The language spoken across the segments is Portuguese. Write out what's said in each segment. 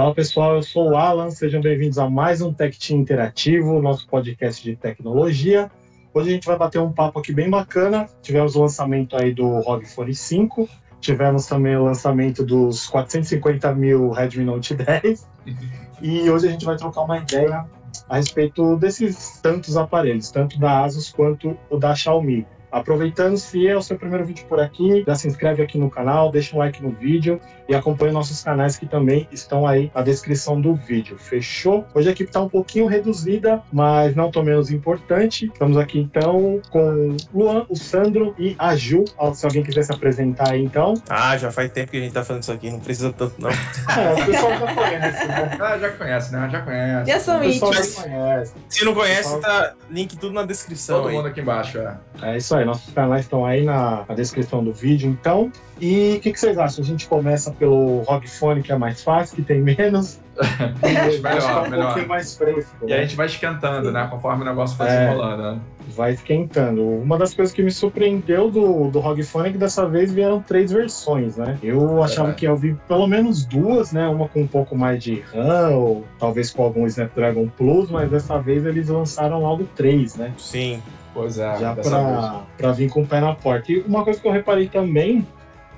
Fala pessoal, eu sou o Alan, sejam bem-vindos a mais um Tech Team Interativo, nosso podcast de tecnologia. Hoje a gente vai bater um papo aqui bem bacana. Tivemos o lançamento aí do ROG Phone 5, tivemos também o lançamento dos 450 mil Redmi Note 10 e hoje a gente vai trocar uma ideia a respeito desses tantos aparelhos, tanto da Asus quanto o da Xiaomi. Aproveitando, se é o seu primeiro vídeo por aqui, já se inscreve aqui no canal, deixa um like no vídeo e acompanhe nossos canais que também estão aí na descrição do vídeo. Fechou? Hoje a equipe está um pouquinho reduzida, mas não tão menos importante. Estamos aqui então com o Luan, o Sandro e a Ju. Se alguém quiser se apresentar aí então. Ah, já faz tempo que a gente tá fazendo isso aqui, não precisa tanto não. é, o pessoal já conhece, né? Ah, já conhece, né? Já conhece. Já são O pessoal íntimos. já conhece. Se não conhece, Pessoal- tá link tudo na descrição Todo aí. mundo aqui embaixo, é. É isso aí, nossos canais estão aí na, na descrição do vídeo, então. E o que, que vocês acham? A gente começa pelo ROG Phone, que é mais fácil, que tem menos. E melhor, é um melhor. pouquinho mais fresco. E a né? gente vai esquentando, né? Conforme o negócio vai É. se enrolando, né? Vai esquentando. Uma das coisas que me surpreendeu do, do ROG é que dessa vez vieram três versões, né? Eu achava Verdade. que ia vir pelo menos duas, né? Uma com um pouco mais de RAM, ou talvez com algum Snapdragon Plus, mas dessa vez eles lançaram logo três, né? Sim. Pois é, já pra, pra vir com o pé na porta. E uma coisa que eu reparei também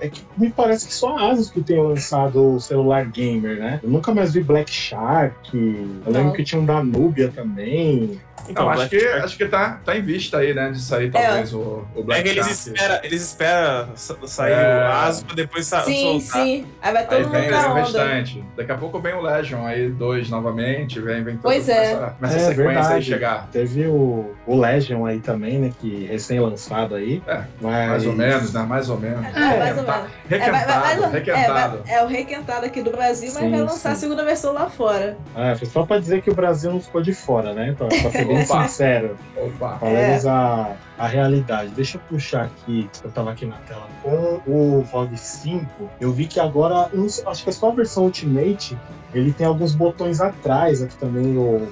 é que me parece que só a Asus que tem lançado o celular gamer, né? Eu nunca mais vi Black Shark, eu lembro Não. que tinha um da Nubia também. Então, Não, acho Black que, Shark- acho que tá, tá em vista aí, né? De sair talvez o, o É Black que eles Shark. esperam, eles esperam sa- sair É. o ASUS pra depois sa- Sim, soltar. sim. Aí vai todo Aí mundo vem, vem o restante. Daqui a pouco vem o Legion aí, dois novamente, vem, vem tudo. Pois é. Começa, começa É, a sequência aí verdade. chegar. Teve o, o Legion aí também, né? Que recém-lançado aí. É, mas... Mais ou menos, né? Mais ou menos. É, mais ou Requentado. menos. Requentado, vai- vai- requentado. É, é o requentado aqui do Brasil, mas Sim, vai lançar sim. a segunda versão lá fora. É, foi só pra dizer que o Brasil não ficou de fora, né? Pra, pra ser bem sincero. Opa. Falamos a, a realidade. Deixa eu puxar aqui, eu tava aqui na tela com o ROG 5. Eu vi que agora, acho que é só a versão Ultimate, ele tem alguns botões atrás, aqui também o,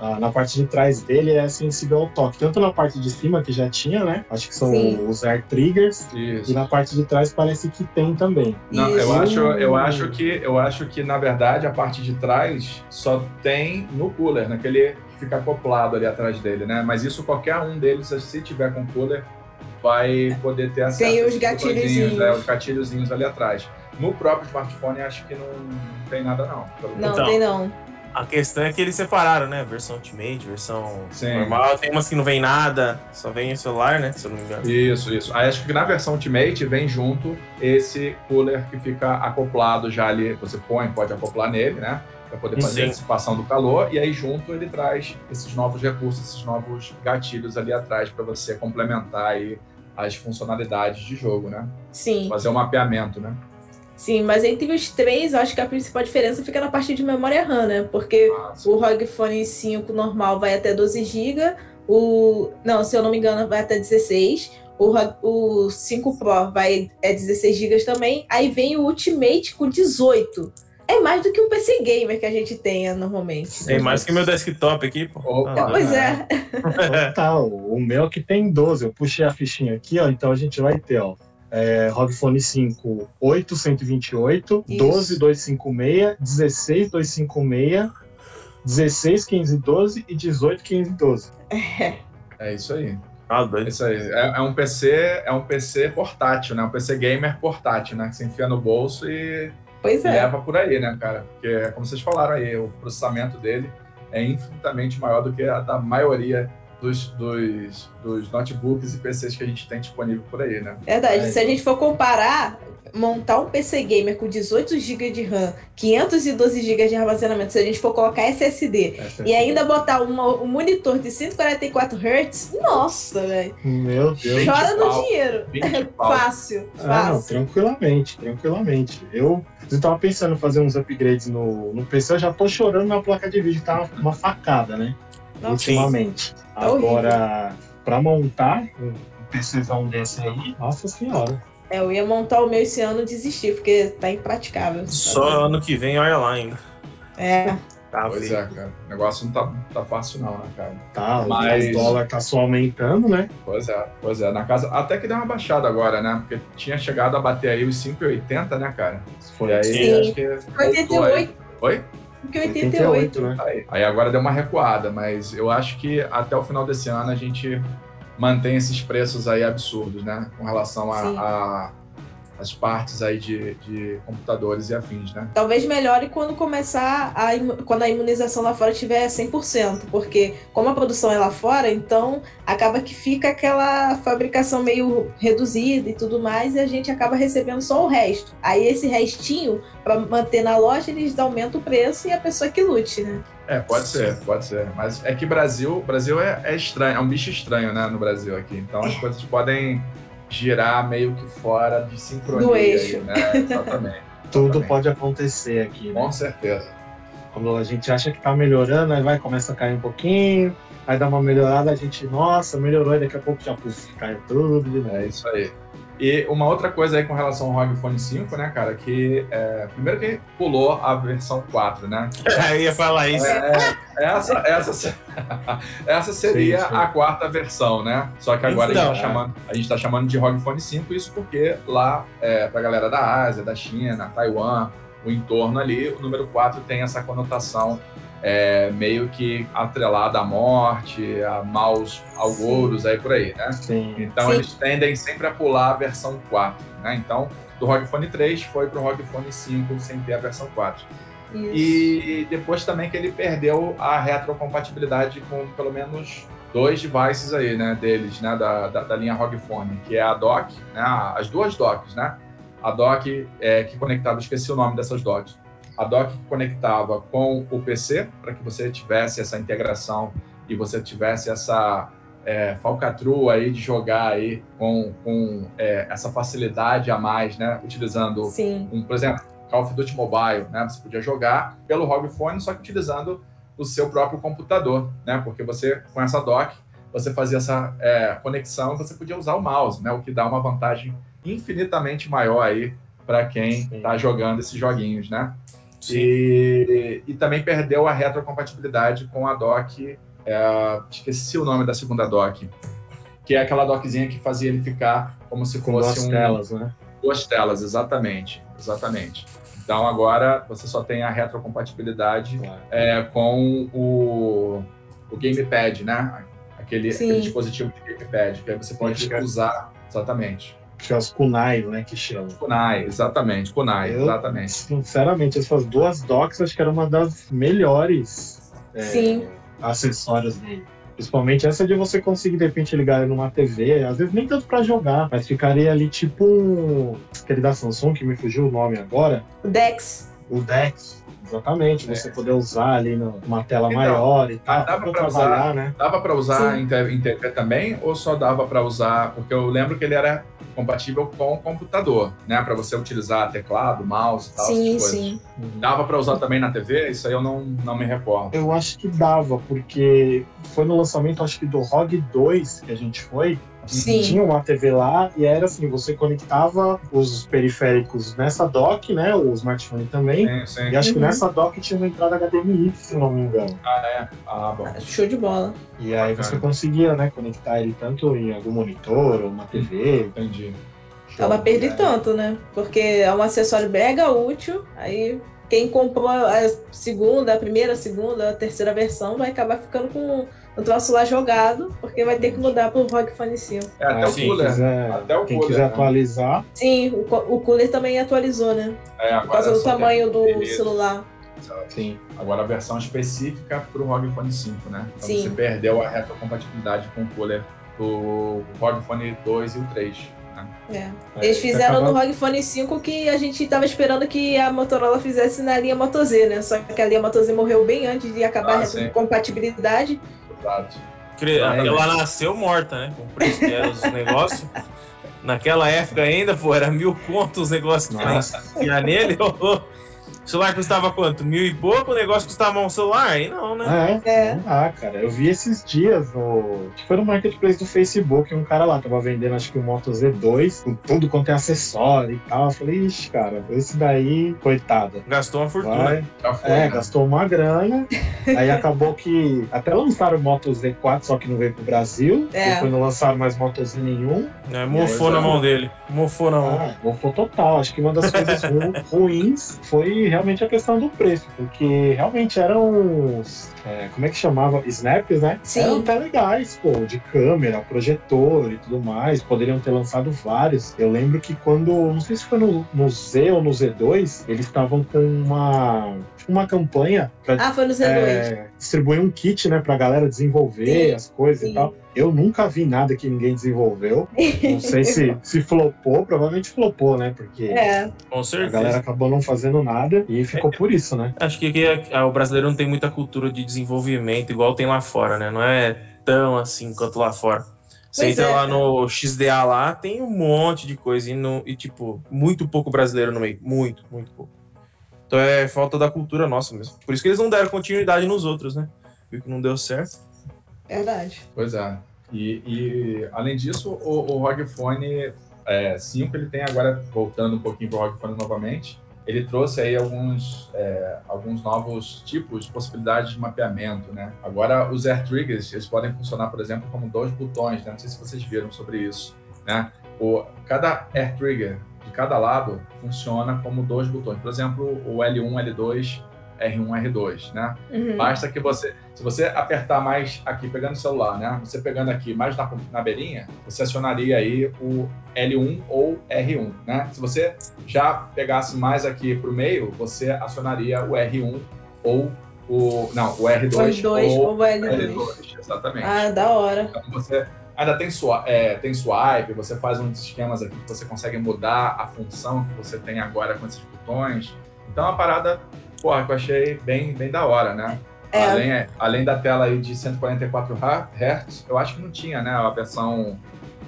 ah, na parte de trás dele é sensível ao toque. Tanto na parte de cima, que já tinha, né? Acho que são Sim. os air triggers. Isso. E na parte de trás parece que tem também. Não, eu acho, eu acho que eu acho que na verdade a parte de trás só tem no cooler, naquele que fica acoplado ali atrás dele, né? Mas isso qualquer um deles, se tiver com cooler, vai poder ter acesso. Tem a os gatilhozinhos. botõezinhos, É, os gatilhozinhos ali atrás. No próprio smartphone acho que não tem nada não. Não, Então. tem não. A questão é que eles separaram, né? Versão Ultimate, versão Sim. normal. Tem umas que não vem nada, só vem o celular, né? Se eu não me engano. Isso, isso. Aí acho que na versão Ultimate vem junto esse cooler que fica acoplado já ali. Você põe, pode acoplar nele, né? Para poder fazer Sim. a dissipação do calor. E aí junto ele traz esses novos recursos, esses novos gatilhos ali atrás para você complementar aí as funcionalidades de jogo, né? Sim, Fazer o mapeamento, né? Sim. Mas entre os três, eu acho que a principal diferença fica na parte de memória RAM, né? Porque o ROG Phone 5 normal vai até 12 GB, o não, se eu não me engano, vai até 16. O, ROG o 5 Pro vai é 16 GB também. Aí vem o Ultimate com 18. É mais do que um PC gamer que a gente tenha normalmente. Tem mais que meu desktop aqui, pô. Opa. Ah, Pois é. Total. o meu aqui tem 12. Eu puxei a fichinha aqui, ó. Então a gente vai ter, ó. É, ROG Phone 5, 8, 128, Isso. 12, 256, 16, 256, 16, 512 e 18, 512. É isso aí. Ah, É doido. isso aí. É, é um PC, é um PC portátil, né? Um PC gamer portátil, né? Que você enfia no bolso e Pois é. leva por aí, né, cara? Porque, como vocês falaram aí, o processamento dele é infinitamente maior do que a da maioria dos, dos, dos notebooks e PCs que a gente tem disponível por aí, né? Verdade. Se a gente for comparar, montar um PC gamer com 18 GB de RAM, 512 GB de armazenamento, se a gente for colocar SSD Essa e ainda botar uma- um monitor de 144 Hz, nossa, velho. Meu Deus. Chora no pau. dinheiro. 20 pau. Fácil, Ah, não, fácil. tranquilamente, tranquilamente. Eu, eu tava pensando em fazer uns upgrades no, no PC, eu já tô chorando na placa de vídeo, tá uma facada, né? Nossa, ultimamente. Tá horrível. Agora, pra montar um PCzão desse aí, nossa senhora. É, eu ia montar o meu esse ano e desistir, porque tá impraticável. Só ano que vem, olha lá ainda. É. Tá, Pois filho. é, cara. O negócio não tá, tá fácil não, né, cara? Tá, Mas- o dólar tá só aumentando, né? Pois é, pois é. Na casa, até que deu uma baixada agora, né? Porque tinha chegado a bater aí os 5,80, né, cara? E aí, Foi Sim. acho que voltou aí. 88, Oi? Porque 88. 88 né? Aí, aí agora deu uma recuada, mas eu acho que até o final desse ano a gente mantém esses preços aí absurdos, né? Com relação a, a as partes aí de, de computadores e afins, né? Talvez melhore quando começar a quando a imunização lá fora tiver 100%, porque como a produção é lá fora, então acaba que fica aquela fabricação meio reduzida e tudo mais e a gente acaba recebendo só o resto. Aí esse restinho para manter na loja eles aumentam o preço e a pessoa que lute, né? É, pode ser, pode ser. Mas é que Brasil, Brasil é, é estranho, é um bicho estranho, né, no Brasil aqui. Então as coisas podem girar meio que fora de sincronia. Do eixo. Aí, né? Exatamente. Tudo pode acontecer aqui. Né? Com certeza. Quando a gente acha que tá melhorando, aí vai, começa a cair um pouquinho, aí dá uma melhorada, a gente, nossa, melhorou, e daqui a pouco já puf, cai tudo novo. É isso aí. E uma outra coisa aí com relação ao ROG Phone 5, né, cara, que é, primeiro que pulou a versão 4, né? É, eu ia falar isso. É, essa, essa, essa seria sim, sim. a quarta versão, né? Só que agora então, a, gente tá chamando, a gente tá chamando de ROG Phone 5, isso porque lá, é, pra galera da Ásia, da China, Taiwan, o entorno ali, o número 4 tem essa conotação é, meio que atrelada à morte, a maus augouros, aí por aí, né? Sim. Então Sim. eles tendem sempre a pular a versão 4, né? Então, do ROG Phone 3 foi para o ROG Phone 5 sem ter a versão 4. Isso. E depois também que ele perdeu a retrocompatibilidade com pelo menos dois devices aí, né, deles, né, da, da, da linha ROG Phone, que é a dock, né, as duas docks, né? A dock é, que conectava, esqueci o nome dessas docks a dock conectava com o PC para que você tivesse essa integração e você tivesse essa é, falcatrua aí de jogar aí com, com é, essa facilidade a mais, né? Utilizando, Sim. Um, por exemplo, Call of Duty Mobile, né? Você podia jogar pelo ROG Phone, só que utilizando o seu próprio computador, né? Porque você, com essa dock, você fazia essa é, conexão e você podia usar o mouse, né? O que dá uma vantagem infinitamente maior aí para quem está jogando esses joguinhos, né? E, e, também perdeu a retrocompatibilidade com a dock. É, esqueci o nome da segunda dock. Que é aquela dockzinha que fazia ele ficar como se com fosse duas um, telas, né? Duas telas, exatamente. Exatamente. Então agora você só tem a retrocompatibilidade claro. é, com o, o gamepad, né? Aquele, aquele, dispositivo de gamepad, que aí você pode usar. Exatamente que é os kunai, né, que chama. Kunai, exatamente, kunai, eu, exatamente. Sinceramente, essas duas docks acho que era uma das melhores é, acessórios dele. Principalmente essa de você conseguir, de repente, ligar numa TV, às vezes nem tanto pra jogar, mas ficaria ali tipo aquele da Samsung, que me fugiu o nome agora. O Dex. O Dex. Exatamente, você poder usar ali numa tela então, maior e tal. Dava para usar, né? Dava para usar em TV também ou só dava para usar? Porque eu lembro que ele era compatível com o computador, né? Para você utilizar teclado, mouse e tal. Sim, sim. Dava para usar também na TV? Isso aí eu não, não me recordo. Eu acho que dava, porque foi no lançamento, acho que do ROG 2 que a gente foi. Sim. Tinha uma TV lá e era assim, você conectava os periféricos nessa dock, né? O smartphone também. Sim, sim. E acho uhum. que nessa dock tinha uma entrada HDMI, se não me engano. Ah, é? Ah, bom. Show de bola. E aí você conseguia, né, conectar ele tanto em algum monitor ou uma TV. Entendi. Ela perde tanto, né? Porque é um acessório mega útil, aí quem comprou a segunda, a primeira, a segunda, a terceira versão vai acabar ficando com o troço lá jogado, porque vai ter que mudar pro ROG Phone 5. É, até ah, o cooler. Quiser, até o quem cooler, quiser né? atualizar. Sim, o, o cooler também atualizou, né? É, Por causa do tamanho do beleza. celular. Sim. Agora a versão específica para o ROG Phone 5, né? Então Sim. você perdeu a retrocompatibilidade com o cooler do ROG Phone 2 e o 3. Né? É. Eles fizeram no ROG Phone 5 que a gente estava esperando que a Motorola fizesse na linha Moto Z, né? Só que a linha Moto Z morreu bem antes de acabar ah, a retrocompatibilidade. Exato. Ela nasceu morta, né? Com o preço que era os negócios. Naquela época ainda, pô, era mil contos os negócios que ia nele. O celular custava quanto? Mil e pouco? O negócio custava um celular? Aí não, né? É, é. Ah, cara, eu vi esses dias no. Acho que foi no marketplace do Facebook, um cara lá tava vendendo, acho que um Moto Z2, com tudo quanto é acessório e tal. Eu falei, ixi, cara, esse daí, coitada. Gastou uma fortuna. Foi, é, né? gastou uma grana. aí acabou que até lançaram o Moto Z4, só que não veio pro Brasil. É. Depois não lançaram mais Moto Z nenhum. É, mofou na mão dele. Mofou na mão. Ah, mofou total. Acho que uma das coisas ruins foi realmente a questão do preço, porque realmente eram os. É, como é que chamava? Snaps, né? Sim. Eram até legais, pô, de câmera, projetor e tudo mais. Poderiam ter lançado vários. Eu lembro que quando. Não sei se foi no, no Z ou no Z2, eles estavam com uma. Uma campanha pra Ah, foi no Z2. é, distribuir um kit, né, pra galera desenvolver Sim, as coisas sim. e tal. Eu nunca vi nada que ninguém desenvolveu. Não sei se, se flopou, provavelmente flopou, né? Porque É, Com a certeza. galera acabou não fazendo nada e ficou por isso, né? Acho que aqui a- o brasileiro não tem muita cultura de desenvolvimento igual tem lá fora, né? Não é tão assim quanto lá fora. Você Pois entra é, lá no XDA lá, tem um monte de coisa e, no- e, tipo, muito pouco brasileiro no meio. Muito, muito pouco. Então é falta da cultura nossa mesmo. Por isso que eles não deram continuidade nos outros, né? Viu que não deu certo. verdade. Pois é. E, e, além disso, o, o ROG Phone é, 5 ele tem agora, voltando um pouquinho para o ROG Phone novamente, ele trouxe aí alguns, é, alguns novos tipos de possibilidades de mapeamento, né? Agora, os Air Triggers, eles podem funcionar, por exemplo, como dois botões, né? Não sei se vocês viram sobre isso, né? O, cada Air Trigger de cada lado funciona como dois botões. Por exemplo, o L1, L2, R1, R2, né? Uhum. Basta que você, se você apertar mais aqui, pegando o celular, né? Você pegando aqui mais na, na beirinha, você acionaria aí o L1 ou R1, né? Se você já pegasse mais aqui para o meio, você acionaria o R1 ou o. Não, o R2 Os dois ou ou o L2. L2. Exatamente. Ah, da hora. Então você ainda tem, swa- é, tem swipe, você faz uns esquemas aqui que você consegue mudar a função que você tem agora com esses botões. Então é uma parada, porra, que eu achei bem, bem da hora, né? É. Além, além da tela aí de 144 Hz, eu acho que não tinha, né? A versão,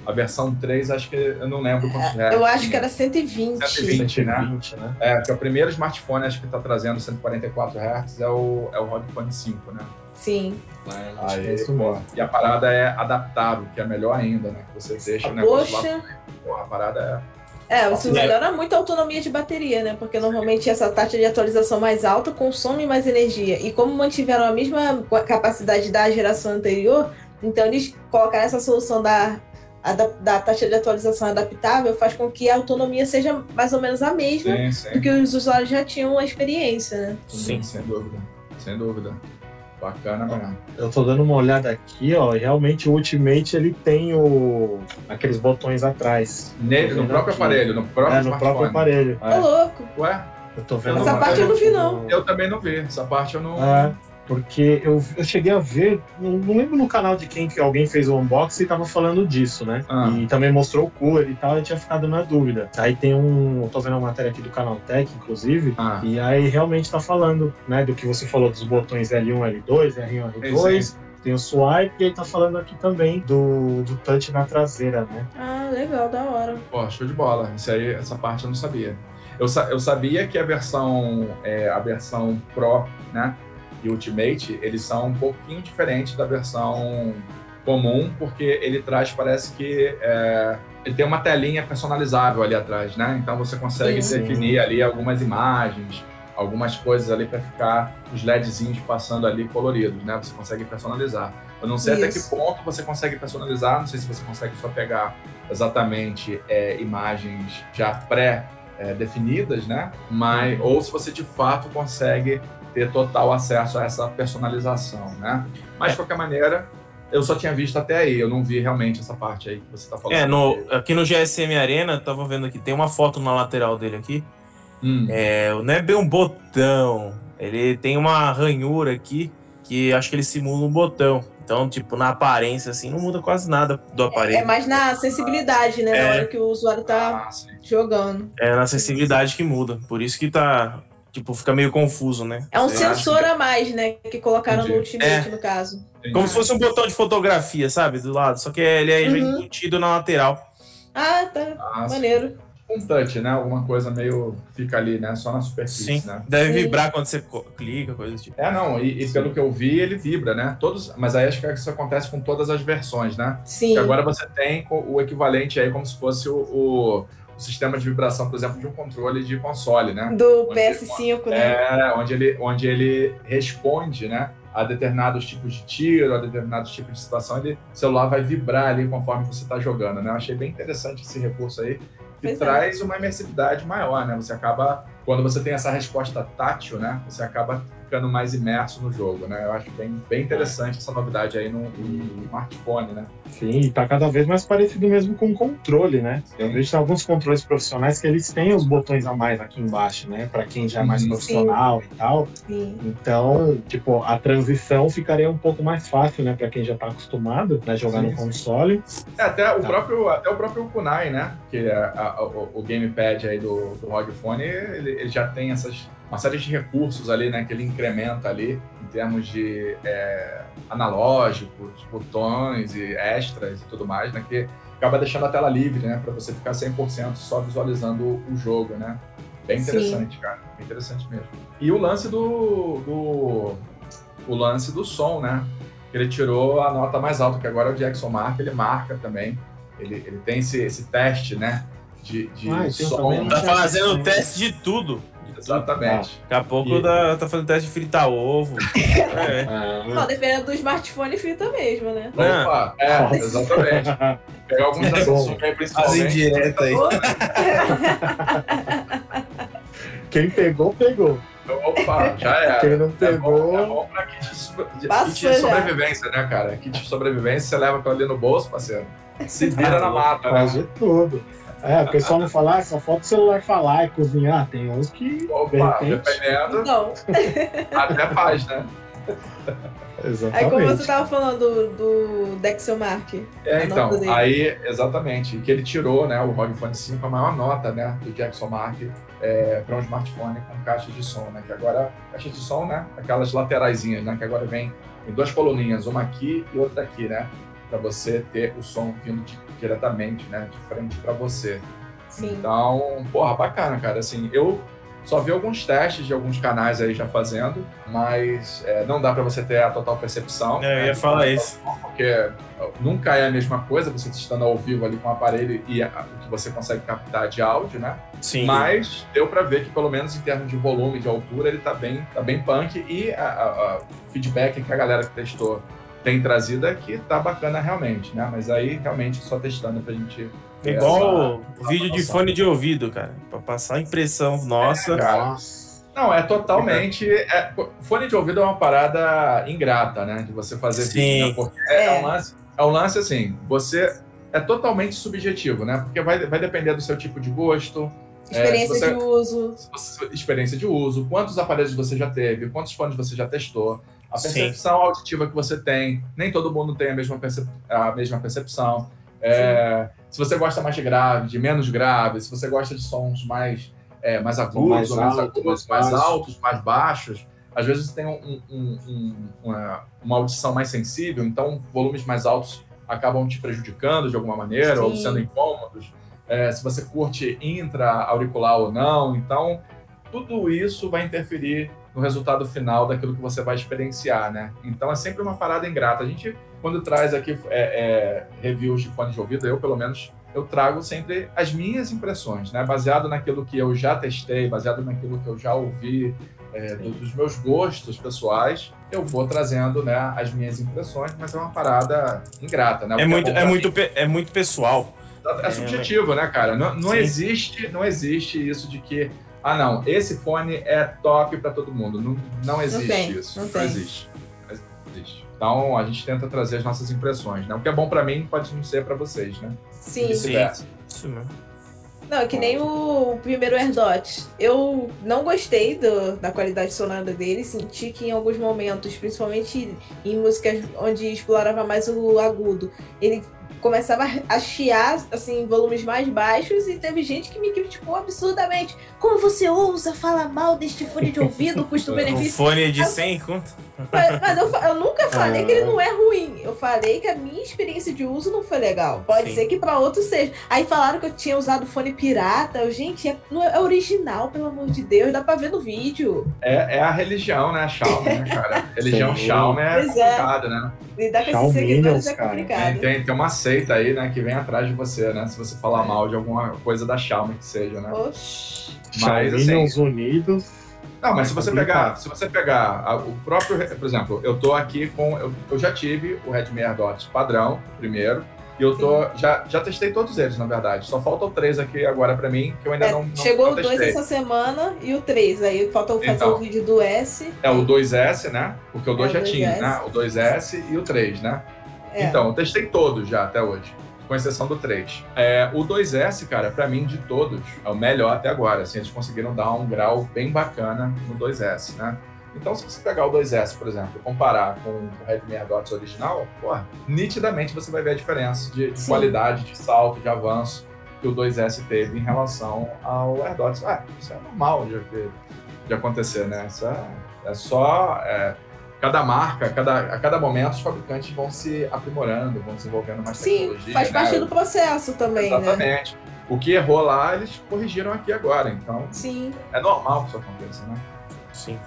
a versão 3, acho que eu não lembro quantos hertz. Eu acho que era 120. 120, né? 120, né? É, que é o primeiro smartphone, acho que está trazendo 144 Hz, é o, é o ROG Phone 5, né? Sim. É, que é Aí, isso pô, e a parada é adaptável, que é melhor ainda, né? Que você deixa o negócio lá. Poxa. Porra, a parada É, você É. melhora muito a autonomia de bateria, né? Porque normalmente essa taxa de atualização mais alta consome mais energia. E como mantiveram a mesma capacidade da geração anterior, então eles colocaram essa solução da, ada- da taxa de atualização adaptável, faz com que a autonomia seja mais ou menos a é. mesma Sim, sim. do que os usuários já tinham a experiência, né? Sim. Sem dúvida. Sem dúvida. Bacana mesmo. Eu tô dando uma olhada aqui, ó, e realmente o Ultimate ele tem o aqueles botões atrás. Nele, no próprio aqui. aparelho, no próprio É, no próprio aparelho. É, louco! Ué, eu tô vendo Essa parte eu não vi, não. eu também não vi. Essa parte eu não. É, porque eu, eu cheguei a ver, não, não lembro no canal de quem que alguém fez o unboxing e tava falando disso, né? Ah. E também mostrou o cooler e tal, eu tinha ficado na dúvida. Aí tem um, eu tô vendo uma matéria aqui do canal Tech, inclusive, Ah, e aí realmente tá falando, né, do que você falou dos botões L1, L2, R1, R2, tem o swipe, e aí tá falando aqui também do, do touch na traseira, né? Ah, legal, da hora. pô, show de bola. Isso aí, essa parte eu não sabia. Eu, sa- eu sabia que a versão, é, a versão Pro, né, e Ultimate, eles são um pouquinho diferentes da versão comum, porque ele traz, parece que é, ele tem uma telinha personalizável ali atrás, né? Então você consegue Sim. definir ali algumas imagens, algumas coisas ali para ficar os LEDzinhos passando ali coloridos, né? Você consegue personalizar. Eu não sei até que Isso. ponto você consegue personalizar, não sei se você consegue só pegar exatamente é, imagens já pré-definidas, né? Mas, ou se você de fato consegue ter total acesso a essa personalização, né? Mas de qualquer maneira, eu só tinha visto até aí, eu não vi realmente essa parte aí que você está falando. É, no, aqui no GSM Arena, eu tava vendo aqui, tem uma foto na lateral dele aqui. Hum, É, não é bem um botão. Ele tem uma ranhura aqui que acho que ele simula um botão. Então, tipo, na aparência, assim, não muda quase nada do É aparelho. mais na sensibilidade, né? Na É. hora que o usuário tá ah, jogando. É na sensibilidade que muda. Por isso que tá, tipo, fica meio confuso, né? É um acha sensor a mais, né? Que colocaram no Entendi. Ultimate, É. no caso. que- Como se fosse um botão de fotografia, sabe? Do lado. Só que ele é Uhum. embutido na lateral. Ah, tá. Ah, sim. Maneiro. um touch, né? Alguma coisa meio fica ali, né? Só na superfície, Sim. né? Deve Sim. vibrar quando você clica, coisa do tipo. É, não, e, e pelo que eu vi, ele vibra, né? Todos, mas aí acho que isso acontece com todas as versões, né? Sim. E agora você tem o equivalente aí como se fosse o- o sistema de vibração, por exemplo, de um controle de console, né? Do Onde- PS5, né? É, onde ele, onde ele responde, né? A determinados tipos de tiro, a determinados tipos de situação, ele, o celular vai vibrar ali conforme você está jogando, né? Eu achei bem interessante esse recurso aí. que Pois é. traz uma imersividade maior, né? Você acaba, quando você tem essa resposta tátil, né? Você acaba ficando mais imerso no jogo, né? Eu acho bem, bem interessante essa novidade aí no, no smartphone, né? Sim, e tá cada vez mais parecido mesmo com o controle, né? Eu vejo alguns controles profissionais que eles têm os botões a mais aqui embaixo, né? Pra quem já é mais Sim. profissional e tal. Sim. Então, tipo, a transição ficaria um pouco mais fácil, né? Pra quem já tá acostumado a jogar Sim, no console. É, até o Tá. próprio, até o próprio Kunai, né? Que é a- a- o, o gamepad aí do, do ROG Phone, ele, ele já tem essas uma série de recursos ali, né? Que ele incrementa ali em termos de é, analógicos, botões e extras e tudo mais, né? Que acaba deixando a tela livre, né? Para você ficar 100% só visualizando o jogo, né? Bem Sim. interessante, cara. Bem interessante mesmo. E o lance do, do o lance do som, né? Ele tirou a nota mais alta, que agora é o Jackson Mark, ele marca também. Ele, ele tem esse, esse teste, né? De, de Ah, som. Tá fazendo o teste de tudo. Exatamente. Daqui a pouco E- dá- tá fazendo teste de fritar ovo. É. Não, dependendo do smartphone, frita mesmo, né? Ah. Opa, é, exatamente. Pegar alguns É. Samsung aí, As principalmente. indiretas aí. Quem pegou, pegou. Opa, já era. Quem não É bom, pegou. é bom pra kit de, kit de sobrevivência, né, cara? Kit de sobrevivência, você leva aquilo ali no bolso, parceiro. Se vira na mata, Faz né? de tudo. É, o pessoal não fala, ah, só falta o celular falar e cozinhar. Tem uns que, de Opa, repente... dependendo, Não. até faz, né? Aí como você Exatamente. tava falando do, do Dexomark. É, então, aí, exatamente, que ele tirou, né, o ROG Phone 5, a maior nota, né, do Jackson Mark é, para um smartphone com caixa de som, né, que agora, caixa de som, né, aquelas lateraisinhas, né, que agora vem em duas coluninhas, uma aqui e outra aqui, né, para você ter o som vindo de- diretamente, né, de frente para você. Sim. Então, porra, bacana, cara, assim, eu só vi alguns testes de alguns canais aí já fazendo, mas é, não dá para você ter a total percepção. É, eu né, ia falar como isso. porque nunca é a mesma coisa você estando ao vivo ali com o aparelho e a- o que você consegue captar de áudio, né? Sim. Mas deu pra ver que pelo menos em termos de volume, de altura, ele tá bem, tá bem punk e a- a- a- o feedback que a galera que testou tem trazido é que tá bacana realmente, né? Mas aí realmente só testando pra gente ver Igual essa- o vídeo de noção. fone de ouvido, cara. Pra passar a impressão nossa. cara. Nossa. Não, é totalmente. é- fone de ouvido é uma parada ingrata, né? De você fazer Sim. vídeo, né? Porque é, É. um lance, é um lance assim, você é totalmente subjetivo, né? Porque vai, vai depender do seu tipo de gosto, Experiência É, se você- de uso. experiência de uso, quantos aparelhos você já teve, quantos fones você já testou, a Sim. percepção auditiva que você tem. Nem todo mundo tem a mesma, percep- a mesma percepção. É, se você gosta mais de grave, de menos grave, se você gosta de sons mais, é, mais agudos, mais ou menos alto, agudos, mais mais, altos, mais baixos. Às vezes você tem um- um- um- uma, uma audição mais sensível, então volumes mais altos acabam te prejudicando de alguma maneira, ou Sim. sendo incômodos. É, se você curte intra-auricular ou não. Então, tudo isso vai interferir no resultado final daquilo que você vai experienciar, né? Então, é sempre uma parada ingrata. A gente, quando traz aqui é, é, reviews de fones de ouvido, eu, pelo menos, eu trago sempre as minhas impressões, né? Baseado naquilo que eu já testei, baseado naquilo que eu já ouvi, é, do- dos meus gostos pessoais, eu vou trazendo, né, as minhas impressões, mas é uma parada ingrata, né? É muito, é muito, pe- é muito pessoal. é, subjetivo, né, cara? Não, não existe, não existe isso de que, ah, não, esse fone é top para todo mundo. Não, não existe tem, isso. não Não, existe. Não existe. Então a gente tenta trazer as nossas impressões, né? O que é bom para mim pode não ser para vocês, né? Sim. Vice-versa. Isso mesmo. Não, é que nem o primeiro AirDot. Eu não gostei do- da qualidade sonora dele. Senti que em alguns momentos, principalmente em músicas onde explorava mais o agudo, ele começava a chiar, assim, em volumes mais baixos e teve gente que me criticou absurdamente. Como você ousa falar mal deste fone de ouvido, Um custo-benefício? fone de 100 conto. Mas, mas eu, eu nunca falei Ah. que ele não é ruim. Eu falei que a minha experiência de uso não foi legal. Pode Sim. ser que pra outros seja. Aí falaram que eu tinha usado fone pirata. Eu, gente, é, não é original, pelo amor de Deus. Dá pra ver no vídeo. É, é a religião, né? A Xiaomi, né, cara? Religião. Xiaomi é Pois é. complicada, né? Lidar com esses seguidores é complicado. Tem, tem, tem uma seita aí, né, que vem atrás de você, né? Se você falar mal de alguma coisa da Xiaomi que seja, né? Oxi. Mas, assim, Unidos. Não, mas se você Complicado. pegar, se você pegar a- o próprio, por exemplo, eu tô aqui com, eu, eu já tive o Redmi AirDots padrão, primeiro, E eu tô. Já, já testei todos eles, na verdade. Só faltam três aqui agora pra mim, que eu ainda É, não, não. chegou não o 2 testei. essa semana e o 3. Aí falta fazer Então. o vídeo do S. É o 2S, né? Porque o 2 É, já o tinha, 2S. né? O 2S e o 3, né? É. Então, eu testei todos já até hoje. Com exceção do 3. É, o 2S, cara, pra mim, de todos, é o melhor até agora. Assim, eles conseguiram dar um grau bem bacana no 2S, né? Então, se você pegar o 2S, por exemplo, e comparar com o Redmi AirDots original, porra, nitidamente você vai ver a diferença de, de Sim. qualidade, de salto, de avanço que o 2S teve em relação ao AirDots. Ah, isso é normal de, de, acontecer, né? Isso é, é só... é, cada marca, cada, a cada momento, os fabricantes vão se aprimorando, vão desenvolvendo mais Sim, tecnologia. faz né? parte do processo também, né? Exatamente. O que errou lá, eles corrigiram aqui agora. Então, Sim. é normal que isso aconteça, né? Sim.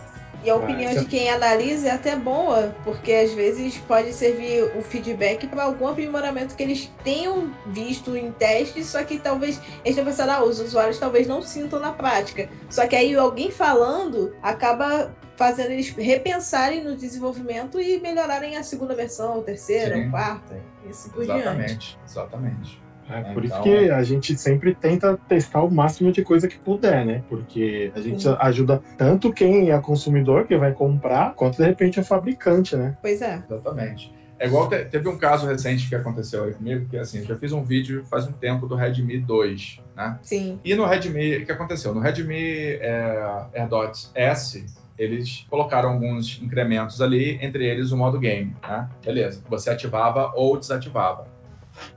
E a opinião de quem analisa é até boa, porque às vezes pode servir o feedback para algum aprimoramento que eles tenham visto em testes, só que talvez eles tenham pensado, ah, os usuários talvez não sintam na prática. Só que aí alguém falando acaba fazendo eles repensarem no desenvolvimento e melhorarem a segunda versão, a terceira, Sim. a quarta, e assim por diante. Exatamente, É, por isso Então- que a gente sempre tenta testar o máximo de coisa que puder, né? Porque a gente Sim. ajuda tanto quem é consumidor, que vai comprar, quanto de repente o fabricante, né? Pois é. Exatamente. É igual te- teve um caso recente que aconteceu aí comigo, que assim, eu já fiz um vídeo faz um tempo do Redmi 2, né? Sim. E no Redmi, o que aconteceu? No Redmi é, AirDots S, eles colocaram alguns incrementos ali, entre eles o modo game, né? Beleza, você ativava ou desativava.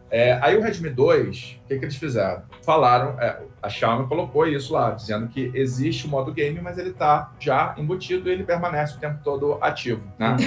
É, aí o Redmi 2, o que, que eles fizeram? Falaram, é, a Xiaomi colocou isso lá, dizendo que existe o modo game, mas ele está já embutido e ele permanece o tempo todo ativo, né?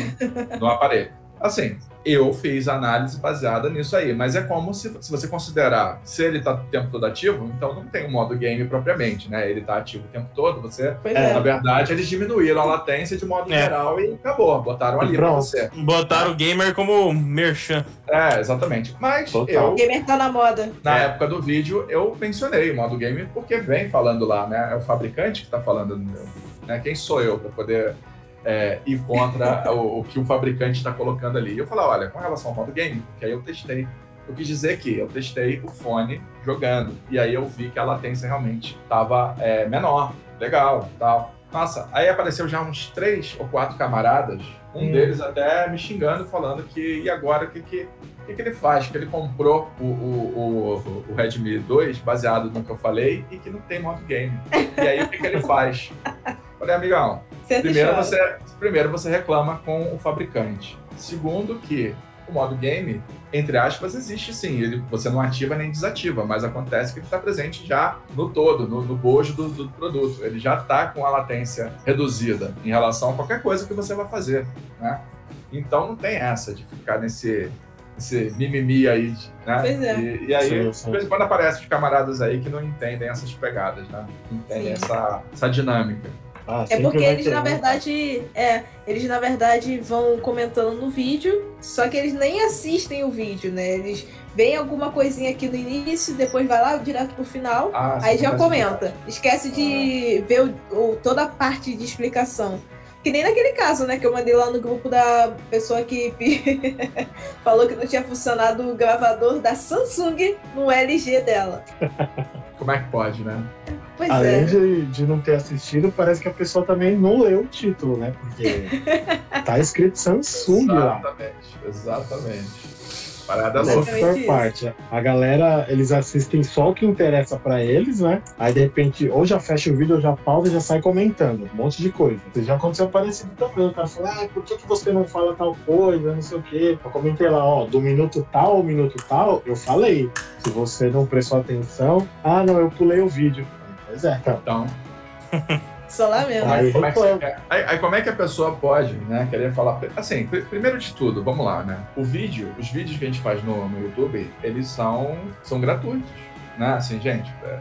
no aparelho. Assim, eu fiz análise baseada nisso aí, mas é como se, se você considerar se ele está o tempo todo ativo, então não tem um modo game propriamente, né? Ele está ativo o tempo todo, você. É. Na verdade, eles diminuíram a latência de modo É. geral e acabou, botaram ali pra Pronto. você. Botaram o gamer como merchan. É, exatamente. Mas Total. O eu, gamer tá na moda. na É. época do vídeo, eu mencionei o modo game porque vem falando lá, né? É o fabricante que está falando, né? Quem sou eu para poder é, ir contra o, o que o fabricante está colocando ali? E eu falei, olha, com relação ao modo game, que aí eu testei. Eu quis dizer que eu testei o fone jogando e aí eu vi que a latência realmente estava menor, legal, tal. Nossa, aí apareceu já uns três ou quatro camaradas, um Hum. deles até me xingando, falando que e agora o que, que que, que ele faz? Que ele comprou o, o, o, o Redmi 2 baseado no que eu falei e que não tem modo game. E aí o que, que ele faz? Falei, amigão, Senta primeiro você, primeiro você reclama com o fabricante. Segundo que o modo game, entre aspas, existe sim. Ele, você não ativa nem desativa, mas acontece que ele está presente já no todo, no, no bojo do, do produto. Ele já está com a latência reduzida em relação a qualquer coisa que você vai fazer, né? Então não tem essa de ficar nesse, nesse mimimi aí, né? Pois é. E, e aí, Sim, de sim. vez em quando aparecem os camaradas aí que não entendem essas pegadas, né? Não entendem Sim. essa, essa dinâmica. Ah, É porque eles, ter na um. verdade, é, eles na verdade vão comentando no vídeo, só que eles nem assistem o vídeo, né? Eles veem alguma coisinha aqui no início, depois vai lá direto pro final, Ah, aí já comenta. Esquece de ver o- o- toda a parte de explicação. Que nem naquele caso, né, que eu mandei lá no grupo da pessoa que falou que não tinha funcionado o gravador da Samsung no LG dela. Como é que pode, né? Pois Além é. de, de não ter assistido, parece que a pessoa também não leu o título, né? Porque tá escrito Samsung lá. Exatamente, exatamente. Parada louca. parte. A galera, eles assistem só o que interessa pra eles, né? Aí de repente, ou já fecha o vídeo, ou já pausa e já sai comentando. Um monte de coisa. Isso já aconteceu parecido também. O cara fala, ah, por que, que você não fala tal coisa? Não sei o quê. Eu comentei lá, ó, do minuto tal ao minuto tal, eu falei. Se você não prestou atenção, ah, não, eu pulei o vídeo. Pois é, então. Então, Só lá mesmo. Aí como é que, você- aí, aí como é que a pessoa pode, né, querer falar... Assim, pr- primeiro de tudo, vamos lá, né? O vídeo, os vídeos que a gente faz no, no YouTube, eles são, são gratuitos, né? Assim, gente, é,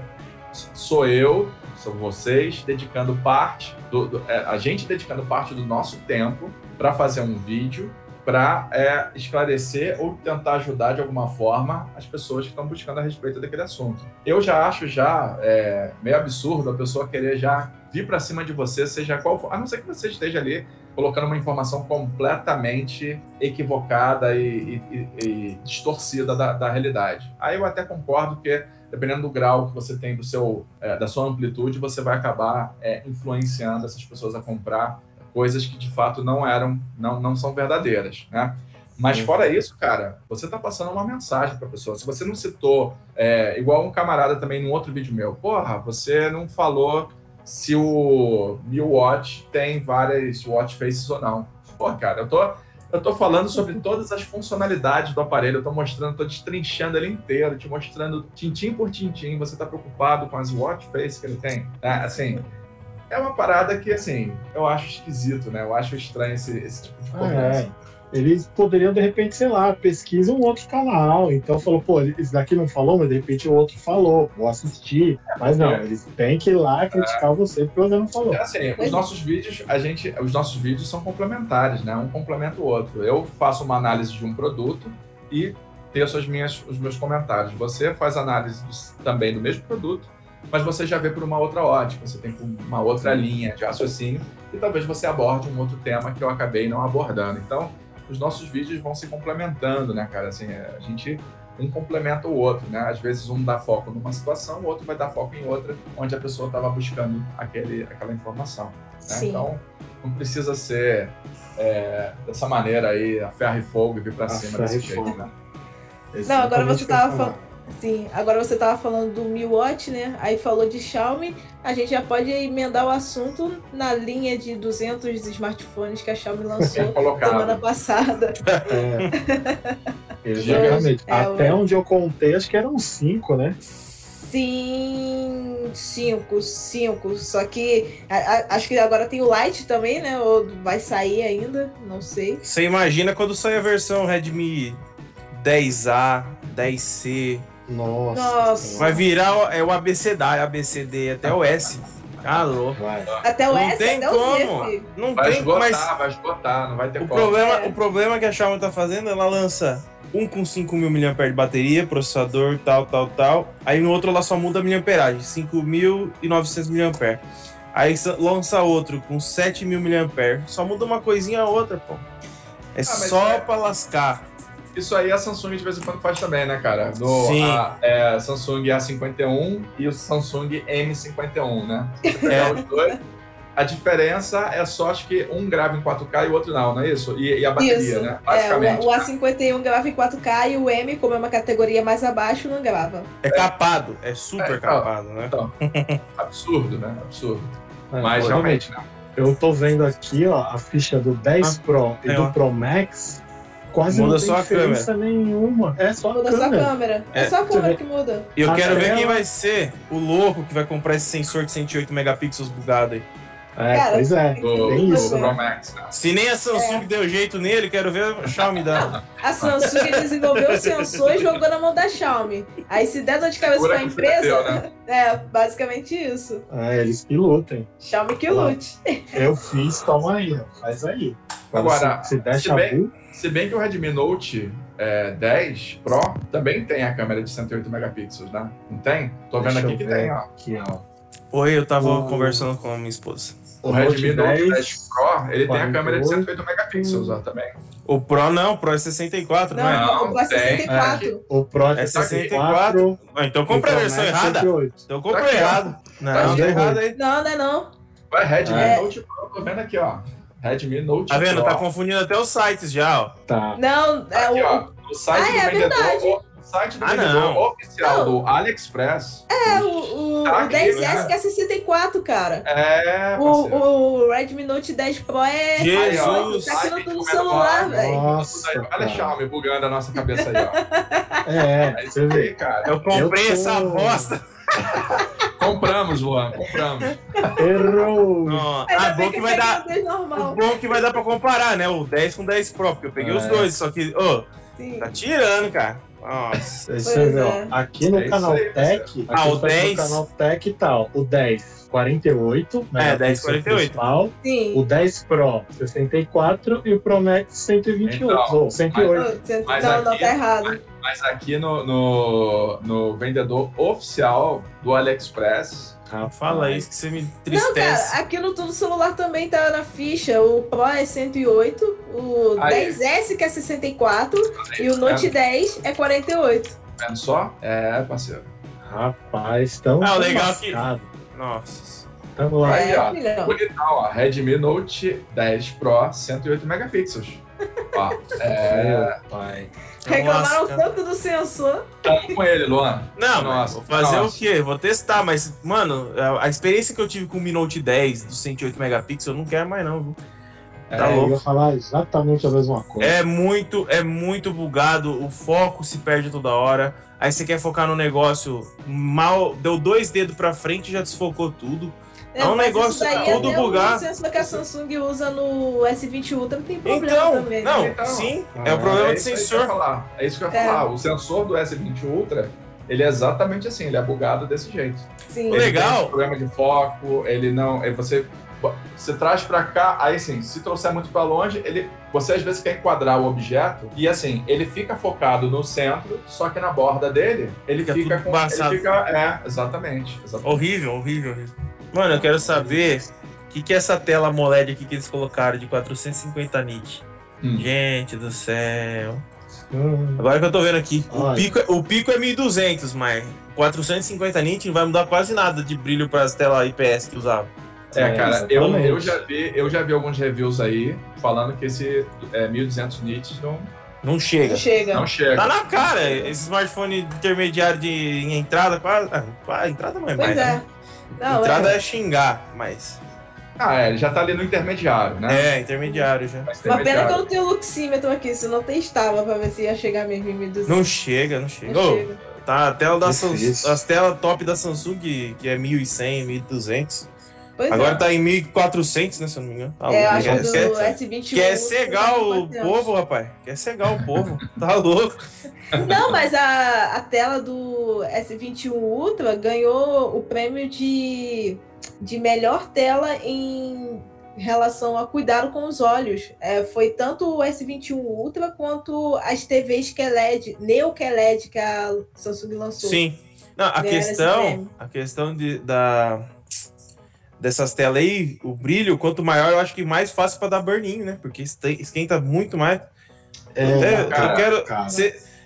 sou eu, são vocês dedicando parte, do, do- é, a gente dedicando parte do nosso tempo para fazer um vídeo para é, esclarecer ou tentar ajudar de alguma forma as pessoas que estão buscando a respeito daquele assunto. Eu já acho já é, meio absurdo a pessoa querer já vir para cima de você, seja qual for, a não ser que você esteja ali colocando uma informação completamente equivocada e, e, e distorcida da, da, realidade. Aí eu até concordo que dependendo do grau que você tem do seu é, da sua amplitude, você vai acabar é, influenciando essas pessoas a comprar coisas que de fato não eram, não, não são verdadeiras, né? Mas fora isso, cara, você está passando uma mensagem para a pessoa. Se você não citou, é, igual um camarada também num outro vídeo meu, porra, você não falou se o New Watch tem várias watch faces ou não. Pô, cara, eu tô, eu tô falando sobre todas as funcionalidades do aparelho, eu tô mostrando, tô destrinchando ele inteiro, te mostrando tintim por tintim. Você tá preocupado com as watch faces que ele tem? É, assim, é uma parada que, assim, eu acho esquisito, né? Eu acho estranho esse, esse tipo de conversa. Ah, é. Eles poderiam, de repente, sei lá, pesquisar um outro canal. Então falou, pô, esse daqui não falou, mas de repente o outro falou, vou assistir. Mas não, é. eles têm que ir lá criticar é. você porque você não falou. É assim, os nossos vídeos, a gente, os nossos vídeos são complementares, né? Um complementa o outro. Eu faço uma análise de um produto e teço as minhas, os meus comentários. Você faz análise também do mesmo produto mas você já vê por uma outra ótica, você tem uma outra linha de raciocínio e talvez você aborde um outro tema que eu acabei não abordando. Então, os nossos vídeos vão se complementando, né, cara? Assim, é, a gente um complementa o outro, né? Às vezes um dá foco numa situação, o outro vai dar foco em outra, onde a pessoa estava buscando aquele, aquela informação. Né? Então, não precisa ser é, dessa maneira aí, a ferro e fogo e vir para cima desse jeito, né? Não, agora você estava falando Sim, agora você estava falando do Mi Watch, né? Aí falou de Xiaomi, a gente já pode emendar o assunto na linha de 200 smartphones que a Xiaomi lançou semana passada. É. Exatamente. É, Até onde eu contei, acho que eram cinco, né? Sim, cinco, cinco. Só que a, a, acho que agora tem o Lite também, né? Ou vai sair ainda, não sei. Você imagina quando sair a versão Redmi 10A, 10C, nossa. Nossa. Vai virar é o ABCD, ABCD até o S. Alô. Vai. Até o não S, tem até como. Não vai tem esgotar, mas vai esgotar, não vai ter o como. problema, É. o problema que a Xiaomi tá fazendo, ela lança um com 5.000 mAh de bateria, processador, tal, tal, tal. Aí no outro ela só muda a miliamperagem, 5.900 mAh. Aí lança outro com 7.000 mAh. Só muda uma coisinha a outra, pô. É mas só é- pra lascar. Isso aí a Samsung de vez em quando faz também, né, cara? No, Sim. A, é, Samsung A51 e o Samsung M51, né? Pegar os dois, a diferença é só, acho que um grava em 4K e o outro não, não é isso? E, e a bateria, Isso. né? É, Basicamente. o, o A51 grava em 4K e o M, como é uma categoria mais abaixo, não grava. É capado, é super É, ó. capado, né? Absurdo, né? Absurdo. É, Mas realmente, né? Eu tô vendo aqui, ó, a ficha do 10 Ah, Pro e é, do ó. Pro Max. Quase Muda não tem só a diferença nenhuma. É só a Muda só a câmera. câmera. É, É, só a câmera que muda. E eu A quero ver tela- quem vai ser o louco que vai comprar esse sensor de 108 megapixels bugado aí. É, Cara, pois é. Do, Tem do isso, Pro né? Max, né? Se nem a Samsung É. deu jeito nele, quero ver a Xiaomi dar. A Samsung desenvolveu o sensor e jogou na mão da Xiaomi. Aí se der dor de cabeça Segura pra empresa, deu, né? é basicamente isso. É, eles que lutem. Xiaomi que lute. Eu fiz, toma aí, ó. Faz aí. Agora, se, se der se bem- chabu, Se bem que o Redmi Note é, 10 Pro também tem a câmera de 108 megapixels, né? Não tem? Tô vendo Deixa aqui que ver. tem, ó. aqui, ó. Oi, eu tava O- conversando com a minha esposa. O Redmi Note 10 Pro, ele tem a 48. câmera de 108 megapixels, ó, também. O Pro não, o Pro é 64, não, Não, é? Não, o Pro é tem. 64. O Pro É 64. Ah, então comprei a versão errada. Então comprei Tá errado. Não, Tá errado aí. Não, não é não. Ué, Redmi É. Note Pro, tô vendo aqui, ó. Redmi Note Tá vendo? Pro. Tá confundindo até os sites já, ó. Tá. Não, é Aqui, o. ó. O site Ah, do é vendedor, verdade. O site do Ah, vendedor não. oficial do AliExpress. É, o, o, Tá o aqui, 10S né? que é 64, cara. É, parceiro. O, o Redmi Note 10 Pro é. Jesus. Tá aqui no, que celular, velho. Nossa, Olha a cara. Xiaomi bugando a nossa cabeça aí, ó. É, É isso aí, cara. Eu comprei Eu tô- essa bosta. Compramos, Luan, compramos. Errou. Não, ah, bom que que vai dar. o 10 O normal. bom que vai dar pra comparar, né? O 10 com 10 Pro, porque eu peguei os É. dois, só que, ô, Sim. tá tirando, cara. Nossa. Isso Pois é. aqui no É canal aí, Tech, Ah, o no 10. canal Tech tá, ó, o 10, 48, É, 10, megapixel 48. principal, Sim. o 10 Pro, 64 e o Pro Max 128, Então, ou 108. Oh, você- Mas não, não, aqui- tá errado. Mas aqui no, no, no vendedor oficial do AliExpress, Não fala isso que você me Não, tristece. cara, aqui no tudo celular também tá na ficha. O Pro é 108, o Aí. 10S que é 64 e o Note 10 é 48. tá vendo só? É, parceiro. Rapaz, estamos Ah, legal é que-. Nossa. Tamo lá. Aí, é, ó. filhão. Bonitão, ó. Redmi Note 10 Pro, 108 megapixels. Ó, é, pai. Reclamaram Nossa, tanto do sensor. tamo com ele, Luan. Não, Nossa, vou fazer nossa. o quê? Vou testar, mas, mano, a, experiência que eu tive com o Mi Note 10 do 108 megapixels, eu não quero mais não, viu? Tá É, Eu louco. ia falar exatamente a mesma coisa. É muito, é muito bugado, o foco se perde toda hora. Aí você quer focar no negócio, mal, deu dois dedos pra frente e já desfocou tudo. É um mas negócio isso daí todo bugado. O sensor que a Samsung usa no S20 Ultra tem problema Então, também. né? não, Então. sim, Ah, é o problema é do isso aí que eu sensor. ia falar. É isso que eu ia É. falar. O sensor do S20 Ultra, ele é exatamente assim, ele é bugado desse jeito. Sim. Ele legal- problema de foco, ele não. Ele, você, você traz pra cá, aí sim, se trouxer muito pra longe, ele, você às vezes quer enquadrar o objeto e assim, ele fica focado no centro, só que na borda dele, ele Fica fica tudo com. Ele fica, é, exatamente. exatamente. Horrível, horrível, horrível. Mano, eu quero saber o que, que é essa tela AMOLED aqui que eles colocaram de 450 nits. Hum. Gente do céu. Hum, Agora que eu tô vendo aqui, o pico, é- o pico é 1200, mas 450 nits não vai mudar quase nada de brilho para as telas IPS que usava. É, É, cara, eu, eu, já vi, eu já vi alguns reviews aí falando que esse é, 1200 nits não, Não chega. Não chega. não chega. Tá na cara, esse smartphone intermediário de em entrada, quase. Ah, a entrada não é Pois mais. é. né? Não, entrada é. é. xingar, mas. Ah, é, ele já tá ali no intermediário, né? É, intermediário já. Mas Uma pena que eu não tenho luxímetro aqui, senão testava pra ver se ia chegar mesmo em 1200. Não chega, não chega. Não Ô, chega. tá, a tela da Samsung, as telas top da Samsung, que, que é 1100, 1200. Pois Agora é. tá em 1400, né, se eu não me engano. Tá É, louco. acho que quer, do quer, S21. quer cegar o 400. povo, rapaz. Quer cegar o povo. Tá louco. Não, mas a, a tela do S21 Ultra ganhou o prêmio de, de melhor tela em relação a cuidado com os olhos. É, foi tanto o S21 Ultra quanto as TVs QLED, Neo QLED que a Samsung lançou. Sim. Não, a Ganharam questão, a questão de, da, dessas telas aí, o brilho, quanto maior, eu acho que mais fácil pra dar burn-in, né? Porque este- esquenta muito mais. É, cara, eu quero.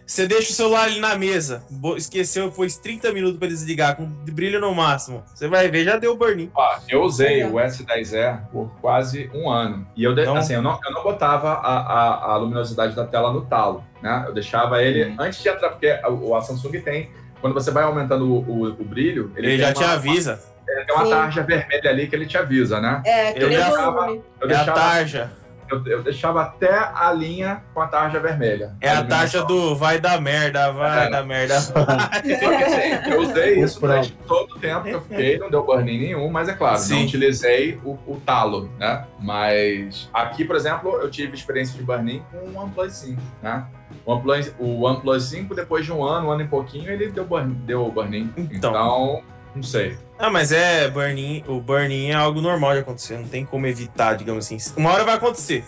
Você deixa o celular ali na mesa, esqueceu, pôs 30 minutos pra ele desligar, com brilho no máximo. Você vai ver, já deu burn-in. Eu usei É. o S10e por quase um ano. E eu, de- Não. assim, eu, não, eu não botava a, a, a luminosidade da tela no talo, né? Eu deixava ele Uhum. antes de entrar, porque a, o- a Samsung tem, quando você vai aumentando o, o, o brilho, ele, Ele, já uma, te avisa. Ele tem uma Sim. tarja vermelha ali que ele te avisa, né? É, aquele já volume. Eu é a deixava, tarja. eu, eu deixava até a linha com a tarja vermelha. É a tarja do vai dar merda, vai É. dar merda. Assim, eu usei isso durante todo o tempo que eu fiquei, não deu burn-in nenhum, mas é claro, Sim. não utilizei o, o talo, né? Mas aqui, por exemplo, eu tive experiência de burn-in com o OnePlus 5, né? O OnePlus, o OnePlus 5, depois de um ano, um ano e pouquinho, ele deu burn- deu burn-in. Então. Então, não sei. Ah, mas é burn-in, o burn-in é algo normal de acontecer, não tem como evitar, digamos assim. Uma hora vai acontecer.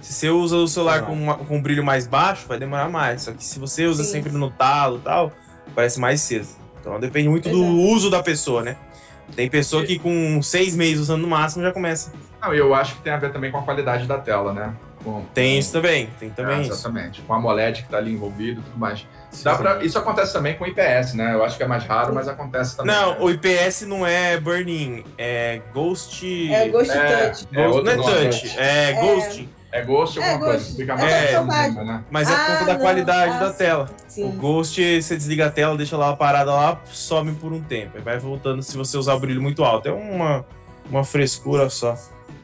Se você usa o celular com, uma- com um brilho mais baixo, vai demorar mais. Só que se você usa Sim. sempre no talo e tal, parece mais cedo. Então depende muito do Exato. uso da pessoa, né? Tem pessoa que com seis meses usando no máximo já começa. Não, e eu acho que tem a ver também com a qualidade da tela, né? Com- Tem isso também, tem também É, isso. exatamente. Com a AMOLED que tá ali envolvido e tudo mais. Dá pra, isso acontece também com IPS, né? Eu acho que é mais raro, mas acontece também. Não, né? o IPS não é burn-in, é ghost... É Ghost É, Touch. é Ghost- não é touch, é, ghosting. É Ghost É, alguma coisa. Ghost. Fica É, mais é, né? Mas é por Ah, conta da não. qualidade Ah, da sim. tela. O Sim. Ghost, você desliga a tela, deixa lá parada lá, some por um tempo. Aí vai voltando se você usar o brilho muito alto. É uma, uma frescura só.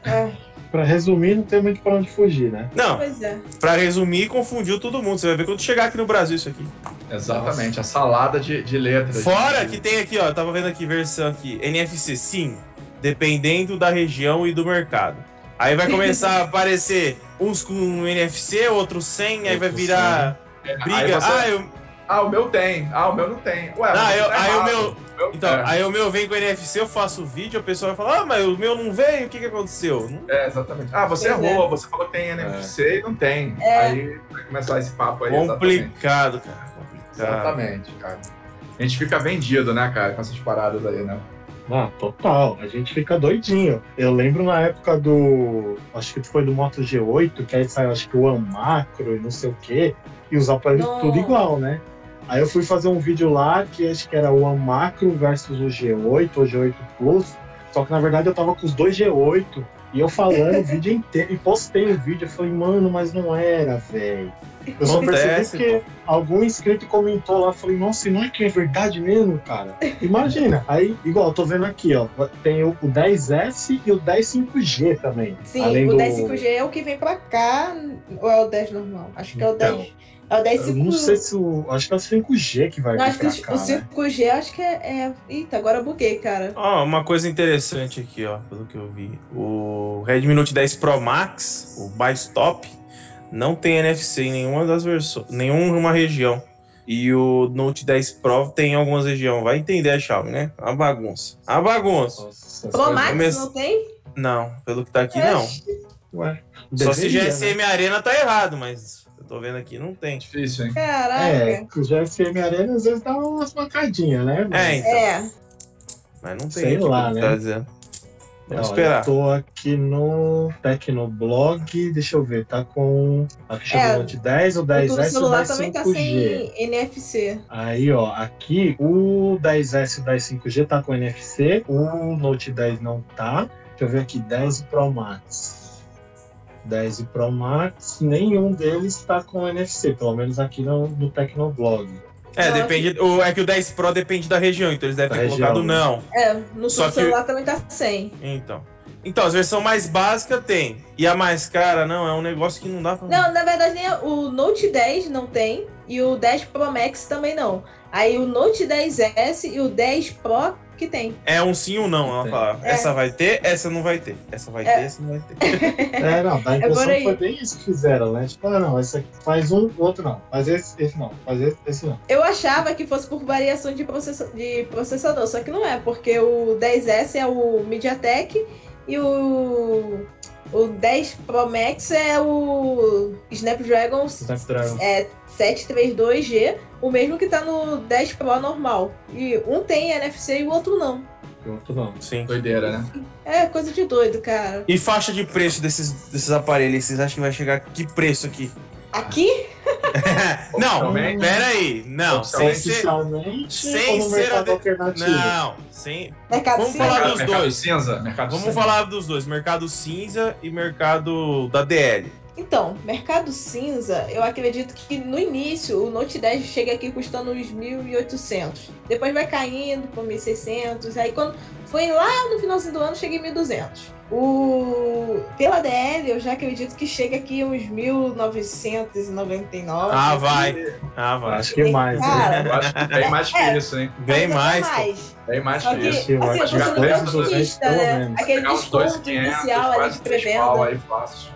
É, Pra resumir, não tem muito pra onde fugir, né? Não, pois é. pra resumir, confundiu todo mundo. Você vai ver quando chegar aqui no Brasil isso aqui. Exatamente, a salada de, de letras. Fora que tem aqui, ó, eu tava vendo aqui, versão aqui, NFC sim, dependendo da região e do mercado. Aí vai começar a aparecer uns com NFC, outros sem, aí vai virar Aí briga. você- Ah, eu, Ah, o meu tem. Ah, o meu não tem. Ué, Ah, eu- tá aí o errado. meu- meu Então, é. aí o meu vem com NFC, eu faço o vídeo, a pessoa vai falar, ah, mas o meu não veio, o que que aconteceu? É, exatamente. Ah, você Pois errou, você falou que tem NFC e não tem. É. Aí vai começar esse papo aí. Exatamente. Complicado, cara, complicado. Exatamente, cara. A gente fica vendido, né, cara, com essas paradas aí, né? Ah, total. A gente fica doidinho. Eu lembro na época do. Acho que foi do Moto G8, que aí saiu acho que o One Macro e não sei o quê. E os aparelhos Não. tudo igual, né? Aí eu fui fazer um vídeo lá que acho que era o One Macro versus o G8 ou G8 Plus. Só que na verdade eu tava com os dois G8 e eu falando o vídeo inteiro. E postei o vídeo. Eu falei, mano, mas não era, velho. Eu só percebi Acontece, porque algum inscrito comentou lá, falei, nossa, e não é que é verdade mesmo, cara? Imagina. Aí, igual, eu tô vendo aqui, ó, tem o, o 10S e o 10 5G também. Sim, Além o do- 10 5G é o que vem pra cá, ou é o 10 normal? Acho que é o Então, 10. É o 10 Eu 5G. não sei se o. Acho que é o 5G que vai Não, vir acho que pra o, cá, o né? 5G acho que é, é. Eita, agora eu buguei, cara. Ó, uma coisa interessante aqui, ó, pelo que eu vi. O Redmi Note 10 Pro Max, o mais top, não tem NFC em nenhuma das versões, nenhuma região. E o Note 10 Pro tem em algumas regiões. Vai entender a Xiaomi, né? Uma bagunça. Uma bagunça. Nossa, Pro Max come- não tem? Não, pelo que tá aqui, É, não. Ué, Só se GSM Arena tá errado, mas eu tô vendo aqui, não tem. Difícil, hein? Caraca. Né? É. É, o GSM Arena às vezes dá umas mancadinhas, né? É, então. Mas não tem Sei lá, né? tá dizendo. Vamos esperar. Eu tô aqui no Tecnoblog, deixa eu ver, tá com a ficha É, Note 10, o O 10S do e o celular 10 também tá 5G. sem NFC. Aí, ó, aqui o 10S e o 10 5G tá com NFC, o Note 10 não tá. Deixa eu ver aqui, 10 e Pro Max. 10 e Pro Max, nenhum deles tá com NFC, pelo menos aqui no, no Tecnoblog. É, Eu depende. O, é que o 10 Pro depende da região, então eles devem Da ter região, colocado né? não. É, no Só seu que- celular também tá sem. Então. Então, as versões mais básicas tem. E a mais cara, não, é um negócio que não dá pra. Não, na verdade, nem o Note 10 não tem e o 10 Pro Max também não. Aí o Note 10S e o 10 Pro que tem. É um sim ou não. Ela fala, É. essa vai ter, essa não vai ter. Essa vai É. ter, essa não vai ter. É, não, dá a impressão Agora que foi bem isso que fizeram, né? Tipo, ah, não, esse aqui faz um, o outro não. Faz esse, esse não. Faz esse, esse não. Eu achava que fosse por variação de, processa- de processador, só que não é, porque o 10S é o MediaTek e o, o 10 Pro Max é o Snapdragon Snapdragon. é, 732G, o mesmo que tá no 10 Pro normal. E um tem NFC e o outro não. E o outro não. Sim. Doideira, né? É coisa de doido, cara. E faixa de preço desses, desses aparelhos, vocês acham que vai chegar que preço aqui? Aqui, não, pera aí. Não, sem ser. Sem ou no ser mercado ade- alternativo? Não, sem. Mercado Vamos Cinza. falar dos mercado dois. cinza. Mercado Vamos cinza. falar dos dois: mercado cinza e mercado da DL. Então, mercado cinza, eu acredito que no início o Note 10 chega aqui custando uns 1.800. Depois vai caindo para 1.600. Aí quando foi lá no finalzinho do ano, chega em 1.200. O pela DL, eu já acredito que chega aqui uns 1.999. Ah, vai. Ah, vai. Acho que mais. Cara, Eu acho que bem mais que É. isso, hein? Bem Mas mais. Bem mais que que, isso. Acho que assim, eu tô sendo perto bem dos 200 otimista, né? Aquele desconto 500, inicial ali de pré-venda.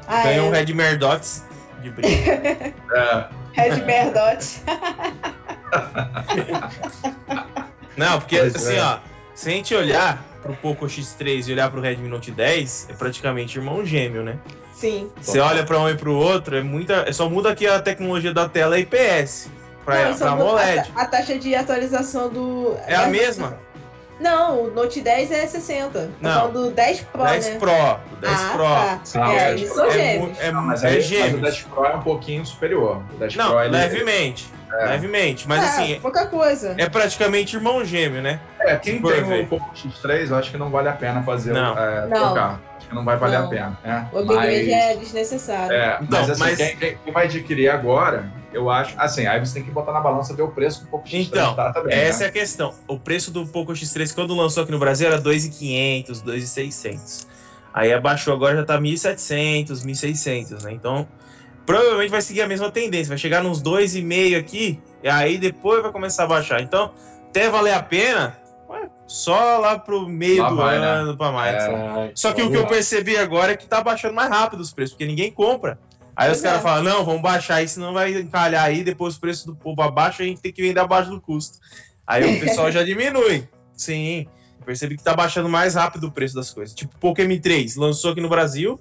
Ah, Ganhou um é. Redmi Dots de brinde. É, Red Bear Dot. Não, porque Pois assim, é. ó, se a gente olhar pro Poco X3 e olhar pro Redmi Note 10, é praticamente irmão gêmeo, né? Sim. Você olha pra um e pro outro, é muita. É só muda aqui a tecnologia da tela IPS pra, Não, pra AMOLED. A, a taxa de atualização do. É a mesma. Não, o Note 10 é 60. Tô Não. do 10 Pro, 10 né? Pro. o 10 ah, Pro. Tá. Sim, Ah, é, o eles 10 são É, gêmeos. é, Não, mas, é aí, mas o gêmeos. 10 Pro é um pouquinho superior. O 10 Não, Pro, levemente. Levemente. Mas é, assim, pouca coisa. é praticamente irmão gêmeo, né? É, quem for tem o Poco X3, eu acho que não vale a pena fazer Não. é, Não. trocar. Acho que não vai valer Não. a pena. né? O upgrade Mas- é desnecessário. É, mas assim, mas- Quem, quem- vai adquirir agora, eu acho. Assim, aí você tem que botar na balança ver o preço do Poco X3 Então, tá também. Essa né? é a questão. O preço do Poco X3 quando lançou aqui no Brasil era 2.500, 2.600. Aí abaixou agora já tá 1.700, 1.600, né? Então, provavelmente vai seguir a mesma tendência, vai chegar nos 2,5 aqui e aí depois vai começar a baixar. Então, até valer a pena, só lá pro meio Lá do vai, né? ano pra mais. É. Só que o que eu percebi agora é que tá baixando mais rápido os preços, porque ninguém compra. Aí os caras é. falam, não, vamos baixar aí, senão vai encalhar aí, depois o preço do povo abaixa, a gente tem que vender abaixo do custo. Aí o pessoal já diminui. Sim, percebi que tá baixando mais rápido o preço das coisas. Tipo, o Poco M3 lançou aqui no Brasil,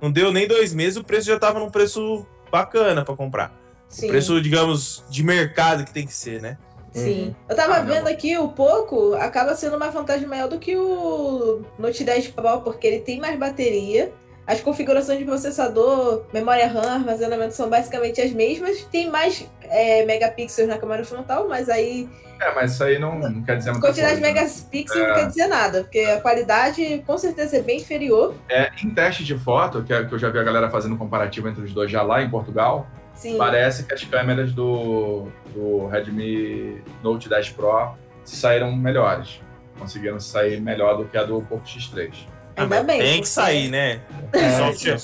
não deu nem dois meses, o preço já tava num preço bacana pra comprar. Sim. Preço, digamos, de mercado que tem que ser, né? Sim. Eu tava Caramba. vendo aqui, o Poco acaba sendo uma vantagem maior do que o Note 10 Pro, porque ele tem mais bateria. As configurações de processador, memória RAM, armazenamento são basicamente as mesmas. Tem mais é, megapixels na câmera frontal, mas aí É, mas isso aí não, não quer dizer muita quantidade de coisa. né? megapixels É. não quer dizer nada, porque a qualidade com certeza é bem inferior. É, em teste de foto, que, é- que eu já vi a galera fazendo comparativo entre os dois já lá em Portugal, Sim. parece que as câmeras do, do Redmi Note 10 Pro se saíram melhores. Conseguiram sair melhor do que a do Poco X3. Ainda bem. Tem que sair, né? É, software,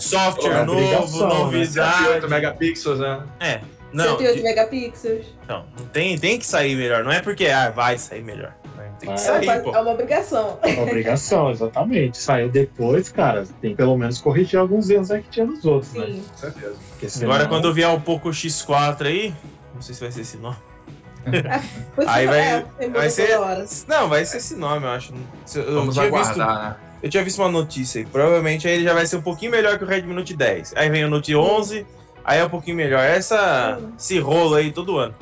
software É novo, né? 108 novidade. megapixels, né? É, não, 108 de- megapixels. não, tem, tem que sair melhor. Não é porque ah, vai sair melhor. Né? Tem que Vai. sair, é, pô. uma, é uma obrigação. Obrigação, exatamente. Saiu depois, cara, tem pelo menos corrigir alguns erros aí que tinha nos outros, né? Sim. Com certeza. Senão- Agora, quando vier o Poco X4 aí, não sei se vai ser esse nome. Aí é, vai- é, vai ser-. Não, vai ser esse nome, eu acho. Eu, eu Vamos tinha visto, aguardar, né? eu tinha visto uma notícia aí. Provavelmente aí ele já vai ser um pouquinho melhor que o Redmi Note 10. Aí vem o Note 11, aí é um pouquinho melhor. Essa, esse rolo aí todo ano.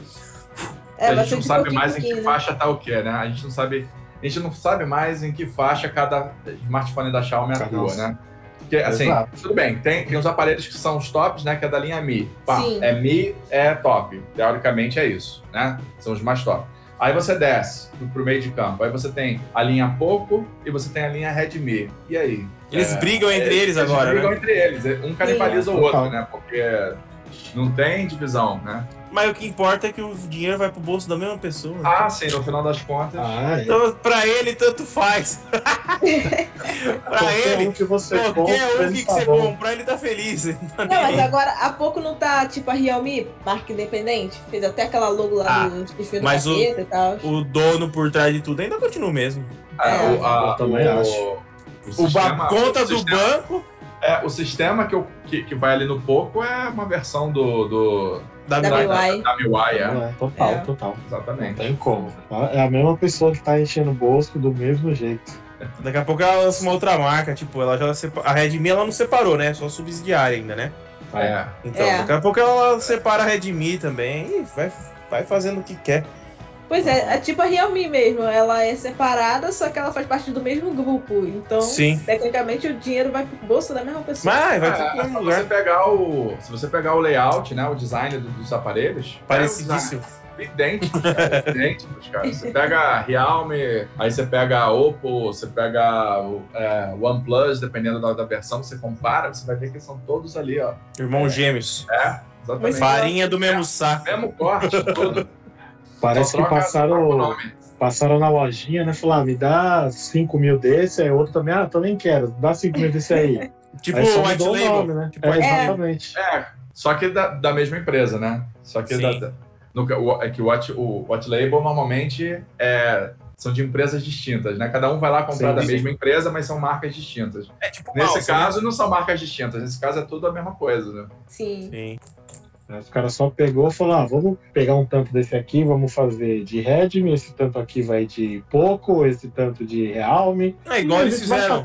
É, a gente não sabe mais em que né? faixa tá o que, né? A gente não sabe. A gente não sabe mais em que faixa cada smartphone da Xiaomi atua, um. né? Porque, assim, Exato. tudo bem, tem, tem os aparelhos que são os tops, né? Que é da linha Mi. Pá, Sim. é Mi, é top. Teoricamente é isso, né? São os mais top. Aí você desce pro, meio de campo. Aí você tem a linha Poco e você tem a linha Redmi. E aí? Eles É, brigam entre eles agora, brigam né? entre eles. Um canibaliza o Total. outro, né? Porque não tem divisão, né? Mas o que importa é que o dinheiro vai pro bolso da mesma pessoa. né? Ah, sim, no final das contas. Ah, é. Então, pra ele, tanto faz. pra Qualquer ele, um que você compra, qualquer um ele que, tá você comprar, ele tá feliz. Tá Não, mas agora, há pouco não tá tipo a Realme, marca independente? Fez até aquela logo lá Ah, do do mas o- e tal. O dono por trás de tudo ainda continua o mesmo. É, É, o, a- eu também o- acho. o O sistema- conta o do sistema- banco É, o sistema que, eu, que, que vai ali no Poco é uma versão do, do da, Da da, MIUI, é. Total, É. total. Não Exatamente. tem como. É a mesma pessoa que tá enchendo o bolso do mesmo jeito. Daqui a pouco ela lança uma outra marca, tipo, ela já a Redmi ela não separou, né? Só subsidiária ainda, né? É. Então, É. daqui a pouco ela separa a Redmi também e vai, vai fazendo o que quer. Pois é, é tipo a Realme mesmo. Ela é separada, só que ela faz parte do mesmo grupo. Então, Sim. tecnicamente, o dinheiro vai pro bolso da mesma pessoa. Mas vai É, tudo pro é lugar. você pegar o, se você pegar o layout, né, o design do- dos aparelhos, Parecidíssimo. é idêntico, cara, idênticos, cara. Você pega a Realme, aí você pega a Oppo, você pega o é, OnePlus, dependendo da, da versão, você compara, você vai ver que são todos ali, ó. Irmãos gêmeos. É, exatamente. Farinha do mesmo saco. Mesmo corte, tudo. Parece que passaram, passaram na lojinha, né? Falaram, ah, me dá 5 mil desse, aí outro também, ah, também quero, dá 5 mil desse aí. Tipo aí só White mudou o Label. nome, né? Tipo é, White exatamente. É, só que da, da mesma empresa, né? Só que da, da- no, o, é que o Watch, o Watch Label normalmente é, são de empresas distintas, né? Cada um vai lá comprar Sim, da sim. mesma empresa, mas são marcas distintas. É tipo Nesse mouse, né? caso, não são marcas distintas. Nesse caso, é tudo a mesma coisa, né? Sim. Sim. Os caras só pegou e falou, ah, vamos pegar um tanto desse aqui, vamos fazer de Redmi, esse tanto aqui vai de Poco, esse tanto de Realme. É igual eles fizeram.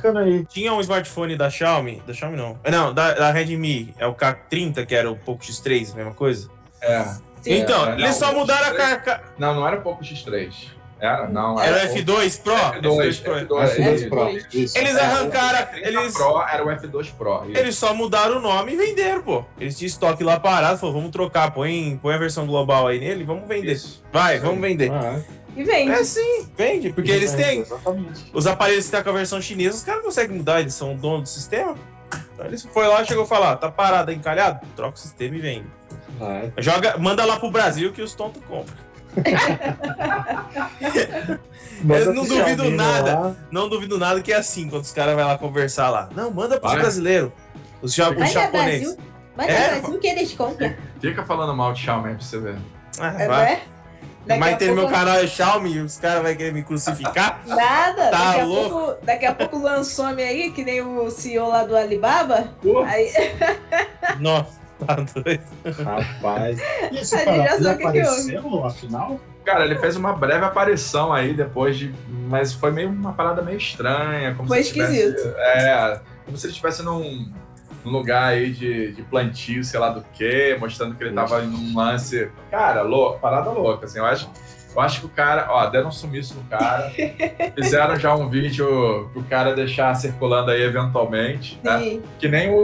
Tinha um smartphone da Xiaomi. Da Xiaomi não. Não, da, da Redmi. É o K30, que era o Poco X3, a mesma coisa. É. Sim. então, é, eles não, só mudaram a X3 carca. Não, não era pouco X3. Era? Não, Era o era F2 Pro? F2, Pro. F2, F2 isso. Pro. Isso. Eles É, arrancaram. o F30 Eles, Pro era o F2 Pro. isso. eles só mudaram o nome e venderam, pô. Eles tinham estoque lá parado. Falou, vamos trocar. Põe, põe a versão global aí nele vamos vender. Isso. Vai, Isso vamos vender. Ah, E vende. É sim, vende. Porque eles é, têm. Exatamente. Os aparelhos que tá com a versão chinesa, os caras não conseguem mudar, eles são dono do sistema. Então eles foi lá, chegou a falar, tá parado, encalhado? Troca o sistema e vende. Vai. Joga, manda lá pro Brasil que os tontos compram. Manda Eu não duvido nada. lá. Não duvido nada que é assim, quando os caras vão lá conversar lá. Não, manda pros Vai. brasileiros. Os, ja os japoneses. Brasil. Vai É, Brasil que eles compram. Fica falando mal de Xiaomi pra você ver. Ah, É, vai. né? Daqui Mas a tem no meu pouco- canal é Xiaomi, os caras vão querer me crucificar. Nada. Tá daqui, a louco? pouco, daqui a pouco lançou-me aí, que nem o CEO lá do Alibaba. Aí, Nossa, tá doido. Rapaz. E esse A gente cara, já ele sabe o que que apareceu, afinal? Cara, ele fez uma breve aparição aí depois de. Mas foi meio uma parada meio estranha. Como Foi se ele tivesse- esquisito. é, como se ele estivesse num, num lugar aí de, de plantio, sei lá do que, mostrando que ele tava em um lance. Cara, lou- parada louca, assim. Eu acho, eu acho que o cara. Ó, deram um sumiço no cara. fizeram já um vídeo pro cara deixar circulando aí eventualmente. Né? Sim. Que nem o,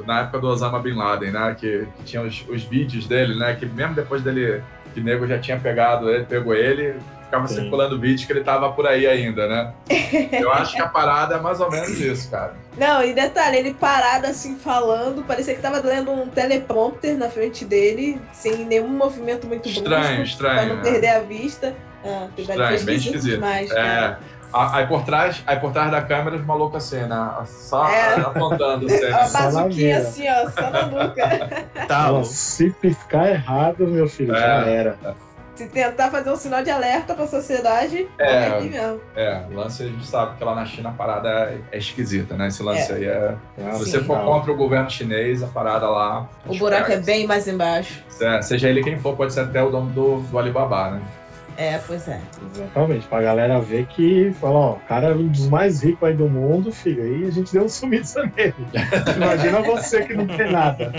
o- na época do Osama Bin Laden, né? Que, que tinha os, os vídeos dele, né? Que mesmo depois dele, que o nego já tinha pegado ele, pegou ele, ficava Sim. circulando vídeo que ele tava por aí ainda, né? Eu acho que a parada é mais ou menos isso, cara. Não, e detalhe, ele parado assim falando, parecia que tava lendo um teleprompter na frente dele, sem nenhum movimento muito Estranho, brusco, estranho, Pra não né? perder a vista. Ah, Estranho, bem esquisito. demais, É. Aí por trás, aí por trás da câmera, os malucos assim, né? Só É. apontando assim. Uma bazuquinha assim, ó, só na nuca. Tá se piscar errado, meu filho, É. já era. Se tentar fazer um sinal de alerta pra sociedade, É. é aqui mesmo. É, o lance a gente sabe que lá na China a parada é, é esquisita, né? Esse lance aí é. Ah, Se você for não. contra o governo chinês, a parada lá. O buraco é bem mais embaixo. É, seja ele quem for, pode ser até o dono do, do Alibaba, né? É, pois é. Exatamente, pra galera ver que, fala, ó, o cara é um dos mais ricos aí do mundo, filho, aí a gente deu um sumiço nele. Imagina você que não tem nada.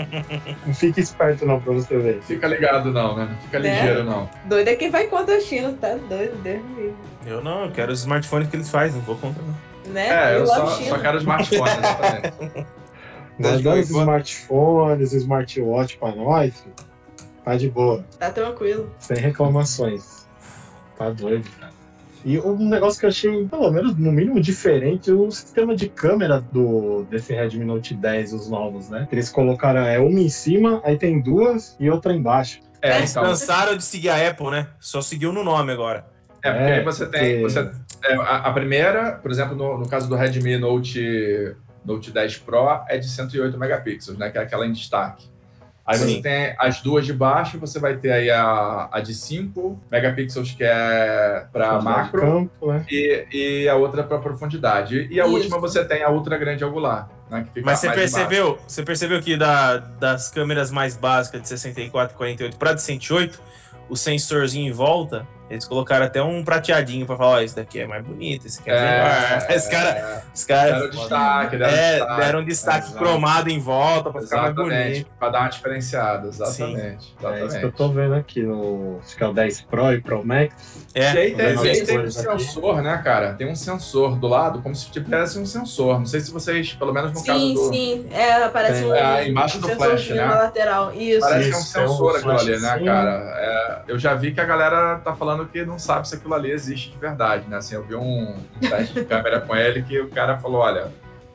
Não fique esperto não pra você ver. Fica ligado não, né? Não fica Né? ligeiro não. Doido é quem vai contra a China, tá doido, Deus me livre. Eu não, eu quero os smartphones que eles fazem, não vou contra não. Né? É, eu só, amo China. só quero smartphone, exatamente. Mandando os smartphones, smartwatch pra nós, filho, tá de boa, Tá tranquilo. sem reclamações. Tá doido, cara. E um negócio que eu achei, pelo menos, no mínimo diferente, o sistema de câmera do, desse Redmi Note 10, os novos, né? Eles colocaram é, uma em cima, aí tem duas e outra embaixo. É, Eles então, cansaram de seguir a Apple, né? Só seguiu no nome agora. é porque É, aí você tem. Você, é, a, a primeira, por exemplo, no, no caso do Redmi Note, Note 10 Pro, é de 108 megapixels, né? Que é aquela em destaque. Aí você Sim. tem as duas de baixo, você vai ter aí a, a de 5 megapixels, que é para macro. Campo, né? e, e a outra para profundidade. E a Isso. última você tem a ultra grande angular, né? Que fica Mas você percebeu, você percebeu que da- das câmeras mais básicas de 64 e 48 para de 108, o sensorzinho em volta, eles colocaram até um prateadinho pra falar, ó, esse daqui é mais bonito, esse aqui é, melhor. Esse cara, é, os caras deram destaque, deram é, destaque. deram um destaque Exato. cromado em volta pra ficar mais Exatamente, bonito. para dar uma diferenciada, exatamente. É isso exatamente. que eu tô vendo aqui no. Acho que é o 10 Pro e Pro Max. E aí tem, as tem um cores aqui. sensor, né, cara? Tem um sensor do lado, como se tivesse um sensor. Não sei se vocês, pelo menos no caso Sim, do. sim. É, aparece Tem. um. É, embaixo do um flash, sensorzinho né? na lateral. Isso. Parece que é um Isso, é sensor aquilo ali, né, cara? É, eu já vi que a galera tá falando que não sabe se aquilo ali existe de verdade, né? Assim, eu vi um, um teste de câmera com ele que o cara falou, olha,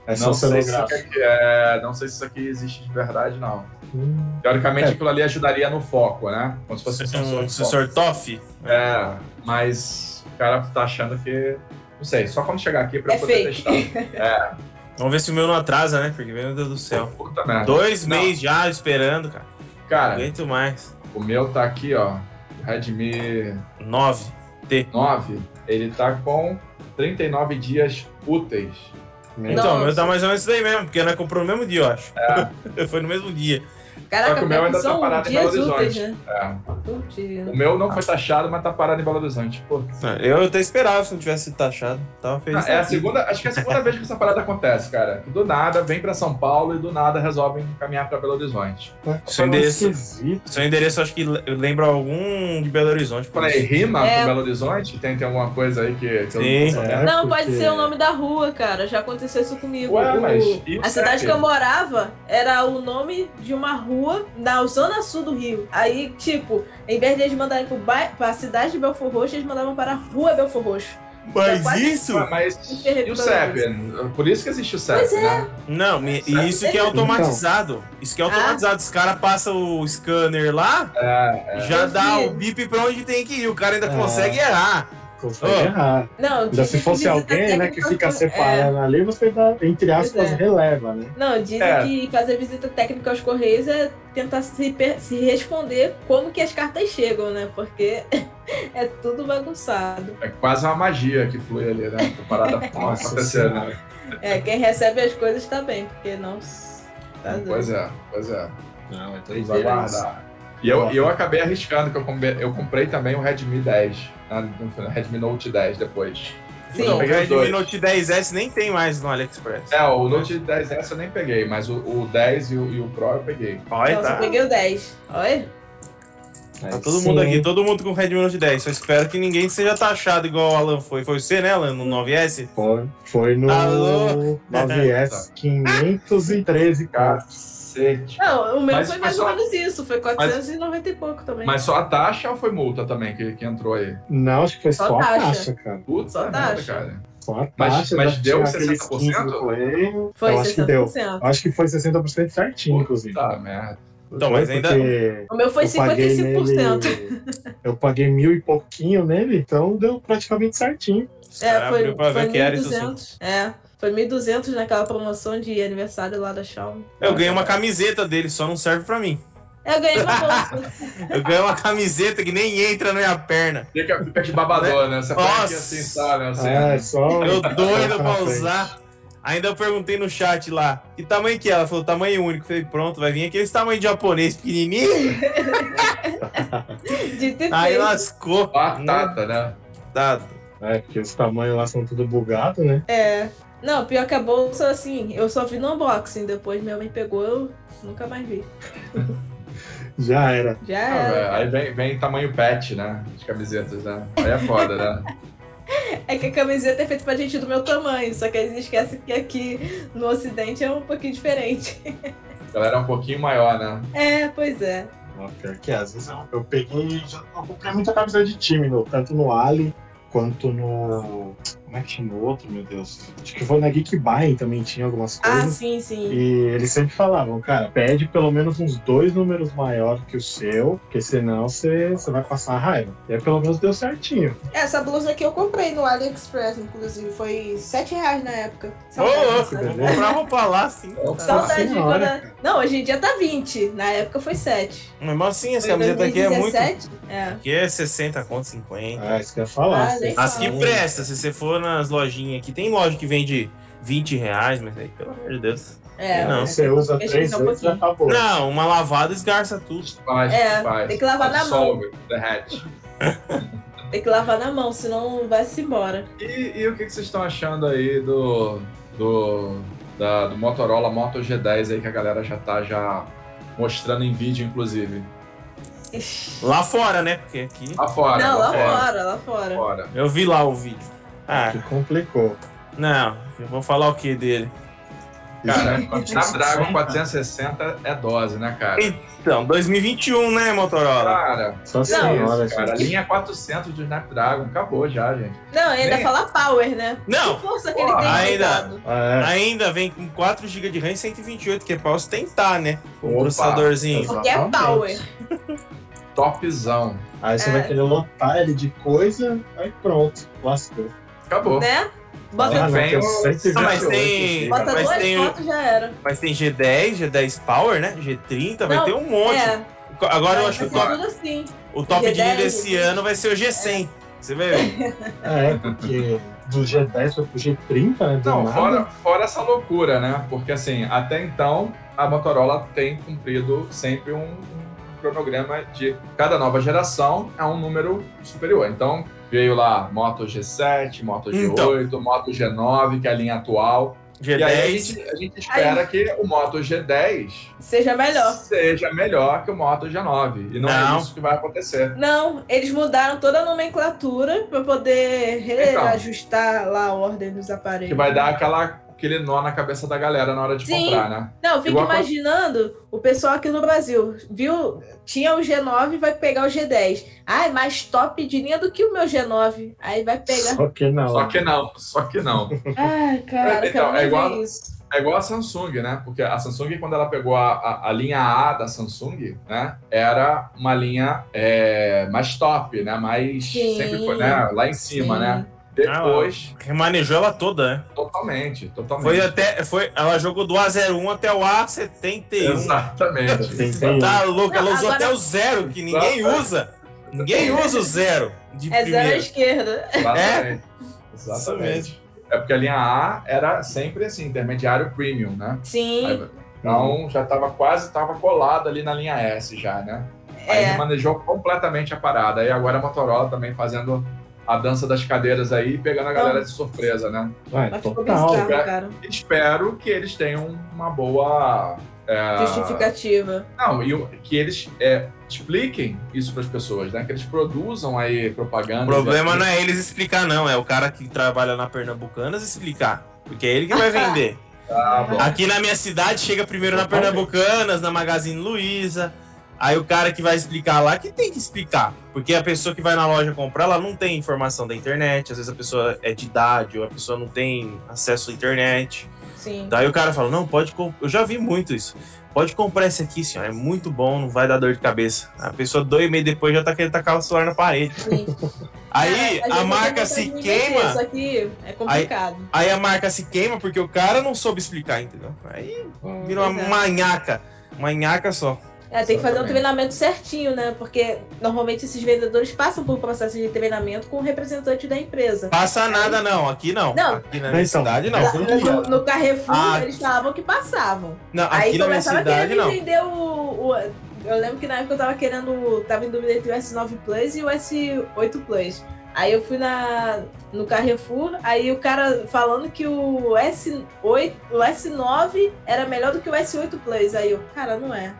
É não sei, se aqui é, não sei se isso aqui existe de verdade, não. Hum, Teoricamente, É. aquilo ali ajudaria no foco, né? Como se fosse um sensor. Um sensor TOF. É, mas o cara tá achando que. Não sei, só quando chegar aqui pra É eu poder fake. testar. Vamos ver se o meu não atrasa, né? Porque, meu Deus do céu. Puta merda. Dois Não. meses já esperando, cara. Não Cara, aguento mais. o meu tá aqui, ó. Redmi Nove. 9, ele tá com 39 dias úteis. Então, o meu Nossa. tá mais ou menos isso daí mesmo, porque nós comprou no mesmo dia, eu acho. Foi no mesmo dia. Só Caraca, que o meu ainda tá parado em Belo úteis, Horizonte. né? É. O meu não foi taxado, mas tá parado em Belo Horizonte. Pô. Eu até esperava se não tivesse sido taxado. Tava feliz. É a segunda, acho que é a segunda vez que essa parada acontece, cara. Do nada vem pra São Paulo e do nada resolvem caminhar pra Belo Horizonte. Seu endereço, esquisito. seu endereço acho que le- lembra algum de Belo Horizonte. por Falei, rima É. com Belo Horizonte? Tem, tem alguma coisa aí que, que eu Sim. não tô sabendo? É, Não, pode porque- ser o nome da rua, cara. Já aconteceu isso comigo. Ué, mas o a cidade CEP? que eu morava era o nome de uma rua na zona sul do Rio. Aí, tipo, em vez de eles mandarem pro bairro, pra cidade de Belfor Roxo, eles mandavam para a rua Belfor Roxo. Mas quase- isso? Ué, mas e o CEP? Por isso que existe o CEP, Pois é. né? Não, me- e isso que é automatizado. Isso que é automatizado. Os caras passam o scanner lá, É, já Eu dá vi. o bip pra onde tem que ir. O cara ainda É. consegue errar. Errar. Não, Ainda se fosse alguém, né, que fica é. separando ali, você dá, entre aspas, é. releva, né? Não, dizem É. que fazer visita técnica aos Correios é tentar se, se responder como que as cartas chegam, né? Porque é tudo bagunçado. é quase uma magia que flui ali, né? Parada acontecer, Senhora. né? É, quem recebe as coisas tá bem, porque não. Tá Pois doido. é, pois é. Não, é doideira. E eu, eu acabei arriscando, que eu comprei, eu comprei também o Redmi 10, né, no Redmi Note 10 depois. Sim. O Redmi. Note 10S nem tem mais no AliExpress. É, o Note 10S eu nem peguei, mas o, o 10 e o, e o Pro eu peguei. Olha, Nossa, tá. eu peguei o 10. Olha. Tá todo sim, mundo aqui, todo mundo com o Redmi Note 10. Só espero que ninguém seja taxado igual o Alan foi. Foi você, né, Alan, no 9S? Foi, foi no Alô? 9S 513, cara. Cacete. Não, o meu Mas- foi mas mais ou menos isso. Foi 490 e pouco também. Mas só a taxa ou foi multa também que, que entrou aí? Não, acho que foi Só só, a taxa. taxa, cara. Puta Só merda, taxa. cara. Só a Mas- taxa. mas já deu tinha aqueles 60%? 15 no coelho. Foi eu acho que deu. 60%. Acho que foi 60% certinho, inclusive. Puta merda. Então, mas ainda- O meu foi eu paguei 55%. nele- eu paguei mil e pouquinho nele, então deu praticamente certinho. É, foi, abriu pra foi ver que era isso sim. 1.200. É, foi 1.200 naquela promoção de aniversário lá da Xiaomi. Eu ganhei uma camiseta dele, só não serve pra mim. Eu ganhei uma bolsa. Eu ganhei uma camiseta que nem entra na minha perna. Fica, de babador, né? Você põe aqui Nossa. assim, sabe? Assim, É, só. Eu doido pra usar. Ainda eu perguntei no chat lá, que tamanho que é? Ela falou, tamanho único. Falei, pronto, vai vir aqueles tamanho de japonês pequenininho. Aí lascou. Batata, né? Tá. É, porque os tamanhos lá são tudo bugado, né? É. Não, pior que a bolsa, assim, eu só vi no unboxing. Depois minha mãe pegou, eu nunca mais vi. Já era. Já Ah, era. aí vem, vem tamanho pet, né? De camisetas, né? Aí é foda, né? É que a camiseta é feita pra gente do meu tamanho, só que eles esquecem que aqui no ocidente é um pouquinho diferente. A galera é um pouquinho maior, né? É, pois é. Pior que é, às vezes eu, eu peguei. Já, eu comprei muita camisa de time, no, tanto no Ali quanto no. Como é que chama o outro, meu Deus? Acho que foi na Geek Buying também tinha algumas Ah, coisas. sim, sim. E eles sempre falavam, cara, pede pelo menos uns dois números maiores que o seu, porque senão você, você vai passar raiva. E aí pelo menos deu certinho. Essa blusa aqui eu comprei no AliExpress, inclusive. Foi 7 reais na época. Ô, Saudade, louco, vou comprar roupa lá, sim. Nossa Saudade de senhora, quando. cara. Não, hoje em dia tá 20. Na época foi 7. Mesmo assim, essa camiseta aqui é muito. 2017? É. Aqui é 60 conto, 50. Ah, isso que eu ia falar. Ah, As que presta, se você for nas lojinhas aqui, tem loja que vende 20 reais, mas aí, pelo amor de Deus. É, Não, é, Você usa três um vezes e. Não, uma lavada esgarça tudo. Faz, É, faz. tem que lavar na mão. Tem que lavar na mão, senão vai-se embora. E, e o que, que vocês estão achando aí do, do, da- do Motorola Moto G10 aí que a galera já tá já mostrando em vídeo, inclusive? Lá fora, né? Porque aqui. Lá fora. não, lá fora. fora, lá fora. fora. Eu vi lá o vídeo. Ah, Que complicou. não. Eu vou falar o que dele? Cara, Snapdragon 460 é dose, né, cara? Então, 2021, né, Motorola? Cara, Só senhora, isso, cara. A gente. linha 400 do Snapdragon acabou já, gente. Não, ainda Nem- fala power, né? Não, Que força que ele tem ainda. coitado. É, ainda vem com 4 GB de RAM e 128, que é pra ostentar, né? Com um processadorzinho. Porque é power. Topzão. Aí você É. vai querer lotar ele de coisa, aí pronto, lascou. Acabou. Né? Bota, Ah, vem tem o- 128 mas tem- bota mas duas tem fotos já era. Mas tem G10, G10 Power, né? G30, vai Não, ter um monte. É, Agora eu vai acho que assim. o top de G10, linha desse ano vai ser o G100. Você vai ver. É, porque do G10 foi pro G30, né? Não, nada. fora, fora essa loucura, né? Porque assim, até então a Motorola tem cumprido sempre um, um cronograma de cada nova geração é um número superior. Então veio lá Moto G7, Moto G8, Moto G9, que é a linha atual. E aí a G10. gente, a gente espera que o Moto G10 Seja melhor. seja melhor que o Moto G9. E não, Não. é isso que vai acontecer. Não, eles mudaram toda a nomenclatura pra poder Então. reajustar lá a ordem dos aparelhos. Que vai dar aquela, aquele nó na cabeça da galera na hora de Sim. comprar, né? Não, fica Igual a- imaginando o pessoal aqui no Brasil. Viu? Tinha o G9 vai pegar o G10. Ah, é mais top de linha do que o meu G9. Aí vai pegar. Só que não. Só que não, só que não. Ai, cara, Então, é igual-. É igual a Samsung, né? Porque a Samsung, quando ela pegou a, a, a linha A da Samsung, né? Era uma linha é, mais top, né? Mais. Sim. Sempre foi, né? Lá em cima, Sim. né? Depois, Remanejou ela toda, né? totalmente, totalmente. Foi até. Foi, ela jogou do A01 até o A71. Exatamente. Tá louco, ela usou agora- até o zero, que ninguém usa. Ninguém usa o zero de É zero à esquerda. Exatamente. Isso Exatamente. É porque a linha A era sempre assim, intermediário premium, né? Sim. Então já estava quase estava colado ali na linha S já, né? Aí É. manejou completamente a parada. Aí agora a Motorola também fazendo a dança das cadeiras aí, pegando a galera de surpresa, né? Vai, Mas total. bizarro, cara. Espero que eles tenham uma boa. é, Justificativa. Não, e que eles é, expliquem isso para as pessoas, né? Que eles produzam aí propaganda. O problema não é eles explicar, não. É o cara que trabalha na Pernambucanas explicar. Porque é ele que vai vender. Bom. Aqui na minha cidade chega primeiro na Pernambucanas, na Magazine Luiza. Aí o cara que vai explicar lá que tem que explicar. Porque a pessoa que vai na loja comprar, ela não tem informação da internet. Às vezes a pessoa é de idade ou a pessoa não tem acesso à internet. Sim. Daí o cara fala: Não, pode comprar. Eu já vi muito isso. Pode comprar esse aqui, senhor. É muito bom, não vai dar dor de cabeça. A pessoa dois meses depois já tá querendo tacar o celular na parede. Sim. Aí Cara, a gente marca se queima. Isso aqui é complicado. Aí a marca se queima porque o cara não soube explicar, entendeu? Aí vira uma Pois é. manhaca. Manhaca só. É, tem que fazer um treinamento certinho, né? Porque normalmente esses vendedores passam por um processo de treinamento com o representante da empresa. Passa nada, não. Aqui não. Não. Aqui na minha Então, cidade, não. No, no Carrefour, Ah, eles falavam que passavam. Não, Aí aqui na minha cidade, não. vender o, o- Eu lembro que na época eu tava querendo. Tava em dúvida entre o S9 Plus e o S8 Plus. Aí eu fui na, no Carrefour, aí o cara falando que o S8, o S9 era melhor do que o S8 Plus. Aí eu, cara, não é.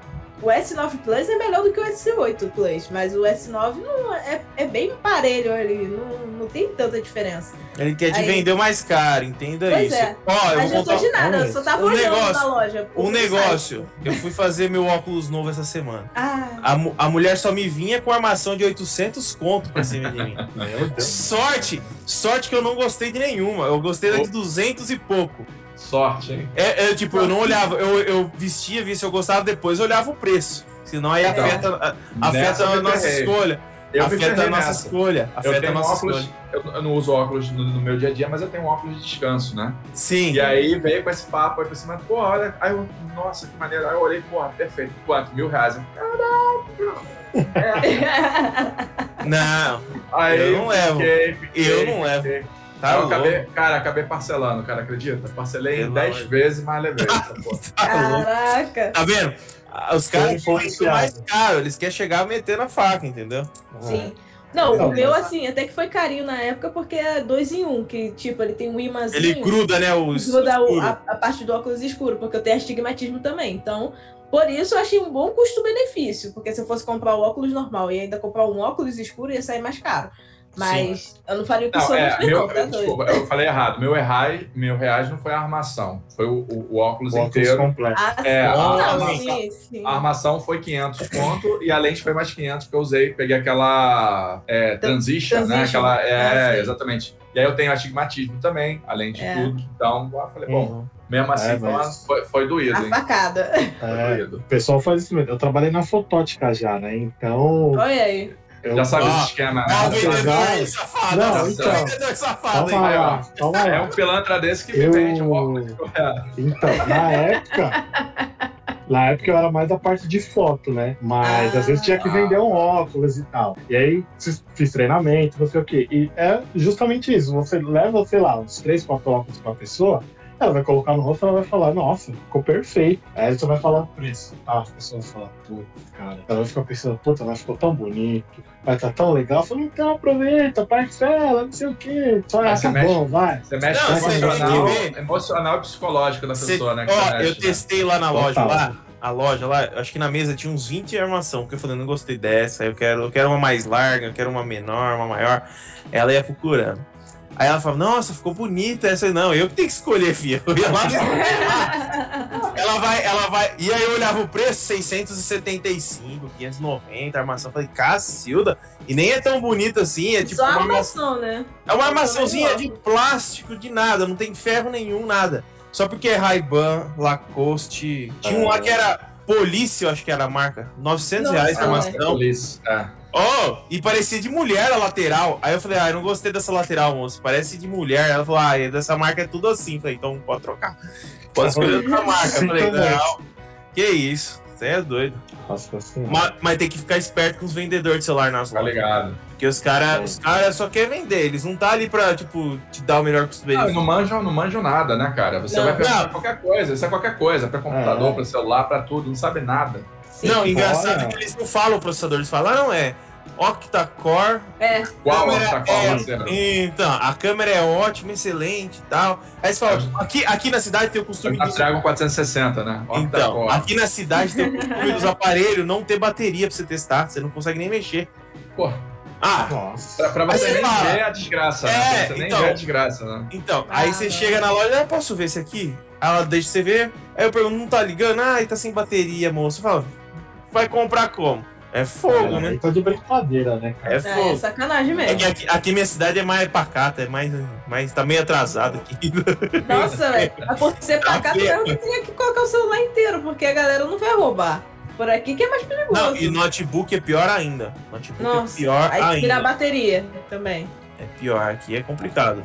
O S9 Plus é melhor do que o S8 Plus, mas o S9 não é, é bem parelho ali, não, não tem tanta diferença. Ele quer te Aí- vender mais caro, entenda Pois isso. é. Ó, eu mas vou eu tô contar de nada, eu só tava um olhando negócio, na loja. um negócio. site. Eu fui fazer meu óculos novo essa semana. Ah, A, a mulher só me vinha com armação de 800 conto pra cima de mim. Sorte! Sorte que eu não gostei de nenhuma. Eu gostei da de 200 e pouco. Sorte, hein? É, é, tipo, eu não olhava, eu, eu vestia, via se eu gostava, depois eu olhava o preço. Senão aí Então, afeta, a- afeta eu a nossa escolha. Eu afeta a nossa nessa. escolha. Eu Afeta a tenho nossa óculos, escolha. eu, eu não uso óculos no, no meu dia a dia, mas eu tenho um óculos de descanso, né? Sim. E aí veio com esse papo aí pra cima, pô, olha, aí eu, nossa, que maneiro. Aí eu olhei, porra, perfeito. Quanto? Mil reais. Não, Aí Eu não levo. fiquei, fiquei, Eu não levo. Tá eu acabei, cara, acabei parcelando, cara, acredita? Parcelei Pelo em 10 amor de vezes, mas levei essa porra. Tá. Caraca! Tá vendo? Ah, Os caras Foi querem muito mais caro, eles querem chegar a meter na faca, entendeu? Sim. Não, Não, o meu, assim, até que foi carinho na época, porque é dois em um, que, tipo, ele tem um imãzinho. Ele gruda, né? O es- gruda o- a, a parte do óculos escuro, porque eu tenho astigmatismo também. Então, por isso eu achei um bom custo-benefício, porque se eu fosse comprar o óculos normal e ainda comprar um óculos escuro, ia sair mais caro. Mas eu não faria o que Não, sou é, meu, não, tá desculpa, eu falei errado. Meu reais, meu reais não foi a armação, foi o, o- o óculos O óculos inteiro. completo. Ah, sim. É, a não, armação- sim, sim. A armação foi 500 ponto e a lente foi mais 500 que eu usei. Peguei aquela é, transition, né? Transition. Aquela, Ah, é, sim. exatamente. E aí eu tenho astigmatismo também, além de É. tudo. Então, eu falei, bom, Uhum. mesmo assim É, foi, uma- mas- foi, foi doído, A hein? facada. Foi É, doído. o pessoal faz isso mesmo. Eu trabalhei na fotótica já, né? Então. Olha aí. Eu... Já sabe Ah, esse esquema, né? Ah, o vendedor safado. Não, Não, então. vendedor safado Calma aí. lá, calma É um pilantra desse que me Eu- vende um óculos. É. Então, na época. Na época eu era mais da parte de foto, né? Mas Ah. às vezes tinha que vender um óculos e tal. E aí fiz- fiz treinamento, não sei o quê. E é justamente isso. Você leva, sei lá, uns três, quatro óculos pra pessoa, ela vai colocar no rosto e ela vai falar, nossa, ficou perfeito. Aí você vai falar o preço. Ah, as pessoas vão falar, putz, cara. Ela vai ficar pensando, puta, mas ficou tão bonito, vai estar tão legal. Eu falo, então aproveita, parcela, não sei o quê. Só ah, tá mexe- bom, vai. Você mexe Não, com que emocional, emocional e psicológico da pessoa, né? que ó, você mexe, eu né? testei lá na loja Total. lá. A loja lá, acho que na mesa tinha uns 20 armação, porque eu falei, não gostei dessa, eu quero, eu quero uma mais larga, eu quero uma menor, uma maior. Ela ia procurando. Aí ela falava, nossa, ficou bonita essa. Não, eu que tenho que escolher, filha. Eu ia lá no- Ela vai, ela vai. E aí eu olhava o preço, 675, 590, a armação. Falei, Cacilda. E nem é tão bonita assim, é tipo Só uma armação. né? É uma armaçãozinha de plástico, de nada, não tem ferro nenhum, nada. Só porque é Ray-Ban, Lacoste. Tinha um lá que era Police, eu acho que era a marca. 900 Nossa, reais a Ah, armação. É. Oh, e parecia de mulher a lateral. Aí eu falei, ah, eu não gostei dessa lateral, moço. Parece de mulher. Ela falou, ah, dessa marca é tudo assim. Eu falei, então pode trocar. Pode escolher outra marca. Eu falei, também. não. Que isso. Você é doido. Nossa senhora. Mas, mas tem que ficar esperto com os vendedores de celular nas Tá lojas. ligado? Porque os caras É. os cara só querem vender. Eles não tá ali pra, tipo, te dar o melhor Não, custo-benefício. não manjam, não manjam nada, né, cara? Você Não. vai Não. qualquer coisa, isso é qualquer coisa, pra computador, É. pra celular, pra tudo, não sabe nada. Sim. Não, engraçado é que eles não falam o processador, eles falam, ah, não é octa-core. É, Qual qual é-? Então, a câmera é ótima, excelente e tal. Aí você fala, aqui, aqui na cidade tem o costume Na dos... Dragon 460, né? Então, aqui na cidade tem o costume dos aparelhos não ter bateria pra você testar, você não consegue nem mexer. Pô, Ah, Nossa. pra, pra você nem fala. ver a desgraça, É, né? Você nem então. a desgraça, né? então, Ah, aí você não. chega na loja, ah, posso ver esse aqui? Aí Ela deixa você ver, aí eu pergunto, não tá ligando? Ah, tá sem bateria, moço. Fala, vai comprar como? É fogo, É, né? tá de brincadeira, né, cara? É é, fogo. sacanagem É mesmo. que aqui, aqui minha cidade é mais pacata, é mais, mais tá meio atrasado aqui. Nossa, velho. Por ser tu feio. mesmo tinha que colocar o celular inteiro, porque a galera não vai roubar. Por aqui que é mais perigoso. Não, e notebook é pior ainda. Notebook Nossa, é pior aí tira a ainda. bateria também. É pior, aqui é complicado.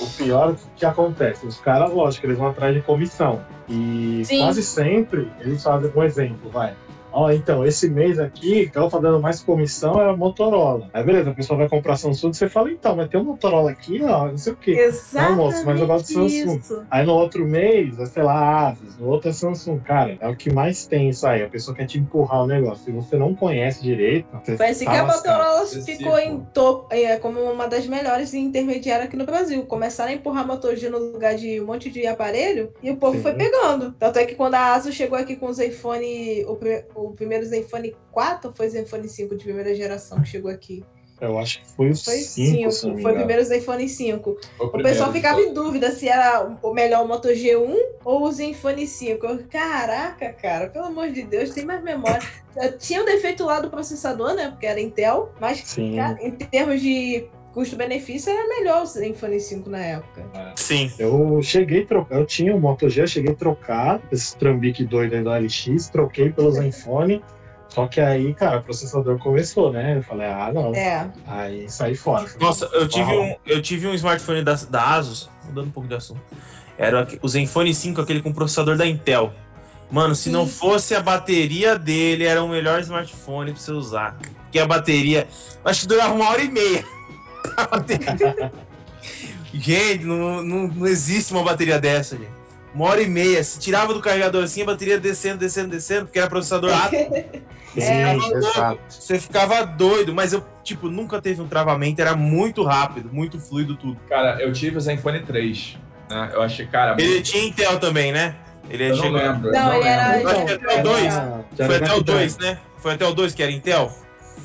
O pior é o que acontece, os caras, lógico, eles vão atrás de comissão. E Sim. quase sempre eles fazem um exemplo, vai. Ó, então, esse mês aqui, que ela tá dando mais comissão é a Motorola. Aí beleza, a pessoa vai comprar Samsung, você fala, então, mas tem um Motorola aqui, ó, não sei o quê. Exatamente moço, mas eu gosto de Samsung. isso. Aí no outro mês, é, sei lá, Asus, no outro é Samsung. Cara, é o que mais tem isso aí. A pessoa quer te empurrar o negócio. Se você não conhece direito, você Foi assim tá que a lascado. Motorola Esse ficou tipo. em topo, é, como uma das melhores intermediárias aqui no Brasil. Começaram a empurrar a Moto G no lugar de um monte de aparelho e o povo Sim. foi pegando. Tanto é que quando a ASUS chegou aqui com o Zenfone, o, prime- o primeiro Zenfone 4 foi Zenfone 5 de primeira geração que chegou aqui. Eu acho que foi o Foi 5, 5, foi o primeiro Zenfone 5. Foi O pessoal ficava em dúvida se era o melhor o Moto G1 ou o Zenfone 5. Eu, Caraca, cara, pelo amor de Deus, tem mais memória. Tinha o defeito lá do processador, né? Porque era Intel, mas cara, em termos de custo-benefício era melhor o Zenfone 5 na época. Sim. Eu cheguei a trocar, eu tinha o Moto G, eu cheguei a trocar esse trambique doido aí do LX, troquei pelo Zenfone. Só que aí, cara, o processador começou, né? Eu falei, ah, não. É. Aí saí fora. Nossa, eu tive um, eu tive um smartphone da, da Asus, mudando um pouco de assunto. Era o Zenfone 5, aquele com processador da Intel. Mano, se não Sim. fosse a bateria dele, era o melhor smartphone pra você usar. Porque a bateria, acho que durava uma hora e meia. Gente, não, não, não existe uma bateria dessa, gente. Uma hora e meia. Se tirava do carregador assim, a bateria descendo, descendo, descendo, porque era processador. Sim, É. Você ficava doido, mas eu, tipo, nunca teve um travamento, era muito rápido, muito fluido tudo. Cara, eu tive o Zenfone 3. Né? Eu achei, cara. Ele tinha Intel também, né? Ele eu não chegou. lembro. eu Não, ele era- lembro. Acho que até o 2. Já Foi até o capitão. 2, né? Foi até o 2 que era Intel?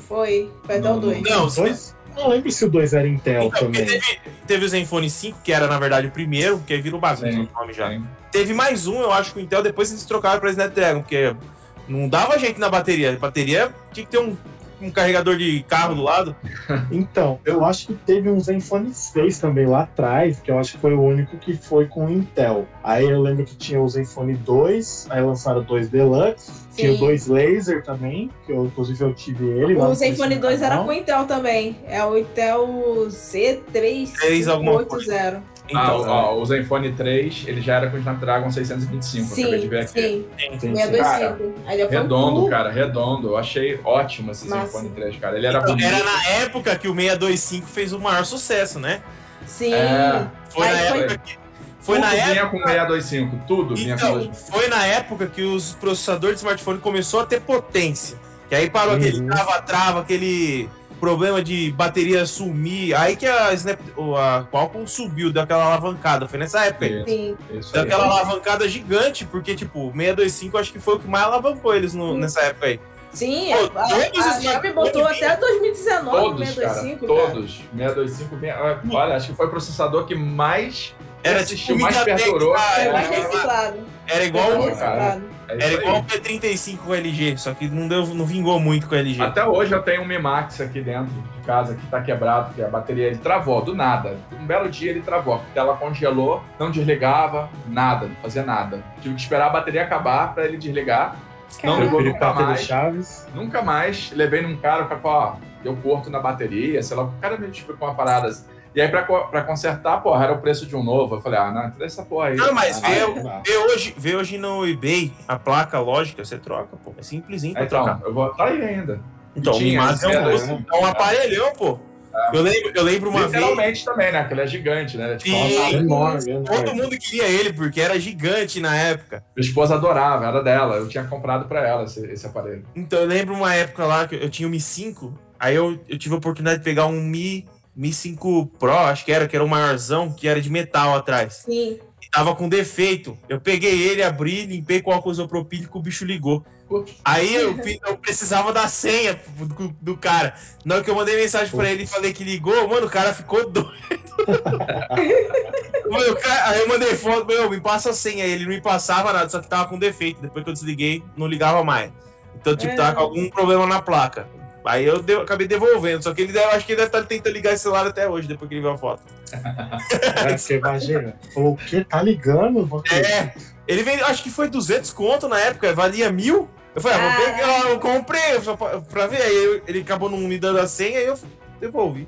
Foi, foi até o Não, 2. Não, O dois? Não lembro se o 2 era Intel Então, também. teve, teve o Zenfone 5, que era na verdade o primeiro, que aí virou bagunça Sim, o nome já. Sim. Teve mais um, eu acho que o Intel, depois eles trocaram pra Snapdragon, porque não dava jeito na bateria. A bateria tinha que ter um, um carregador de carro do lado. Então, eu acho que teve um Zenfone 6 também lá atrás, que eu acho que foi o único que foi com Intel. Aí eu lembro que tinha o Zenfone 2, aí lançaram 2 Deluxe, tinha Sim. 2 Laser também, que eu, inclusive eu tive ele. lá O Zenfone 2 era com Intel também. É o Intel Z3 Três alguma 580. Ah, Então, ó, o Zenfone 3, ele já era com o Snapdragon 625. acabei de Sim, ver aqui. sim. sim. Sim, sim. 625. Aí já foi um Redondo, cara, redondo. Eu achei ótimo esse Massa. Zenfone 3, cara. Ele era Então, bonito. era na época que o 625 fez o maior sucesso, né? Sim. É. Foi Aí na foi- época que. Foi tudo na vinha época. com 625, tudo vinha com Então, 625. foi na época que os processadores de smartphone começou a ter potência. Que aí parou Uhum. aquele trava-trava, aquele problema de bateria sumir. Aí que a, Snap, o- a Qualcomm subiu, deu aquela alavancada. Foi nessa época aí. Sim. Deu aquela alavancada gigante, porque, tipo, o 625 acho que foi o que mais alavancou eles no- nessa época aí. Sim, Pô, a, a, a botou até 2019 Todos, o cara, 625, cara. todos. 625 vinha. Olha, acho que foi o processador que mais Era assistiu, tipo mais perdurou. era, mais reciclado. era igual, Foi É era igual o P35 com LG, só que não, deu, não vingou muito com a LG. Até hoje eu tenho um Mi Max aqui dentro de casa que tá quebrado, que a bateria ele travou, do nada. Um belo dia ele travou, a tela congelou, não desligava, nada, não fazia nada. Tive que esperar a bateria acabar pra ele desligar. Não ligou nunca mais. Chaves. Nunca mais levei num cara, o cara falou, ó, deu corto na bateria, sei lá. O cara me explicou uma parada. E aí, pra, pra consertar, porra, era o preço de um novo. Eu falei, ah, não, tira essa porra aí. Não, mas Ah, vê, vê hoje, vê hoje no eBay a placa lógica, você troca, pô. É simplesinho pra Então, trocar. eu vou. Tá aí ainda. Então, o tinha, Mimax é um, era, né? é um aparelhão, pô. Eu lembro, eu lembro uma vez. Literalmente também, né? Que ele é gigante, né? Tipo, Sim. Enorme, enorme. Todo mundo queria ele, porque era gigante na época. minha esposa adorava, era dela. Eu tinha comprado pra ela esse, esse aparelho. Então eu lembro uma época lá que eu tinha o Mi 5, aí eu, eu tive a oportunidade de pegar um Mi, Mi 5 Pro, acho que era, que era o maiorzão, que era de metal atrás. Sim. E tava com defeito. Eu peguei ele, abri, limpei com álcool isopropílico, o bicho ligou. Aí eu, eu precisava da senha do, do cara. Na hora que eu mandei mensagem pra ele e falei que ligou, mano, o cara ficou doido. Mano, cara- aí eu mandei foto, meu, me passa a senha. Ele não me passava nada, só que tava com defeito. Depois que eu desliguei, não ligava mais. Então, tipo, É. tava com algum problema na placa. Aí eu de- acabei devolvendo. Só que ele deve, acho que ele deve estar tentando ligar esse celular até hoje, depois que ele viu a foto. É, porque imagina. O que? Tá ligando? Você- É, ele vendeu, acho que foi 200 conto na época, valia mil. Eu falei, ah, vou pegar, eu comprei só pra, pra ver. Aí eu- ele acabou não me dando a senha e eu devolvi.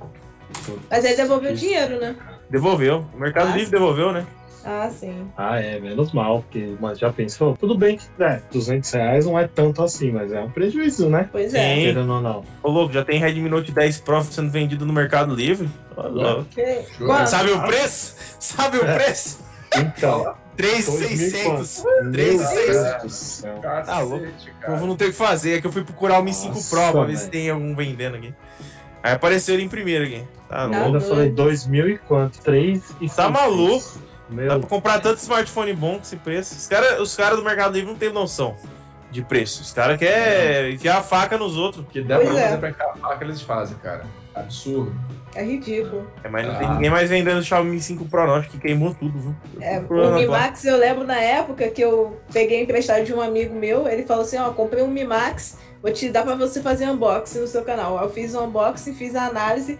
Mas aí devolveu o dinheiro, né? Devolveu. O Mercado Livre devolveu, né? Ah, sim. Ah, é, menos mal, porque mas já pensou? Tudo bem que é, 200 reais não é tanto assim, mas é um prejuízo, né? Pois é. Sim. Ou não. Ô, louco, já tem Redmi Note 10 Pro sendo vendido no Mercado Livre. Ô, louco. Que- Show. Quanto? Sabe o preço? Sabe o É. preço? Então, 3,600. Meu 3,600. Deus do céu. Tá louco. O povo não tem o que fazer. É que eu fui procurar o Mi 5 Nossa, Pro pra ver se tem algum vendendo aqui. Aí apareceu ele em primeiro aqui. Tá Eu louco. ainda doido. falei 2 mil e quanto? 3 e Tá 600. Maluco? Dá Meu pra comprar tanto smartphone bom com esse preço. Os caras os cara do Mercado Livre não tem noção de preço. Os caras querem enfiar a faca nos outros. O que der Pois pra é. fazer pra encarar que eles fazem, cara. Absurdo. É ridículo. É, mas não tem Ah. ninguém mais vendendo Xiaomi 5 Pro, não. Acho que queimou tudo, viu? É, o Mi agora. Max, eu lembro na época que eu peguei emprestado de um amigo meu, ele falou assim, ó, comprei um Mi Max, vou te dar pra você fazer unboxing no seu canal. Eu fiz um unboxing, fiz a análise,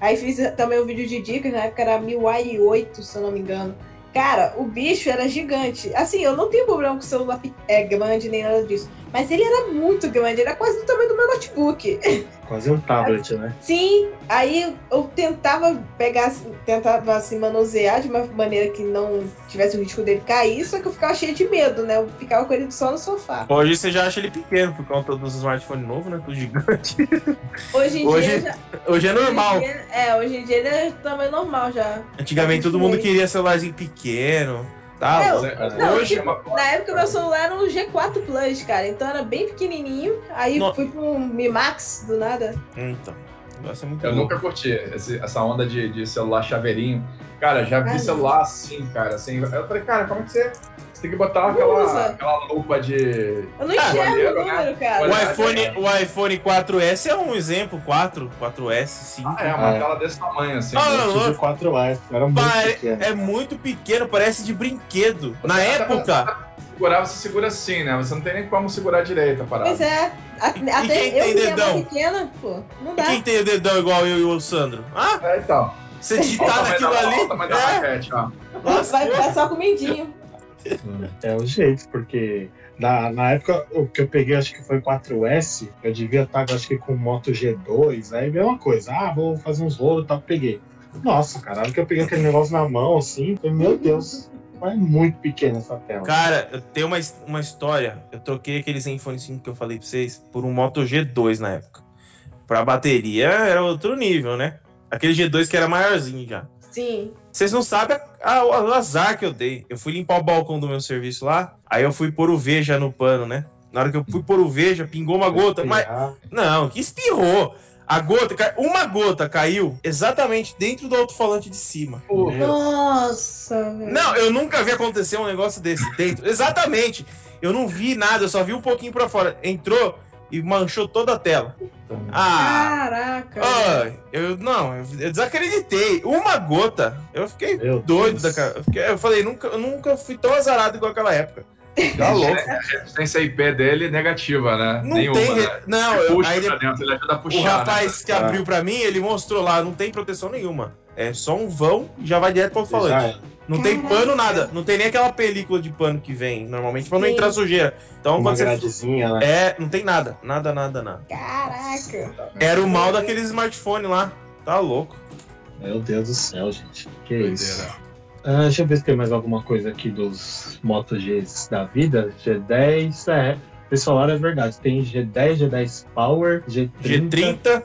aí fiz também um vídeo de dicas, na época era MIUI 8, se eu não me engano. Cara, o bicho era gigante. Assim, eu não tenho problema com celular é, grande nem nada disso. Mas ele era muito grande, ele era quase do tamanho do meu notebook. Quase um tablet, né? Sim, aí eu tentava pegar, assim, tentava assim, manusear de uma maneira que não tivesse o risco dele cair, só que eu ficava cheio de medo, né? Eu ficava com ele só no sofá. Hoje você já acha ele pequeno por conta dos smartphones novos, né? Tudo gigante. Hoje em Hoje- dia. já- Hoje é normal. hoje dia- é, hoje em dia ele é tamanho normal já. Antigamente todo mundo queria celularzinho pequeno. Tá É, louco. Não, Hoje, tipo, na época meu celular era um G4 Plus, cara, então era bem pequenininho. Aí No- fui pro Mi Max do nada. Então, negócio é muito Eu louco. nunca curti esse- essa onda de, de celular chaveirinho. Cara, já vi Ah, celular assim, cara. Assim, eu falei, cara, como é que você. Você tem que botar Não aquela, usa. aquela lupa de. Eu não Ah, enxergo o maneiro, né? número, cara. O iPhone, é. o iPhone 4S é um exemplo, 4, 4S, 5. Ah, é, uma É. tela desse tamanho, assim. Ah? Eu tive 4S, era muito Pare- pequeno. É muito pequeno, parece de brinquedo. Na Você época, Segurar, você segura assim, né? Você não tem nem como segurar direito a parada. Pois é. A- E- e Até quem eu tem minha dedão? pequena, pô, não dá. quem tem o dedão igual eu e o Sandro? Ah, É, então. você o digitar naquilo o ali. tamanho da É, raquete, ó. lascou. Vai ficar só com o mindinho. É o jeito, porque na, na época o que eu peguei, acho que foi 4S, eu devia estar, acho que com Moto G2, aí mesma coisa, ah, vou fazer uns rolos e tal, peguei. Nossa, cara, que eu peguei aquele negócio na mão, assim, falei, meu Deus, é muito pequena essa tela. Cara, eu tenho uma, uma história. Eu troquei aquele Zenfone 5 que eu falei pra vocês por um Moto G2 na época. Pra bateria era outro nível, né? Aquele G2 que era maiorzinho já. Sim. Vocês não sabem a- a- o azar que eu dei. Eu fui limpar o balcão do meu serviço lá, aí eu fui pôr o Veja no pano, né? Na hora que eu fui pôr o Veja, pingou uma gota. Mas, não, que espirrou. A gota, uma gota caiu exatamente dentro do alto-falante de cima. Nossa, velho. Não, eu nunca vi acontecer um negócio desse dentro. Exatamente. Eu não vi nada, eu só vi um pouquinho pra fora. Entrou e manchou toda a tela. Ah, Caraca. ah, eu não, eu, desacreditei. Uma gota, eu fiquei meu doido Deus. da cara. Eu, fiquei- eu falei, nunca, eu nunca fui tão azarado igual aquela época. Tá louco. a resistência IP dele negativa, né? Não Nenhuma, tem. né? Não, eu, Puxa aí pra ele- dentro, ele ajuda a puxar, o rapaz né? que abriu pra mim, ele mostrou lá, não tem proteção nenhuma. É só um vão e já vai direto pro Já é. Não tem Caraca. pano, nada. Não tem nem aquela película de pano que vem normalmente pra não Sim. entrar sujeira. Então, Uma quando você gradezinha, né? É, não tem nada. Nada, nada, nada. Caraca. Era o mal daqueles smartphones lá. Tá louco. Meu Deus do céu, gente. Que Doideira. isso. Ah, deixa eu ver se tem mais alguma coisa aqui dos Moto Gs da vida. G10, é. Eles falaram é verdade. Tem G10, G10 Power, G30. G30.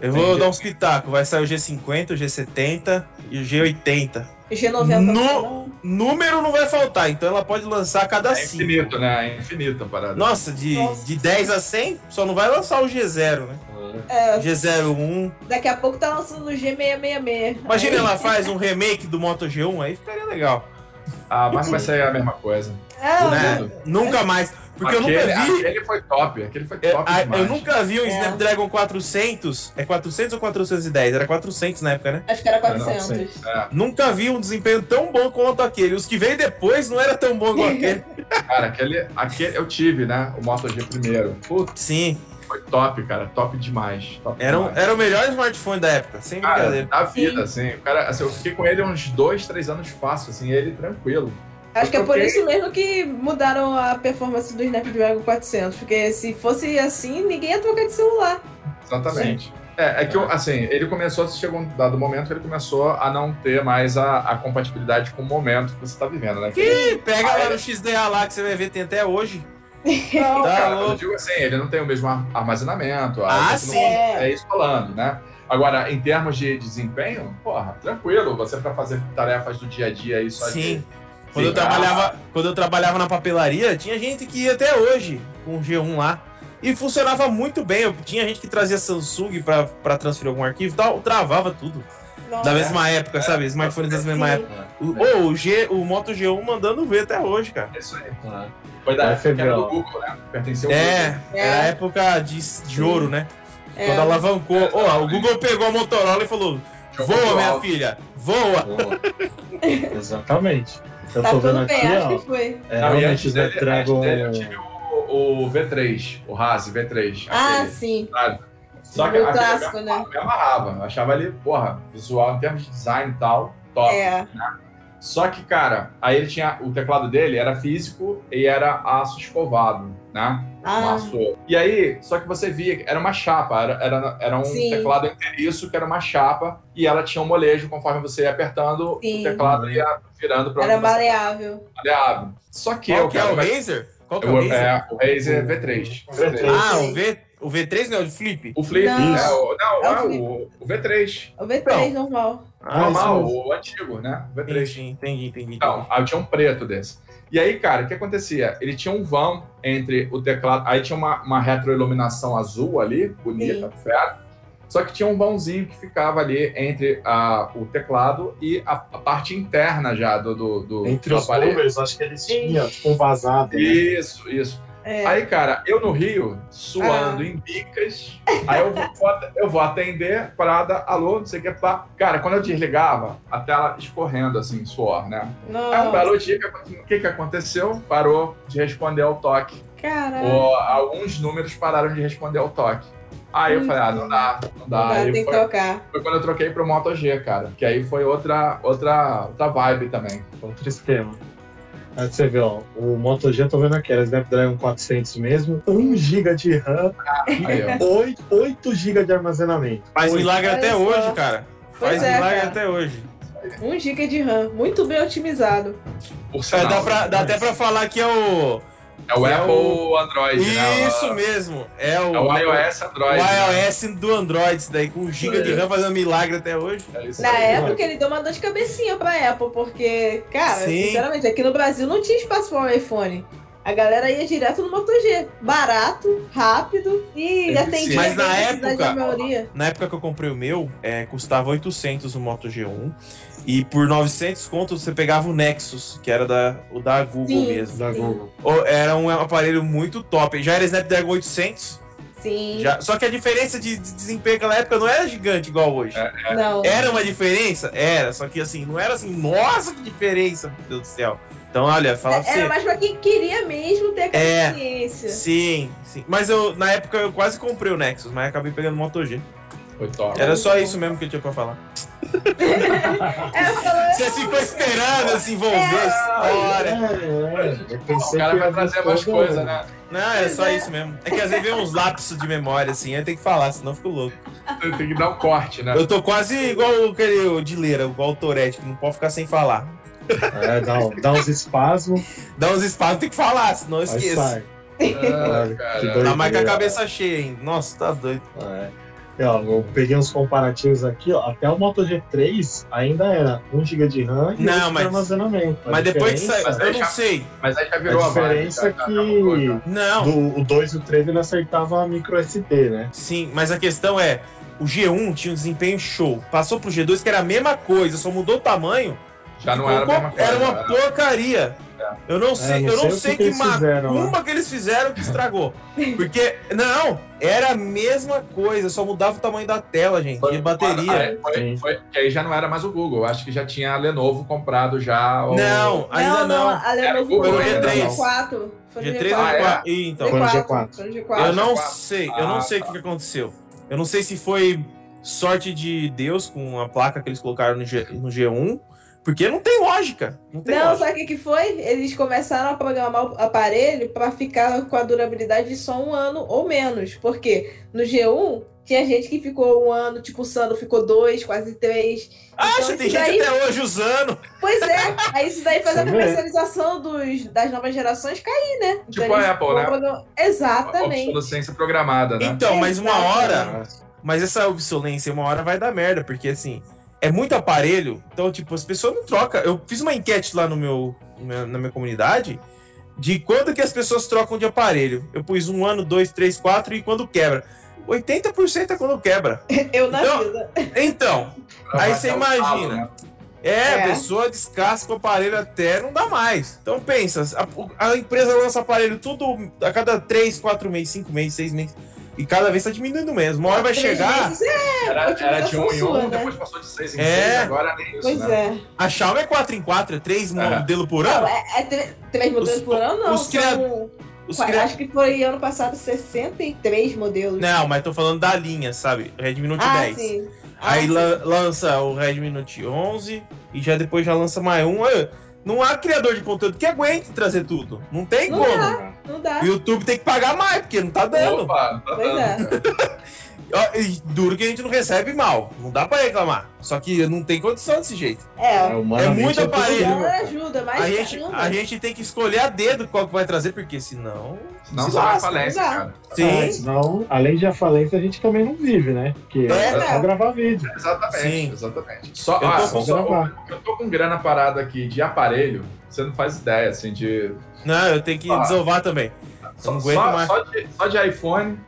Eu vou Tem dar uns pitacos. Vai sair o G50, o G70 e o G80. G90 No- não. Número não vai faltar, então ela pode lançar a cada É 5. infinito, né? É infinito a parada. Nossa, de, Nossa. de 10 a 100, só não vai lançar o G0, né? É, G01. daqui a pouco tá lançando o G666. Imagina Aí- ela faz um remake do Moto G1, aí ficaria legal. Ah, mas vai sair a mesma coisa. É, né? Nunca mais. Porque eu aquele, nunca vi. Aquele foi top. Aquele foi Eu, top demais. eu nunca vi um É. Snapdragon 400. É 400 ou 410? Era 400 na época, né? Acho que era Não, 400. É, Nunca vi um desempenho tão bom quanto aquele. Os que veio depois não era tão bom quanto aquele. cara, aquele, aquele eu tive, né? O Moto G primeiro. Putz, Sim, foi top, cara. Top demais. Top era, demais. era o melhor smartphone da época, sem Cara, brincadeira. da vida, assim. O cara, assim, eu fiquei com ele uns dois, três anos fácil, assim, ele tranquilo. Acho que é por isso mesmo que mudaram a performance do Snapdragon 400. Porque se fosse assim, ninguém ia trocar de celular. Exatamente. É, é que, eu, assim, ele começou, chegou um dado momento que ele começou a não ter mais a, a compatibilidade com o momento que você tá vivendo, né? Ih, pega Ah, lá no XDA lá que você vai ver, tem até hoje. Não, Tá cara, eu louco. digo assim, ele não tem o mesmo ar- armazenamento. Ah, aí sim. É isso falando, né? Agora, em termos de desempenho, porra, tranquilo. Você pra fazer tarefas do dia a dia aí só Sim. de... Quando eu, trabalhava, quando eu trabalhava na papelaria, tinha gente que ia até hoje com o G1 lá. E funcionava muito bem. Eu, tinha gente que trazia Samsung pra, pra transferir algum arquivo e tal, travava tudo. Da mesma época, sabe? Smartphones da mesma Sim. época. O, ô, o, G, o Moto G1 mandando ver até hoje, cara. É isso aí. Ah, Foi da época era do Google, né? Pertenceu ao É, Google. É. era a época de, de ouro, né? É. Quando alavancou. Ó, o Google pegou a Motorola e falou: Voa, minha alto. filha, voa! boa. Exatamente. Eu Tá tô vendo tudo bem, aqui, acho ó. que foi. É Não, realmente dele, antes dele eu tive o, o V3, o Razi V3. Ah, aquele, sim. sabe? Só que O clássico, né? me amarrava. Eu achava ele, porra, visual, em termos de design e tal, top. É. Só que, cara, aí ele tinha. O teclado dele era físico e era aço escovado, né? Ah. E aí, só que você via, que era uma chapa, era, era, era um Sim. teclado inteiriço que era uma chapa e ela tinha um molejo conforme você ia apertando, Sim. o teclado ia virando para era maleável. maleável. Só que Qual eu, que é o Razer? Qual que é eu- o Razer? é, o Razer V3. V3. Ah, o, v, o V3 não é o de flip? O Flip, Não. é, o, não, É o é o, o V3. O V3 normal. Ah, Normal, isso mesmo. o antigo, né? O Entendi, V3. sim, entendi, entendi. Então, aí eu tinha um preto desse. E aí, cara, o que acontecia? Ele tinha um vão entre o teclado. Aí tinha uma, uma retroiluminação azul ali, bonita, fera. Só que tinha um vãozinho que ficava ali entre a, o teclado e a, a parte interna já do, do, do, Entre do os aparelho. acho que eles tinham tipo um vazado. né? Isso, isso. É. Aí, cara, eu no Rio, suando Ah. em bicas, aí eu vou, eu vou atender, parada, alô, não sei o que, pá. Cara, quando eu desligava, a tela escorrendo, assim, suor, né? Aí um Nossa, belo dia, o que, que aconteceu? Parou de responder ao toque. caralho. Ou, alguns números pararam de responder ao toque. Aí eu falei, ah, não dá, não dá. Não dá, tem que foi, tocar. foi quando eu troquei pro Moto G, cara. Que aí foi outra, outra, outra vibe também. Outro esquema. Aí você vê, ó, o Moto G, eu tô vendo aqui, era Snapdragon 400 mesmo, 1 GB de RAM Aí, ó. 8, 8 GB de armazenamento. Faz Oito. milagre Olha até só. hoje, cara. Pois Faz é, milagre cara. até hoje. 1 GB de RAM. Muito bem otimizado. Por É, sinal, dá, pra- dá até pra falar que é o. É o é Apple o- Android, né? Isso mesmo. É o, É o iOS o Android. né? iOS do Android, isso daí, com 1 GB de É. RAM fazendo milagre até hoje. É isso Na época ele deu uma dor de cabecinha pra Apple, porque, cara, Sim. sinceramente, aqui no Brasil não tinha espaço para um iPhone. A galera ia direto no Moto G. Barato, rápido e Eficiente. atendia Mas na época-. Na época que eu comprei o meu, é, custava 800 o Moto G1. E por 900 contos você pegava o Nexus, que era da, o da Google Sim. mesmo. Da Sim. Google. Era um aparelho muito top. Já era Snapdragon 800. Sim. Já, só que a diferença de, de desempenho naquela época não era gigante igual hoje. É. Não. Era uma diferença? Era. Só que assim, não era assim, nossa, que diferença, meu Deus do céu. Então, olha, falar pra Era mais pra quem queria mesmo ter aquela É. experiência. Sim, sim. Mas eu, na época, eu quase comprei o Nexus, mas acabei pegando o Moto G. Foi top. Era só isso mesmo que eu tinha pra falar. É, Você ficou esperando a história. É, é, eu O cara vai trazer mais todo- coisa, né? Não, é só isso mesmo. É que às vezes vem uns lapsos de memória, assim, aí tem que falar, senão eu fico louco. Tem que dar um corte, né? Eu tô quase igual aquele o de Leira, igual o Tourette, que não pode ficar sem falar. É, dá, dá uns espasmos, Dá uns espaços, tem que falar, senão eu esqueço. Ah, Que cara. doido. Tá mais com a cabeça cheia ainda. Nossa, tá doido. É. Ó, eu peguei uns comparativos aqui, ó. Até o Moto G3 ainda era 1 GB de RAM e Não, 8 de mas- armazenamento. A Mas depois que diferença- saiu, eu não já- sei. Mas aí já virou A a vibe. diferença já- é que já. Não, do, o 2 e o 3 ele aceitava a micro SD, né? sim, mas a questão é, o G1 tinha um desempenho show. Passou pro G2 que era a mesma coisa, só mudou o tamanho. Já não era a mesma uma- coisa. Era uma né? porcaria. Eu não sei, não eu não sei o sei que que, que eles fizeram, né? macumba que eles fizeram que estragou. Porque, não, era a mesma coisa, só mudava o tamanho da tela, gente, Foi- e bateria. Aí, foi, aí já não era mais o Google. Acho que já tinha a Lenovo comprado já. o- Não, ainda não. A Lenovo Foi no G3. G4. Foi no G3 G4. Ah, ou é? G4? Ih, Então, Foi no G4. G4. Foi no eu G4. não G4. sei, eu não Ah, sei o tá. que que aconteceu. Eu não sei se foi sorte de Deus com a placa que eles colocaram no, G, no G1, porque não tem lógica. Não tem Não, lógica. sabe o que, foi? Eles começaram a programar o aparelho para ficar com a durabilidade de só um ano ou menos. Porque no G1 tinha gente que ficou um ano, tipo o Sandro ficou dois, quase três. Acha, Então, tem gente daí- até hoje usando. Pois é, aí isso daí faz a comercialização dos, das novas gerações cair, né? Tipo eles a Apple, né? programar- Exatamente. Obsolescência programada, né? Então, mas uma hora, mas essa obsolência uma hora vai dar merda, porque assim, é muito aparelho, então, tipo, as pessoas não trocam. Eu fiz uma enquete lá no meu, na minha comunidade de quando que as pessoas trocam de aparelho. Eu pus um ano, dois, três, quatro e quando quebra. 80% é quando quebra. Eu na Então, vida. Então, Aí você um imagina. né? é, É. a pessoa descasca o aparelho até não dá mais. Então pensa, a, a empresa lança aparelho tudo a cada 3, 4 meses, 5 meses, 6 meses. E cada vez tá diminuindo mesmo. Uma hora vai Três chegar. meses é Era, era de um em um, né? depois passou de seis em É. seis, agora nem isso, Pois né? é. A Xiaomi é 4 em 4, é 3 É. modelos por Não, ano. é, é tre- três modelos Os- por ano, não. os são- criado- Os cria- Acho que foi ano passado 63 modelos. Não, mas tô falando da linha, sabe? Redmi Note ah, 10. sim. Ah, Aí sim. lan- lança o Redmi Note 11 e já depois já lança mais um. Aí, Não há criador de conteúdo que aguente trazer tudo. Não tem Não como. dá. Não dá. O YouTube tem que pagar mais, porque não tá dando. Opa, tá Pois dando. é. Duro que a gente não recebe mal. Não dá pra reclamar. Só que não tem condição desse jeito. É. humanamente, muito tudo aparelho. Não ajuda, mas A gente, a gente tem que escolher a dedo qual que vai trazer, porque senão. Não se só vai falência, cara. Sim. É, senão, além de a falência, a gente também não vive, né? Porque É, é, só gravar vídeo. Exatamente, Sim. exatamente. Só, Eu tô ah, com- só- eu tô com grana parada aqui de aparelho, você não faz ideia, assim, de. Não, eu tenho que Ah. desovar também. Só, não aguento só- mais. só de, só de iPhone,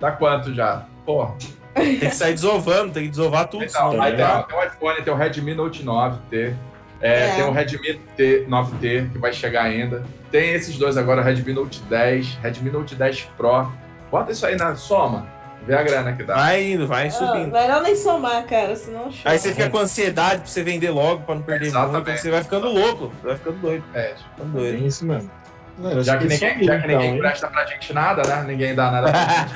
dá quanto já? Porra. Tem que sair desovando, tem que desovar tudo. Então, senão aí não tem, tem o iPhone, tem o Redmi Note 9T, é, É. tem o Redmi T, 9T, que vai chegar ainda. Tem esses dois agora, Redmi Note 10, Redmi Note 10 Pro. Bota isso aí na soma, vê a grana que dá. Vai indo, vai Ah, subindo. melhor nem somar, cara, senão chora. Aí você fica com ansiedade pra você vender logo, pra não perder Exatamente. muito. Você vai ficando louco, vai ficando doido. É, Ficando É doido. isso mesmo. Não, já que, ninguém, já que ninguém então, hein? presta pra gente nada, né? Ninguém dá nada pra gente.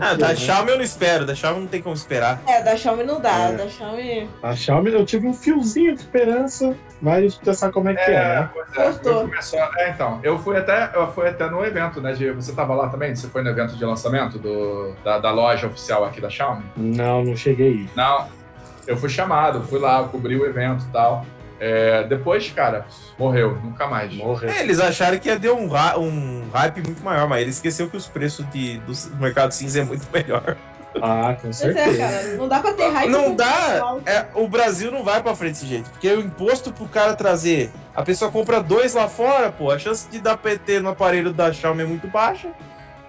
Ah, Ah, da? Xiaomi eu não espero, da Xiaomi não tem como esperar. É, da Xiaomi não dá. É. Da Xiaomi. A Xiaomi, eu tive um fiozinho de esperança, mas sabe como é que é, É, né? pois é. Começou, é, então, eu fui até, eu fui até no evento, né? De, você tava lá também? Você foi no evento de lançamento do, da, da loja oficial aqui da Xiaomi? Não, não cheguei aí. Não, eu fui chamado, fui lá, cobri o evento e tal. É, depois, cara, morreu, nunca mais. Morreu. É, eles acharam que ia ter um, um hype muito maior, mas ele esqueceu que os preços de, do mercado cinza é muito melhor. Ah, com Pois é, certeza. cara. Não dá pra ter hype. Não dá. É, o Brasil não vai pra frente desse jeito. Porque o imposto pro cara trazer. A pessoa compra dois lá fora, pô. A chance de dar PT no aparelho da Xiaomi é muito baixa.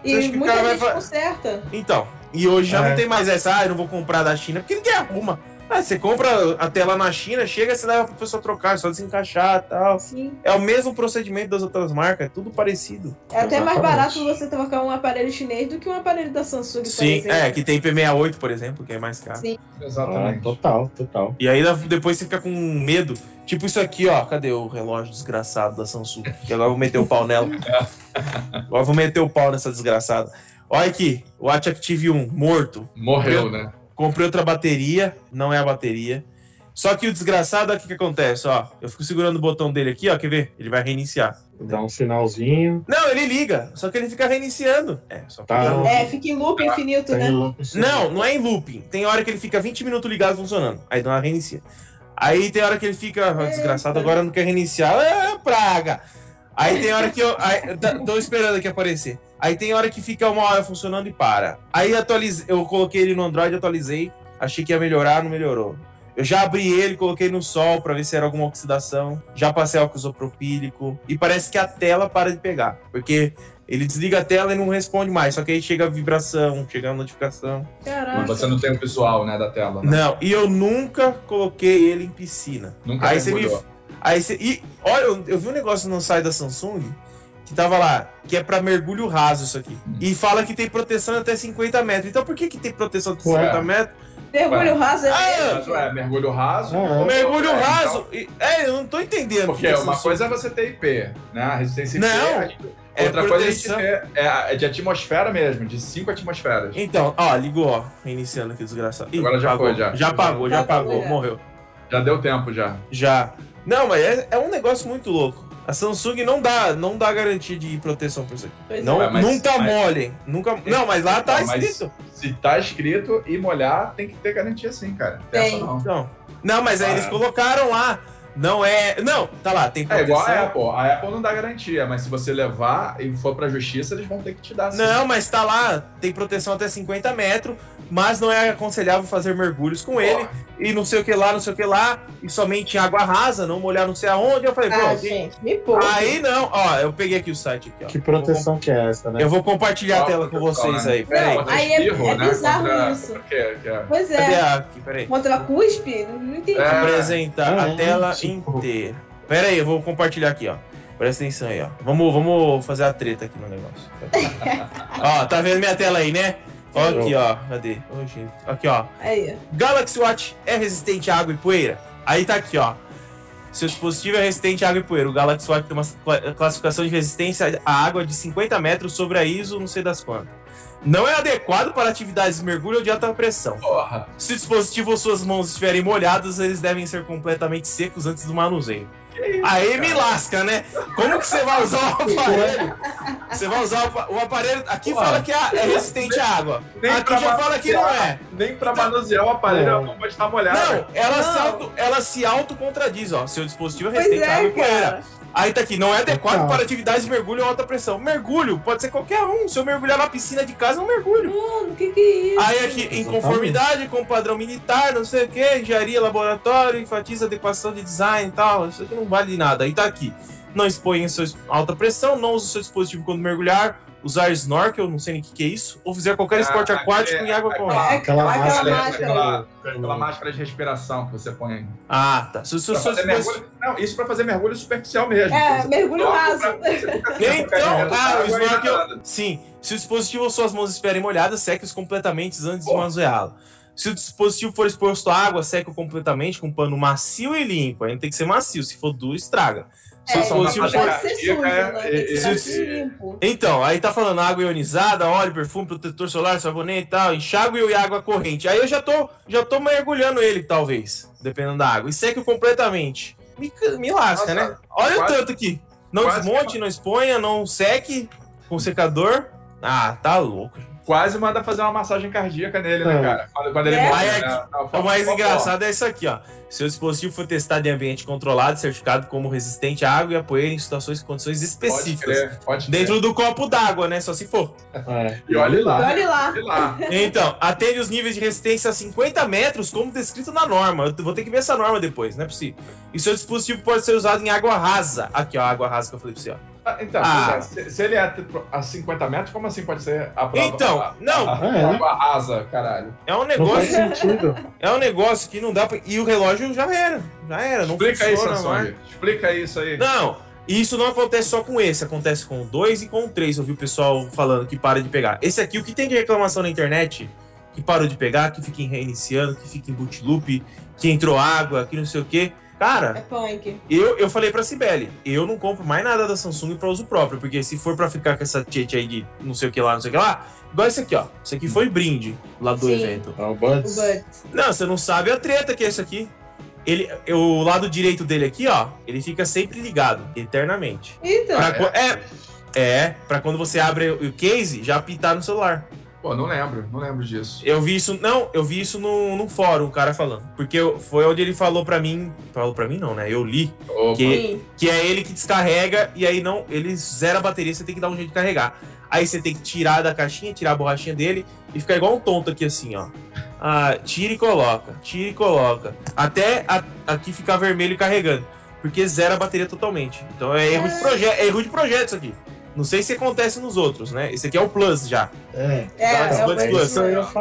Você acha E que o cara vai gente fa- conserta. Então. E hoje já É. não tem mais essa, ah, eu não vou comprar da China, porque ninguém arruma. Ah, você compra a tela na China, chega, você leva pra pessoa trocar, é só desencaixar e tal. Sim. É o mesmo procedimento das outras marcas, é tudo parecido. É até mais Exatamente. barato você trocar um aparelho chinês do que um aparelho da Samsung, por Sim, exemplo. é, que tem P68, por exemplo, que é mais caro. Sim. Ah, Exatamente. total, total. E aí depois você fica com medo. Tipo isso aqui, ó. Cadê o relógio desgraçado da Samsung? Que agora eu vou meter o pau nela. Agora eu vou meter o pau nessa desgraçada. Olha aqui, o Watch Active 1, morto. Morreu, né? Comprei outra bateria, não é a bateria. Só que o desgraçado, olha o que, que acontece, ó. Eu fico segurando o botão dele aqui, ó. Quer ver? Ele vai reiniciar. Dá um sinalzinho. Não, ele liga, só que ele fica reiniciando. É, só Tá. fica- É, fica em loop infinito, né? Loop sim. Não, não é em looping. Tem hora que ele fica 20 minutos ligado funcionando. Aí dá uma reinicia. Aí tem hora que ele fica, ó, desgraçado, agora não quer reiniciar. É, praga! Aí tem hora que eu. Aí, tá- tô esperando aqui aparecer. Aí tem hora que fica uma hora funcionando e para. Aí atualizei, eu coloquei ele no Android, atualizei. Achei que ia melhorar, não melhorou. Eu já abri ele, coloquei no sol pra ver se era alguma oxidação. Já passei álcool isopropílico. E parece que a tela para de pegar. Porque ele desliga a tela e não responde mais. Só que aí chega a vibração, chega a notificação. Caraca. Mas você não tem o visual, né, da tela. Né? Não, e eu nunca coloquei ele em piscina. Nunca Aí você me. Aí você. E olha, eu, eu vi um negócio no site da Samsung que tava lá, que é pra mergulho raso isso aqui. E fala que tem proteção até 50 metros. Então por que, que tem proteção até Ué. 50 metros? Mergulho raso é Ah, Mas, ué, mergulho raso. É. Mergulho É, raso. e- É, eu não tô entendendo. Porque que a uma coisa é você ter IP, né? A resistência IP. Não, a gente- é outra coisa é proteção. ter. É, é de atmosfera mesmo, de 5 atmosferas. Então, ó, ligou, ó. Reiniciando aqui, desgraçado. Ih, Agora já apagou. foi, já. Já apagou, já apagou, já. morreu. Já deu tempo já. Já. Não, mas é, é um negócio muito louco. A Samsung não dá, não dá garantia de proteção pra isso aqui. Pois Não, é, mas- nunca mas- molhem. Nunca, não, mas lá tá Não, escrito. Se tá escrito e molhar, tem que ter garantia sim, cara. Tem não. Não. Não, mas aí Ah, eles é. colocaram lá. Não é. Não, tá lá, tem É proteção. igual a Apple. A Apple não dá garantia, mas se você levar e for pra justiça, eles vão ter que te dar sim. Não, mas tá lá, tem proteção até 50 metros, mas não é aconselhável fazer mergulhos com ele. E não sei o que lá, não sei o que lá, e somente em água rasa, não molhar não sei aonde. Eu falei, pô, Ah, gente, me poupa. aí não, ó, eu peguei aqui o site aqui, ó. Que proteção que é essa, né? Eu vou compartilhar a tela com vocês né? aí, peraí. Não, aí é- espirro, é né? bizarro Contra- isso. Que é- Pois Cadê é. aqui, peraí. Contra a cuspe? Não entendi. É. Apresentar a É, tela tipo- inteira. Pera aí, eu vou compartilhar aqui, ó. Presta atenção aí, ó. Vamos, vamos fazer a treta aqui no negócio. ó, tá vendo minha tela aí, né? Ó aqui, ó. Cadê? Ô, gente. Aqui, ó. Aí. Galaxy Watch é resistente a água e poeira? Aí tá aqui, ó. Seu dispositivo é resistente a água e poeira. O Galaxy Watch tem uma cla- classificação de resistência à água de 50 metros sobre a ISO, não sei das quantas. Não é adequado para atividades de mergulho ou de alta pressão. Porra. Se o dispositivo ou suas mãos estiverem molhadas, eles devem ser completamente secos antes do manuseio. Aí me lasca, né? Como que você vai usar o aparelho? Você vai usar o, apa- o aparelho. Aqui fala que é é resistente à água. nem Aqui já fala que não é. Nem pra manusear o aparelho, Não. a mão pode estar molhada. Não, ela se Não. auto, ela se auto contradiz, ó. Seu dispositivo é resistente à água é, e poeira. Aí tá aqui, não é adequado Tá. para atividades de mergulho ou alta pressão. Mergulho pode ser qualquer um. Se eu mergulhar na piscina de casa, é um mergulho. Mano, o que que é isso? Aí aqui, em conformidade com o padrão militar, não sei o que, engenharia, laboratório, enfatiza adequação de design e tal. Isso aqui não vale de nada. Aí tá aqui. Não expõe em sua alta pressão, não use o seu dispositivo quando mergulhar, usar snorkel, não sei nem o que, que é isso, ou fizer qualquer Ah, esporte aquele- aquático em água corrente. É Aquela aquela máscara. máscara. Aquela, aquela máscara de respiração que você põe. Ah, tá. Se o seu Pra fazer dispositivo. mergulho, não, isso pra fazer mergulho superficial mesmo. É, mergulho raso. assim, Então, ah, o snorkel. Sim. Se o dispositivo ou suas mãos estiverem molhadas, seque-os completamente antes de Pô. manuseá-lo. Se o dispositivo for exposto à água, seque-o completamente com um pano macio e limpo. Ainda tem que ser macio. Se for duro, estraga. Se É, for- pode ser sujo, né? Limpo. Então, aí tá falando água ionizada, óleo, perfume, protetor solar, sabonete e tal, enxágue e água corrente. Aí eu já tô, já tô mergulhando ele, talvez, dependendo da água. E seque completamente. Me, me lasca, Nossa, né? Olha quase- o tanto aqui. Não desmonte, que- não exponha, não seque com secador. Ah, tá louco. Quase manda fazer uma massagem cardíaca nele, né, É. cara? Quando, quando ele É. morre, né? Não, O mais pô, pô, engraçado é isso aqui, ó. Seu dispositivo foi testado em ambiente controlado, certificado como resistente à água e a poeira em situações e condições Pode específicas. crer, pode crer. Dentro do copo d'água, né? Só se for. É. E olha lá. Olha lá. Olha lá. Então, atende os níveis de resistência a 50 metros, como descrito na norma. Eu vou ter que ver essa norma depois, não é possível. E seu dispositivo pode ser usado em água rasa. Aqui, ó, água rasa que eu falei pra você, ó. Ah, Então, Ah. se, se ele é a 50 metros, como assim pode ser a prova? Então, a, não. A, É, né? água rasa, caralho. É um Não faz negócio, sentido. é um negócio que não dá pra. E o relógio já era. Já era, não Explica aí, funciona Samsung. Explica isso aí. Não, e isso não acontece só com esse, acontece com o 2 e com o 3. Eu vi o pessoal falando que para de pegar. Esse aqui, o que tem de reclamação na internet, que parou de pegar, que fica em reiniciando, que fica em boot loop, que entrou água, que não sei o quê. Cara, É punk. eu, eu falei pra Cibele, eu não compro mais nada da Samsung pra uso próprio, porque se for pra ficar com essa tete aí de não sei o que lá, não sei o que lá, igual esse aqui, ó. Isso aqui foi brinde lá do Sim. evento. É o O Buds. Bud. Não, você não sabe a treta que é isso aqui. Ele, o lado direito dele aqui, ó, ele fica sempre ligado, eternamente. Então, Pra qu- é, é, pra quando você abre o case, já apitar no celular. Pô, não lembro, não lembro disso. Eu vi isso, não, eu vi isso no, no fórum, o cara falando. Porque eu- foi onde ele falou pra mim, falou pra mim não, né? Eu li, Opa, que- que é ele que descarrega e aí não, ele zera a bateria, você tem que dar um jeito de carregar. Aí você tem que tirar da caixinha, tirar a borrachinha dele e ficar igual um tonto aqui assim, ó. Ah, tira e coloca, tira e coloca. Até a- aqui ficar vermelho carregando. Porque zera a bateria totalmente. Então é erro de projeto, é erro de projeto isso aqui. Não sei se acontece nos outros, né? Esse aqui é o Plus já. É. É, é o Plus.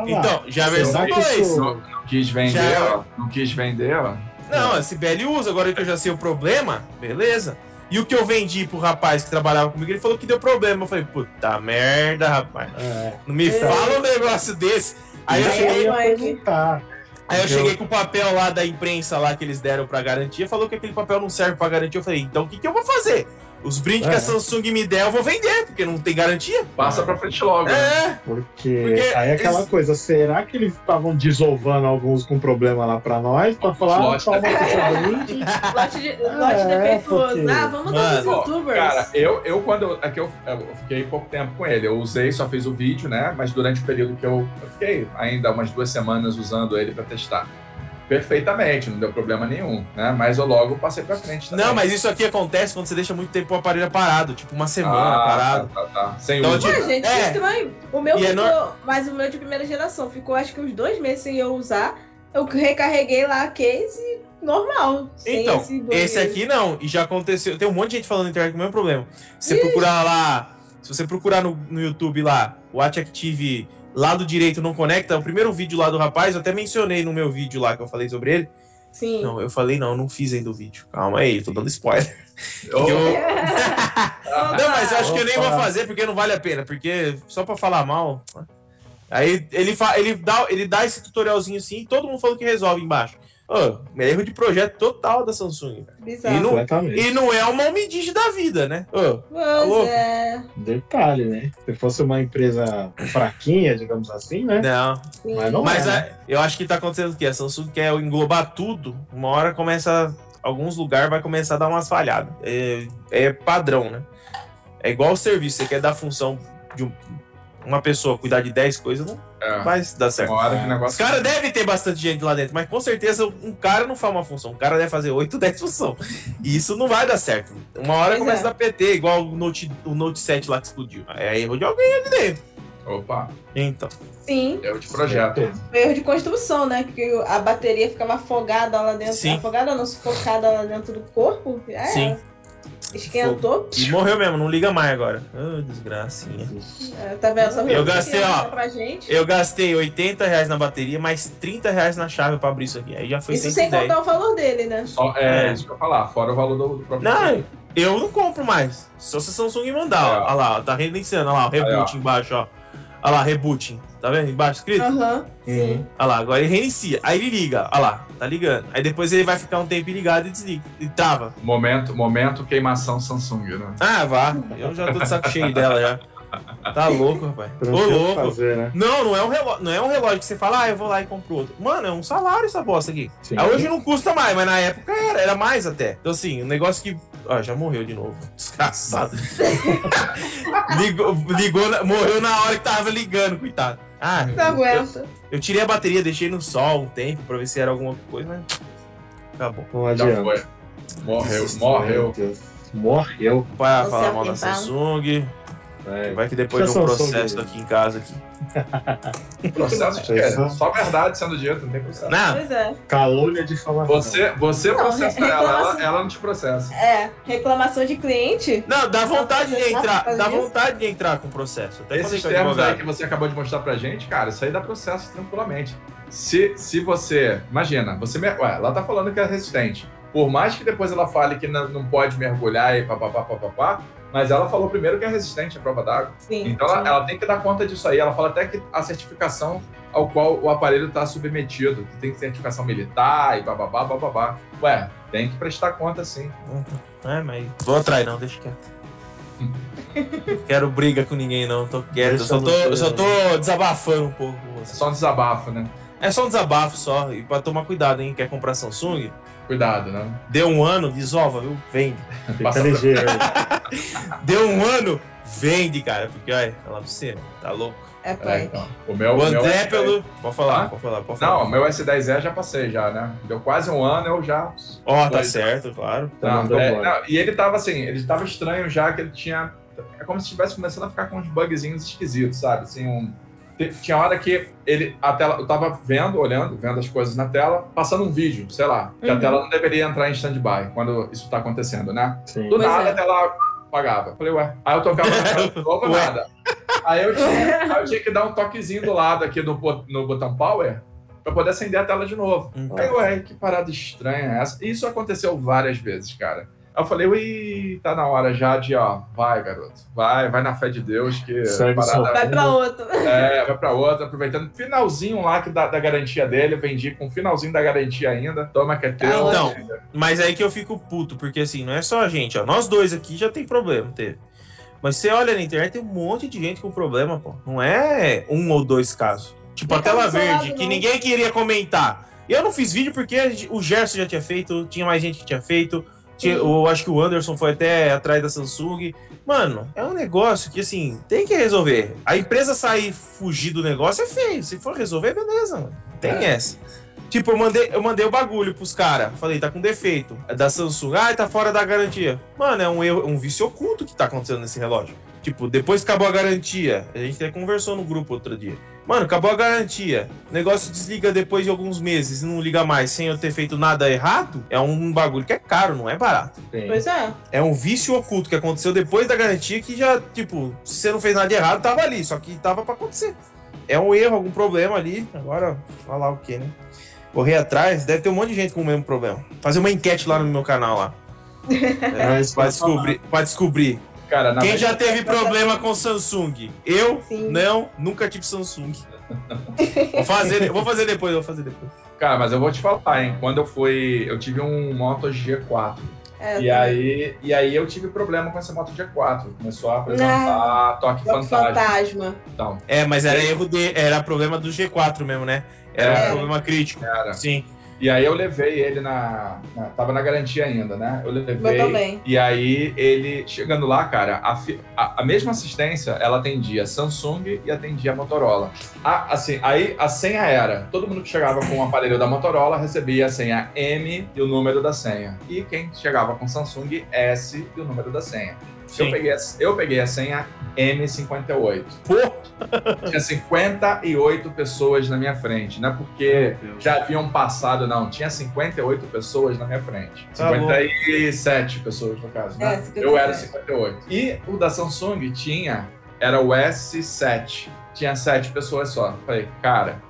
Então, já a versão Será que 2. isso- não quis vender, Já- ó. Não quis vender, ó. Não, a Sibeli usa, agora que eu já sei o problema, beleza. E o que eu vendi pro rapaz que trabalhava comigo, ele falou que deu problema. Eu falei, puta merda, rapaz. É. Não me É. fala um negócio desse. Aí eu cheguei, aí eu Eu- cheguei com o papel lá da imprensa lá que eles deram pra garantia, falou que aquele papel não serve pra garantia. Eu falei, então o que, que eu vou fazer? Os brindes É. que a Samsung me der, eu vou vender, porque não tem garantia. Passa pra frente logo. né? É, Porque, Porque aí é aquela eles- coisa, será que eles estavam desovando alguns com problema lá pra nós? Pra falar, Lote toma aqui brinde. Lote, de, lote É, defeituoso. porque- Ah, vamos dar os youtubers. Cara, eu, eu quando eu, é eu, eu fiquei pouco tempo com ele, eu usei, só fiz o vídeo, né? Mas durante o período que eu, eu fiquei ainda umas duas semanas usando ele pra testar. Perfeitamente, não deu problema nenhum, né? Mas eu logo passei pra frente também. não, mas isso aqui acontece quando você deixa muito tempo o aparelho parado, tipo uma semana ah, parado. Tá, tá, tá. Sem Então, uso. tipo, Ué, gente, É. que estranho. O meu E é ficou, mas o meu de primeira geração ficou acho que uns dois meses sem eu usar. Eu recarreguei lá a case normal. sem Então, esse esse aqui não, e já aconteceu. Tem um monte de gente falando na internet com o mesmo problema. Se você procurar lá, se você procurar no, no YouTube lá, Watch Active lado direito não conecta, o primeiro vídeo lá do rapaz, eu até mencionei no meu vídeo lá que eu falei sobre ele. Sim. Não, eu falei não, eu não fiz ainda o vídeo. Calma aí, tô dando spoiler. Oh, Eu- Não, mas eu acho que eu nem vou fazer porque não vale a pena, porque só pra falar mal. Aí ele, fa ele, dá, ele dá esse tutorialzinho assim e todo mundo falou que resolve embaixo. Ô, erro de projeto total da Samsung. Bizarro. E não-. E não é uma umidade da vida, né? Ô, Pois louco? é. Detalhe, né? Se fosse uma empresa fraquinha, digamos assim, né? não. Sim. Mas não Mas é, a- eu acho que tá acontecendo o quê? A Samsung quer englobar tudo, uma hora começa. Alguns lugares vai começar a dar umas falhadas. É, é padrão, né? É igual o serviço, você quer dar função de um- uma pessoa cuidar de 10 coisas, não é, vai dar certo. uma hora que o Os negócio. caras devem ter bastante gente lá dentro, mas com certeza um cara não faz uma função. Um cara deve fazer 8, 10 funções. E isso não vai dar certo. Uma hora Pois começa é. a dar PT, igual o Note, o Note 7 lá que explodiu. É erro de alguém ali dentro. Opa, Então. Sim. eu de projeto. Certeza. Erro de construção, né? Que a bateria ficava afogada lá dentro. Sim. Afogada não, sufocada lá dentro do corpo. Era. Sim. Esquentou. E morreu mesmo, não liga mais agora. Ah, desgracinha. É, tá vendo? Só Eu que gastei, ó, mandar Pra gente. Eu gastei 80 reais na bateria, mais 30 reais na chave pra abrir isso aqui. Aí já foi Isso sem 110. contar o valor dele, né? Só, é, É. isso que eu ia falar, fora o valor do, próprio. Não, eu não compro mais. Só se a Samsung mandar, ó. É. Olha lá, ó, tá reiniciando, olha lá, o reboot embaixo, ó. Olha lá, rebooting. Tá vendo embaixo escrito? Aham. Sim. Uhum. Olha lá, agora ele reinicia. Aí ele liga, olha lá, tá ligando. Aí depois ele vai ficar um tempo ligado e desliga. E trava. Momento, momento queimação Samsung, né? Ah, vá. Eu já tô de saco cheio dela já. Tá louco, rapaz. Ô, Tranquilo louco. fazer, né? Não, não é um relógio, não é um relógio que você fala, ah, eu vou lá e compro outro. Mano, é um salário essa bosta aqui. Sim. Aí hoje não custa mais, mas na época era, era mais até. Então, assim, um negócio que. Ó, já morreu de novo. Desgraçado. ligou, ligou na- morreu na hora que tava ligando, coitado. Ah, Não eu, aguenta. eu tirei a bateria, deixei no sol um tempo pra ver se era alguma coisa, mas. Acabou. Não Já adianta. foi. Morreu, morreu. Morreu. Para falar mal da. Samsung. É. Vai que depois de um processo aqui em casa aqui. Processo de quê? Só verdade sendo dito, não tem processo. Não, Pois é. Calúnia de falação. Você, você Não, processa ela, ela, ela não te processa. É, reclamação de cliente. não, dá vontade de entrar. Dá isso? vontade de entrar com o processo. Até Esses termos aí que você acabou de mostrar pra gente, cara, isso aí dá processo tranquilamente. Se, se você. Imagina, você. Ué, ela tá falando que é resistente. Por mais que depois ela fale que não, não pode mergulhar e papapá, papapá, Mas ela falou primeiro que é resistente à prova d'água. Então ela, ela, tem que dar conta disso aí. Ela fala até que a certificação ao qual o aparelho está submetido, que tem certificação militar e bababá, bababá. Ué, tem que prestar conta sim. Uhum. É, mas vou atrás não, deixa quieto. Quero briga com ninguém, não. Tô quieto. Eu só tô, eu só tô desabafando um pouco. É só um desabafo, né? É só um desabafo só. E pra tomar cuidado, hein? Quer comprar Samsung? Cuidado, né? Deu um ano, desova, viu? Vende. Passa ligeiro. Deu um ano, vende, cara. Porque, olha, falar pra você, tá louco. É, pai. É, então. O meu. O André, meu pelo. Pode falar, ah? pode falar, pode falar. Não, o meu S10E já passei, já, né? Deu quase um ano, eu já. Ó, oh, tá certo, claro. Não, é, não, e ele tava assim, ele tava estranho já, que ele tinha. É como se estivesse começando a ficar com uns bugzinhos esquisitos, sabe? Assim, um tinha hora que ele, a tela, eu tava vendo, olhando, vendo as coisas na tela, passando um vídeo, sei lá, que uhum. a tela não deveria entrar em stand-by quando isso tá acontecendo, né? Sim. Do pois nada é. a tela apagava. Falei, ué. Aí eu tocava na tela de novo, nada. Aí eu, tinha, aí eu tinha que dar um toquezinho do lado aqui no, no botão power pra poder acender a tela de novo. Uhum. Aí, ué, que parada estranha é essa? Isso aconteceu várias vezes, cara. Aí eu falei, ui, tá na hora já de, ó, vai, garoto, vai, vai na fé de Deus, que parada... Vai pra outro. É, vai pra outro, aproveitando finalzinho lá que da, da garantia dele, eu vendi com finalzinho da garantia ainda, toma que é teu. Então, mas aí que eu fico puto, porque assim, não é só a gente, ó, nós dois aqui já tem problema, teve. Mas você olha na internet, tem um monte de gente com problema, pô. Não é um ou dois casos. Tipo, a tela verde, que ninguém queria comentar. Eu não fiz vídeo porque o Gerson já tinha feito, tinha mais gente que tinha feito. Eu acho que o Anderson foi até atrás da Samsung. Mano, é um negócio que, assim, tem que resolver. A empresa sair fugir do negócio é feio. Se for resolver, beleza, mano. Tem é. essa. Tipo, eu mandei, eu mandei o bagulho pros caras. Falei, tá com defeito. É da Samsung. Ah, tá fora da garantia. Mano, é um, erro, um vício oculto que tá acontecendo nesse relógio. Tipo, depois que acabou a garantia. A gente até conversou no grupo outro dia. Mano, acabou a garantia. O negócio desliga depois de alguns meses e não liga mais sem eu ter feito nada errado. É um bagulho que é caro, não é barato. Sim. Pois é. É um vício oculto que aconteceu depois da garantia que já, tipo, se você não fez nada de errado, tava ali. Só que tava para acontecer. É um erro, algum problema ali. Agora, falar o que, né? Correr atrás, deve ter um monte de gente com o mesmo problema. Fazer uma enquete lá no meu canal lá. É, pra, descobrir, pra descobrir Cara, Quem já teve problema com Samsung? Eu? Sim. Não, nunca tive Samsung. vou, fazer, vou fazer depois, vou fazer depois. Cara, mas eu vou te falar, hein? Quando eu fui. Eu tive um Moto G4. É, e, aí, e aí eu tive problema com essa moto G4. Começou a apresentar Não, toque fantasma. fantasma. Então, é, mas era erro de. Era problema do G4 mesmo, né? Era é. um problema crítico. Era. Sim. E aí eu levei ele na, na, Tava na garantia ainda, né? Eu levei. Eu também. E aí ele, chegando lá, cara, a, a, a, mesma assistência, ela atendia Samsung e atendia Motorola. A, assim, aí a senha era: todo mundo que chegava com o aparelho da Motorola recebia a senha M e o número da senha. E quem chegava com Samsung, S e o número da senha. Eu peguei, a, eu peguei a senha M58. Pô! Tinha 58 pessoas na minha frente, não é porque já haviam passado, não. Tinha 58 pessoas na minha frente. Tá 57 bom. pessoas, no caso, né? É, eu era 58. E o da Samsung tinha, era o S7. Tinha 7 pessoas só. Falei, cara,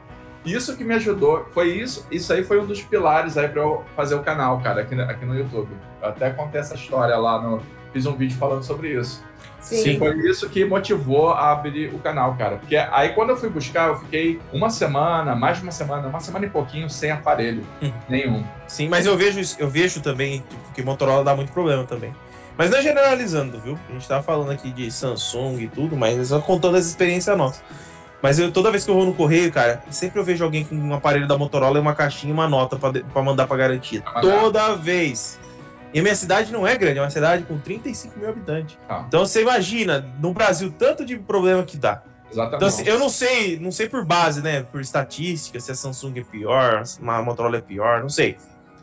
isso que me ajudou, foi isso, isso aí foi um dos pilares aí para eu fazer o canal, cara, aqui, aqui no YouTube. Eu até contei essa história lá no, fiz um vídeo falando sobre isso. Sim. Foi isso que motivou a abrir o canal, cara. Porque aí quando eu fui buscar, eu fiquei uma semana, mais de uma semana, uma semana e pouquinho sem aparelho hum. nenhum. Sim, mas eu vejo eu vejo também que Motorola dá muito problema também. Mas não é generalizando, viu? A gente tava falando aqui de Samsung e tudo, mas é só contando as experiências nossas. Mas eu, toda vez que eu vou no correio, cara, sempre eu vejo alguém com um aparelho da Motorola e uma caixinha e uma nota para mandar pra garantia. Toda vez. E a minha cidade não é grande, é uma cidade com 35 mil habitantes. Ah. Então você imagina, no Brasil, tanto de problema que dá. Exatamente. Então, assim, eu não sei, não sei por base, né? Por estatística, se a Samsung é pior, se a Motorola é pior, não sei.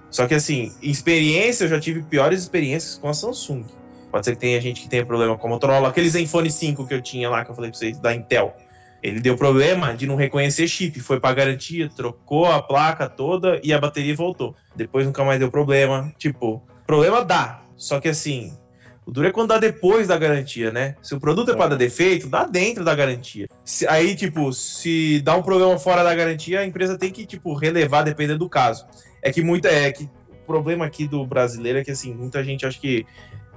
Só que assim, experiência, eu já tive piores experiências com a Samsung. Pode ser que tenha gente que tenha problema com a Motorola. Aquele Zenfone 5 que eu tinha lá, que eu falei pra vocês, da Intel. Ele deu problema de não reconhecer chip, foi para garantia, trocou a placa toda e a bateria voltou. Depois nunca mais deu problema. Tipo, Problema dá. Só que assim, o duro é quando dá depois da garantia, né? Se o produto é para dar defeito, dá dentro da garantia. Se, aí, tipo, se dá um problema fora da garantia, a empresa tem que, tipo, relevar dependendo do caso. É que muita. É que o problema aqui do brasileiro é que, assim, muita gente acha que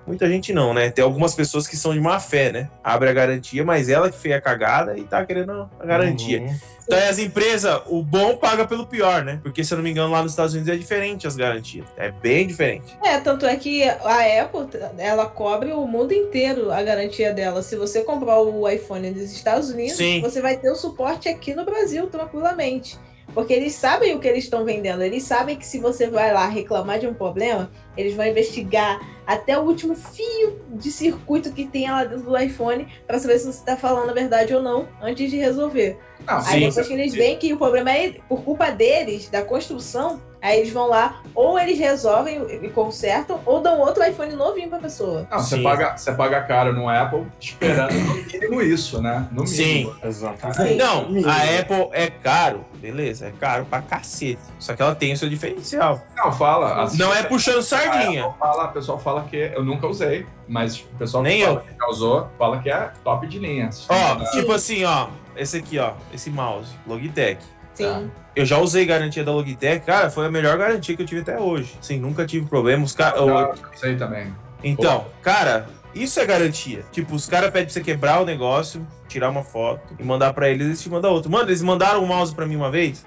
muita gente não, né? Tem algumas pessoas que são de má fé, né? Abre a garantia, mas ela que fez a cagada e tá querendo a garantia. Uhum. Então, as empresas, o bom paga pelo pior, né? Porque, se eu não me engano, lá nos Estados Unidos é diferente as garantias. É bem diferente. É, tanto é que a Apple, ela cobre o mundo inteiro a garantia dela. Se você comprar o iPhone dos Estados Unidos, Sim. você vai ter o suporte aqui no Brasil tranquilamente. Porque eles sabem o que eles estão vendendo. Eles sabem que se você vai lá reclamar de um problema, eles vão investigar até o último fio de circuito que tem lá dentro do iPhone para saber se você está falando a verdade ou não antes de resolver. Não, Aí Sim. depois que eles veem que o problema é por culpa deles, da construção, aí eles vão lá, ou eles resolvem e consertam, ou dão outro iPhone novinho pra pessoa. Não, você Sim. paga, você paga caro no Apple esperando no mínimo isso, né? No mínimo. Sim. Exatamente. Não, a Apple é caro, beleza, é caro pra cacete. Só que ela tem o seu diferencial. Não, fala. assim, Não é puxando a sardinha. Apple fala, o pessoal fala que eu nunca usei, mas o pessoal Nem que, fala que já usou fala que é top de linha. Ó, tipo assim, ó, esse aqui, ó, esse mouse, Logitech. Sim. Eu já usei garantia da Logitech, cara, foi a melhor garantia que eu tive até hoje. Sim, nunca tive problema. Os ca- o- usei também. Então, cara, isso é garantia. Tipo, os caras pedem pra você quebrar o negócio, tirar uma foto e mandar pra eles, eles te mandam outro. Mano, eles mandaram um mouse pra mim uma vez,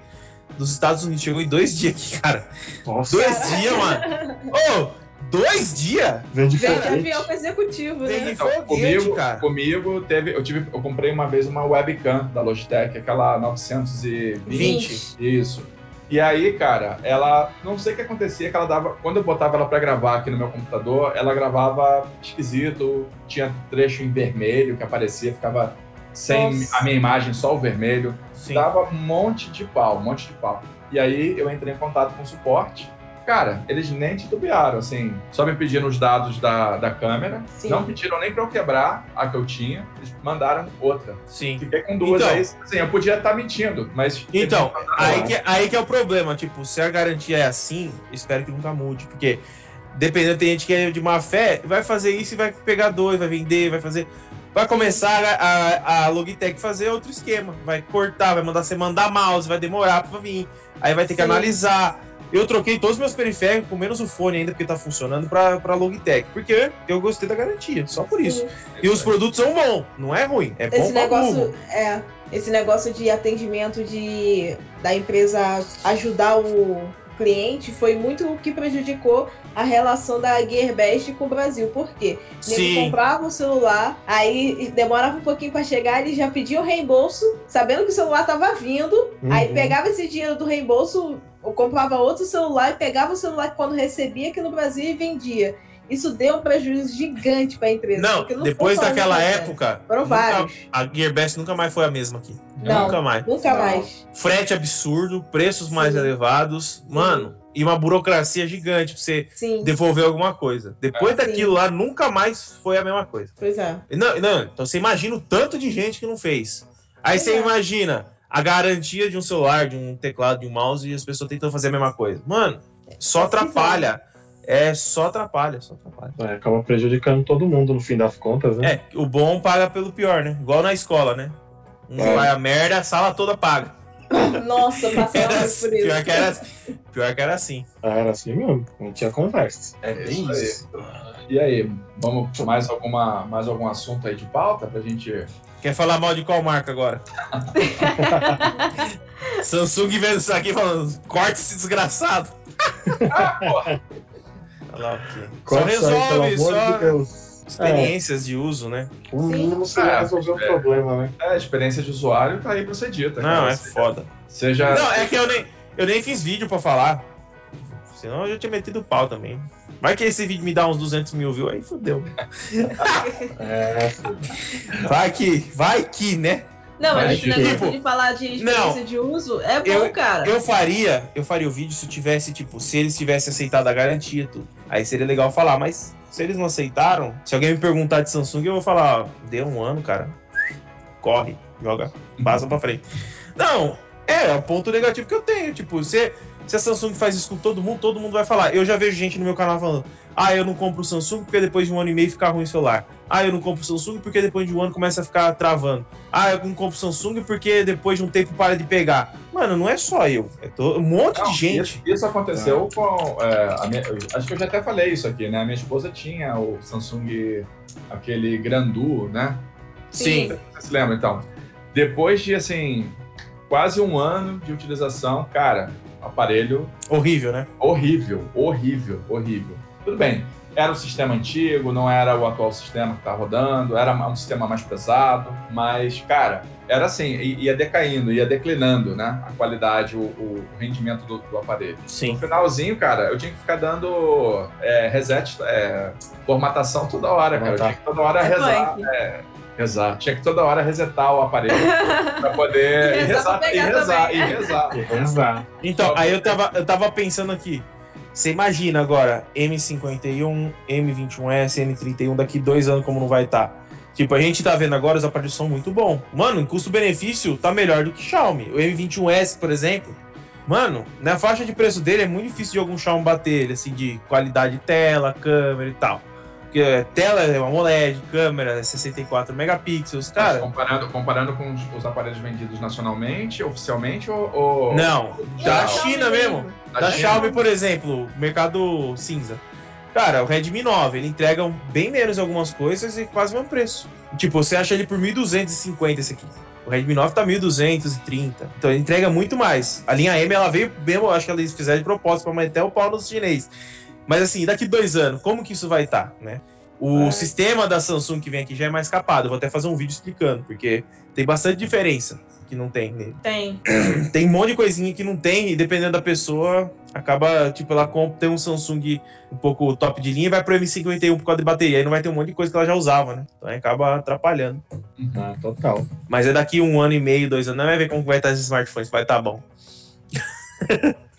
dos Estados Unidos, chegou em dois dias aqui, cara. Nossa, Dois dias, mano. Ô, dois dias? vem Vem de diferente. avião pro executivo, né? Então, foguete, comigo, cara. comigo teve, eu tive, eu comprei uma vez uma webcam da Logitech, aquela 920. 20. Isso. E aí, cara, ela. Não sei o que acontecia, que ela dava. Quando eu botava ela pra gravar aqui no meu computador, ela gravava esquisito, tinha trecho em vermelho que aparecia, ficava sem Nossa. a minha imagem, só o vermelho. Sim. Dava um monte de pau, um monte de pau. E aí eu entrei em contato com o suporte. Cara, eles nem titubearam, assim. Só me pediram os dados da, da câmera. Sim. Não pediram nem pra eu quebrar a que eu tinha. Eles mandaram outra. Sim. Fiquei com duas Então. aí. Assim, eu podia estar mentindo, mas. Então, aí que, aí que é o problema. Tipo, se a garantia é assim, espero que nunca mude. Porque, dependendo, tem gente que é de má fé, vai fazer isso e vai pegar dois, vai vender, vai fazer. Vai começar a, a, a Logitech fazer outro esquema. Vai cortar, vai mandar você mandar mouse, vai demorar pra vir. Aí vai ter que Sim. analisar. Eu troquei todos os meus periféricos, com menos o fone ainda, porque tá funcionando, pra, pra Logitech. Porque eu gostei da garantia, só por isso. Sim. E os produtos são bons, não é ruim. É bom Esse burro. negócio é esse negócio de atendimento de da empresa ajudar o cliente foi muito o que prejudicou a relação da Gearbest com o Brasil. Por quê? Ele comprava o celular, aí demorava um pouquinho para chegar, eles já pediam reembolso, sabendo que o celular estava vindo, aí Uhum. pegava esse dinheiro do reembolso, ou comprava outro celular e pegava o celular quando recebia aqui no Brasil e vendia. Isso deu um prejuízo gigante para a empresa. Não, porque depois daquela época, Foram vários. a Gearbest nunca mais foi a mesma aqui. Não. Nunca mais. Nunca Não. mais. Frete absurdo, preços mais Sim. elevados, mano, e uma burocracia gigante pra você Sim, devolver alguma coisa. Depois É. daquilo lá, nunca mais foi a mesma coisa. pois é. Não, não, então você imagina o tanto de gente que não fez. Aí você É. imagina a garantia de um celular, de um teclado, de um mouse e as pessoas tentando fazer a mesma coisa. Mano, só É atrapalha. É, só atrapalha, só atrapalha. É, acaba prejudicando todo mundo no fim das contas, né? É, o bom paga pelo pior, né? Igual na escola, né? Um É. vai a merda, a sala toda paga. Nossa, por assim, isso. pior, que era, pior que era assim. Era assim mesmo, não tinha conversa. É bem isso. E aí, vamos mais alguma mais algum assunto aí de pauta pra gente. Quer falar mal de qual marca agora? Samsung vendo isso aqui falando, corte esse desgraçado. Ah, porra! Olha lá o quê? Só isso aí, pelo resolve, amor só de Deus. Experiências de uso, né? O mínimo seria É, resolver o é. problema, né? É, a experiência de usuário tá aí pra ser dita. Não, cara. é foda. Seja. Não, é que eu nem, eu nem fiz vídeo pra falar. Senão eu já tinha metido pau também. Vai que esse vídeo me dá uns 200 mil views, aí fodeu. É, Vai que, vai que, né? Não, mas esse negócio tipo, de falar de experiência não. de uso é bom, Eu- cara. Eu faria, eu faria o vídeo se tivesse, tipo, se eles tivessem aceitado a garantia e tudo. Aí seria legal falar, mas se eles não aceitaram, se alguém me perguntar de Samsung, eu vou falar, deu um ano, cara. Corre, joga, passa pra frente. Não, é, é o ponto negativo que eu tenho. Tipo, você, Se a Samsung faz isso com todo mundo, todo mundo vai falar. Eu já vejo gente no meu canal falando: ah, eu não compro o Samsung porque depois de um ano e meio fica ruim o celular. Ah, eu não compro o Samsung porque depois de um ano começa a ficar travando. Ah, eu não compro o Samsung porque depois de um tempo para de pegar. Mano, não é só eu. É todo, um monte não, de gente. Isso, isso aconteceu ah. com. É, minha, acho que eu já até falei isso aqui, né? A minha esposa tinha o Samsung, aquele Grandu, né? Sim. Você se lembra, então? Depois de, assim, quase um ano de utilização, cara, aparelho. Horrível, né? Horrível, horrível, horrível. Tudo bem, era um sistema antigo, não era o atual sistema que está rodando, era um sistema mais pesado, mas, cara, era assim, ia decaindo, ia declinando, né? A qualidade, o, o rendimento do, do, aparelho. Sim. No finalzinho, cara, eu tinha que ficar dando é, reset, é, formatação toda hora, cara. Eu tinha que toda hora é rezar. É, rezar. Tinha que toda hora resetar o aparelho para poder e rezar, e rezar, e rezar, e rezar. Então, aí eu tava, eu tava pensando aqui. Você imagina agora M51, M21S, M31 daqui dois anos como não vai estar. Tá. Tipo, a gente tá vendo agora os aparelhos são muito bons. Mano, em custo-benefício tá melhor do que Xiaomi. O M21S, por exemplo, mano, na faixa de preço dele é muito difícil de algum Xiaomi bater ele, assim, de qualidade de tela, câmera e tal. Porque tela é uma AMOLED, câmera é 64 megapixels, cara. Mas comparando, comparando com os, os, aparelhos vendidos nacionalmente, oficialmente ou. ou... Não, da China mesmo. Da, da Xiaomi, por exemplo, mercado cinza. Cara, o Redmi 9, ele entrega bem menos algumas coisas e quase o mesmo preço. Tipo, você acha ele por 1.250 esse aqui. O Redmi 9 tá 1.230. Então ele entrega muito mais. A linha M, ela veio mesmo, acho que eles fizeram de propósito pra manter o pau nos chinês. Mas assim, daqui dois anos, como que isso vai estar, tá, né? O é. sistema da Samsung que vem aqui já é mais capado. Eu vou até fazer um vídeo explicando, porque tem bastante diferença que não tem nele. Tem. Tem um monte de coisinha que não tem, e dependendo da pessoa, acaba, tipo, ela compra, tem um Samsung um pouco top de linha e vai pro M51 por causa de bateria. Aí não vai ter um monte de coisa que ela já usava, né? Então aí acaba atrapalhando. Ah, total. Mas é daqui um ano e meio, dois anos, não vai ver como vai estar esses smartphones, vai estar tá bom.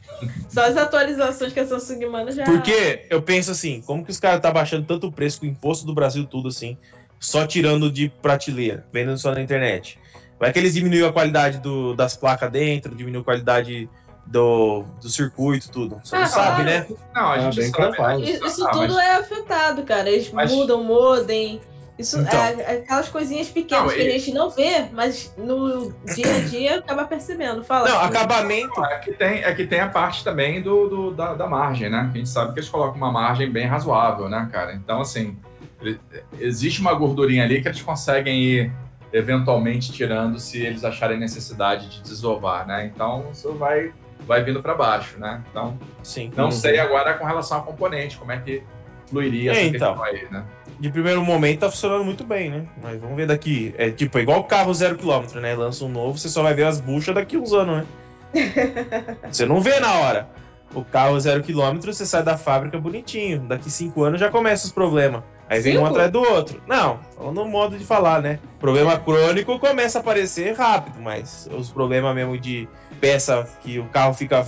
Só as atualizações que a Samsung manda já. Porque eu penso assim, como que os caras tá baixando tanto o preço com o imposto do Brasil, tudo assim, só tirando de prateleira, vendendo só na internet? Vai que eles diminuíram a qualidade do, das placas dentro, diminuiu a qualidade do, do circuito, tudo. Você ah, não sabe, né? Não, a gente é, sabe. Isso, isso tudo mas... é afetado, cara. Eles mas... mudam, modem isso então, é, aquelas coisinhas pequenas não, que a gente não vê, mas no dia a dia acaba percebendo. Fala. Não, acabamento. É que, tem, é que tem a parte também do, do da, da, margem, né? A gente sabe que eles colocam uma margem bem razoável, né, cara? Então, assim, existe uma gordurinha ali que eles conseguem ir eventualmente tirando se eles acharem necessidade de desovar, né? Então, isso vai, vai vindo para baixo, né? Então, Sim, não sei agora com relação a componente, como é que fluiria é, essa então. aí, né? De primeiro momento tá funcionando muito bem, né? Mas vamos ver daqui. É tipo, é igual carro zero quilômetro, né? Lança um novo, você só vai ver as buchas daqui uns anos, né? você não vê na hora. O carro zero quilômetro, você sai da fábrica bonitinho. Daqui cinco anos já começa os problemas. Aí vem Cinco? um atrás do outro. Não, no modo de falar, né? Problema crônico começa a aparecer rápido, mas os problemas mesmo de peça que o carro fica,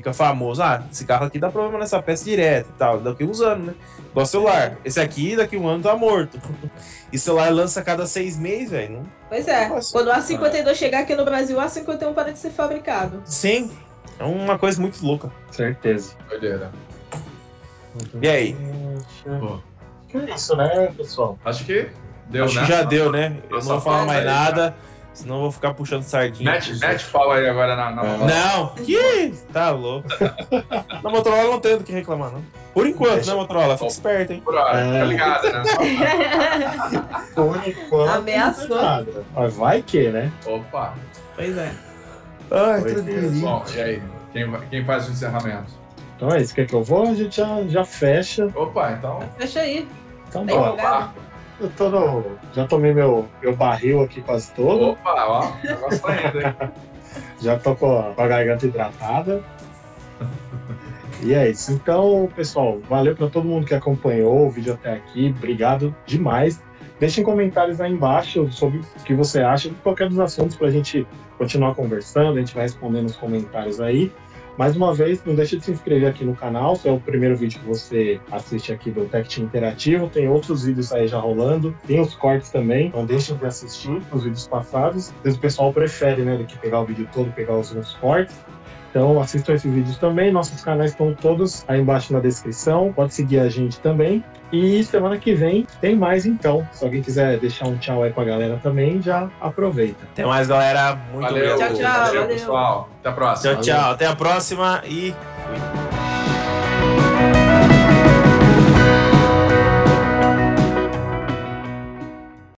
fica famoso. Ah, esse carro aqui dá problema nessa peça direto e tal. Daqui uns anos, né? Igual celular. Esse aqui, daqui um ano, tá morto. E celular lança a cada seis meses, velho. Pois é. Nossa. Quando o A52 chegar aqui no Brasil, o A51 para de ser fabricado. Sim. É uma coisa muito louca. Certeza. Doideira. E aí? Que é isso, né, pessoal? Acho que deu, Acho né? que já deu, né? Eu não vou falar mais nada. Senão eu vou ficar puxando sardinha. Mete, mete pau aí agora na, na Não, que? Tá louco. na Motorola não tem do que reclamar, não. Por enquanto, né, Motorola? Fica esperto, hein? Por hora, é. tá ligado, né? Por enquanto. Ameaçou. Mas vai que, né? Opa. Pois é. Ai, tranquilo. Bom, e aí? Quem, quem faz o encerramento? Então é isso. Quer que eu vou? A gente já, já fecha. Opa, então. Fecha aí. Então, tá bora. Eu tô no... Já tomei meu, meu barril aqui quase todo. Opa, ó, negócio tá indo, hein? Já tô com a, com a garganta hidratada. E é isso. Então, pessoal, valeu para todo mundo que acompanhou o vídeo até aqui. Obrigado demais. Deixem comentários aí embaixo sobre o que você acha de qualquer dos assuntos para a gente continuar conversando. A gente vai respondendo os comentários aí. Mais uma vez, não deixe de se inscrever aqui no canal, se é o primeiro vídeo que você assiste aqui do Tech Interativo. Tem outros vídeos aí já rolando, tem os cortes também, não deixem de assistir os vídeos passados. Às o pessoal prefere, né, do que pegar o vídeo todo, pegar os, os cortes. Então assistam esses vídeos também. Nossos canais estão todos aí embaixo na descrição. Pode seguir a gente também. E semana que vem tem mais então. Se alguém quiser deixar um tchau aí pra galera também, já aproveita. Até mais, galera. Muito Valeu, obrigado. Tchau, tchau, valeu, valeu. pessoal. Até a próxima. Tchau, tchau. Até a próxima e fui.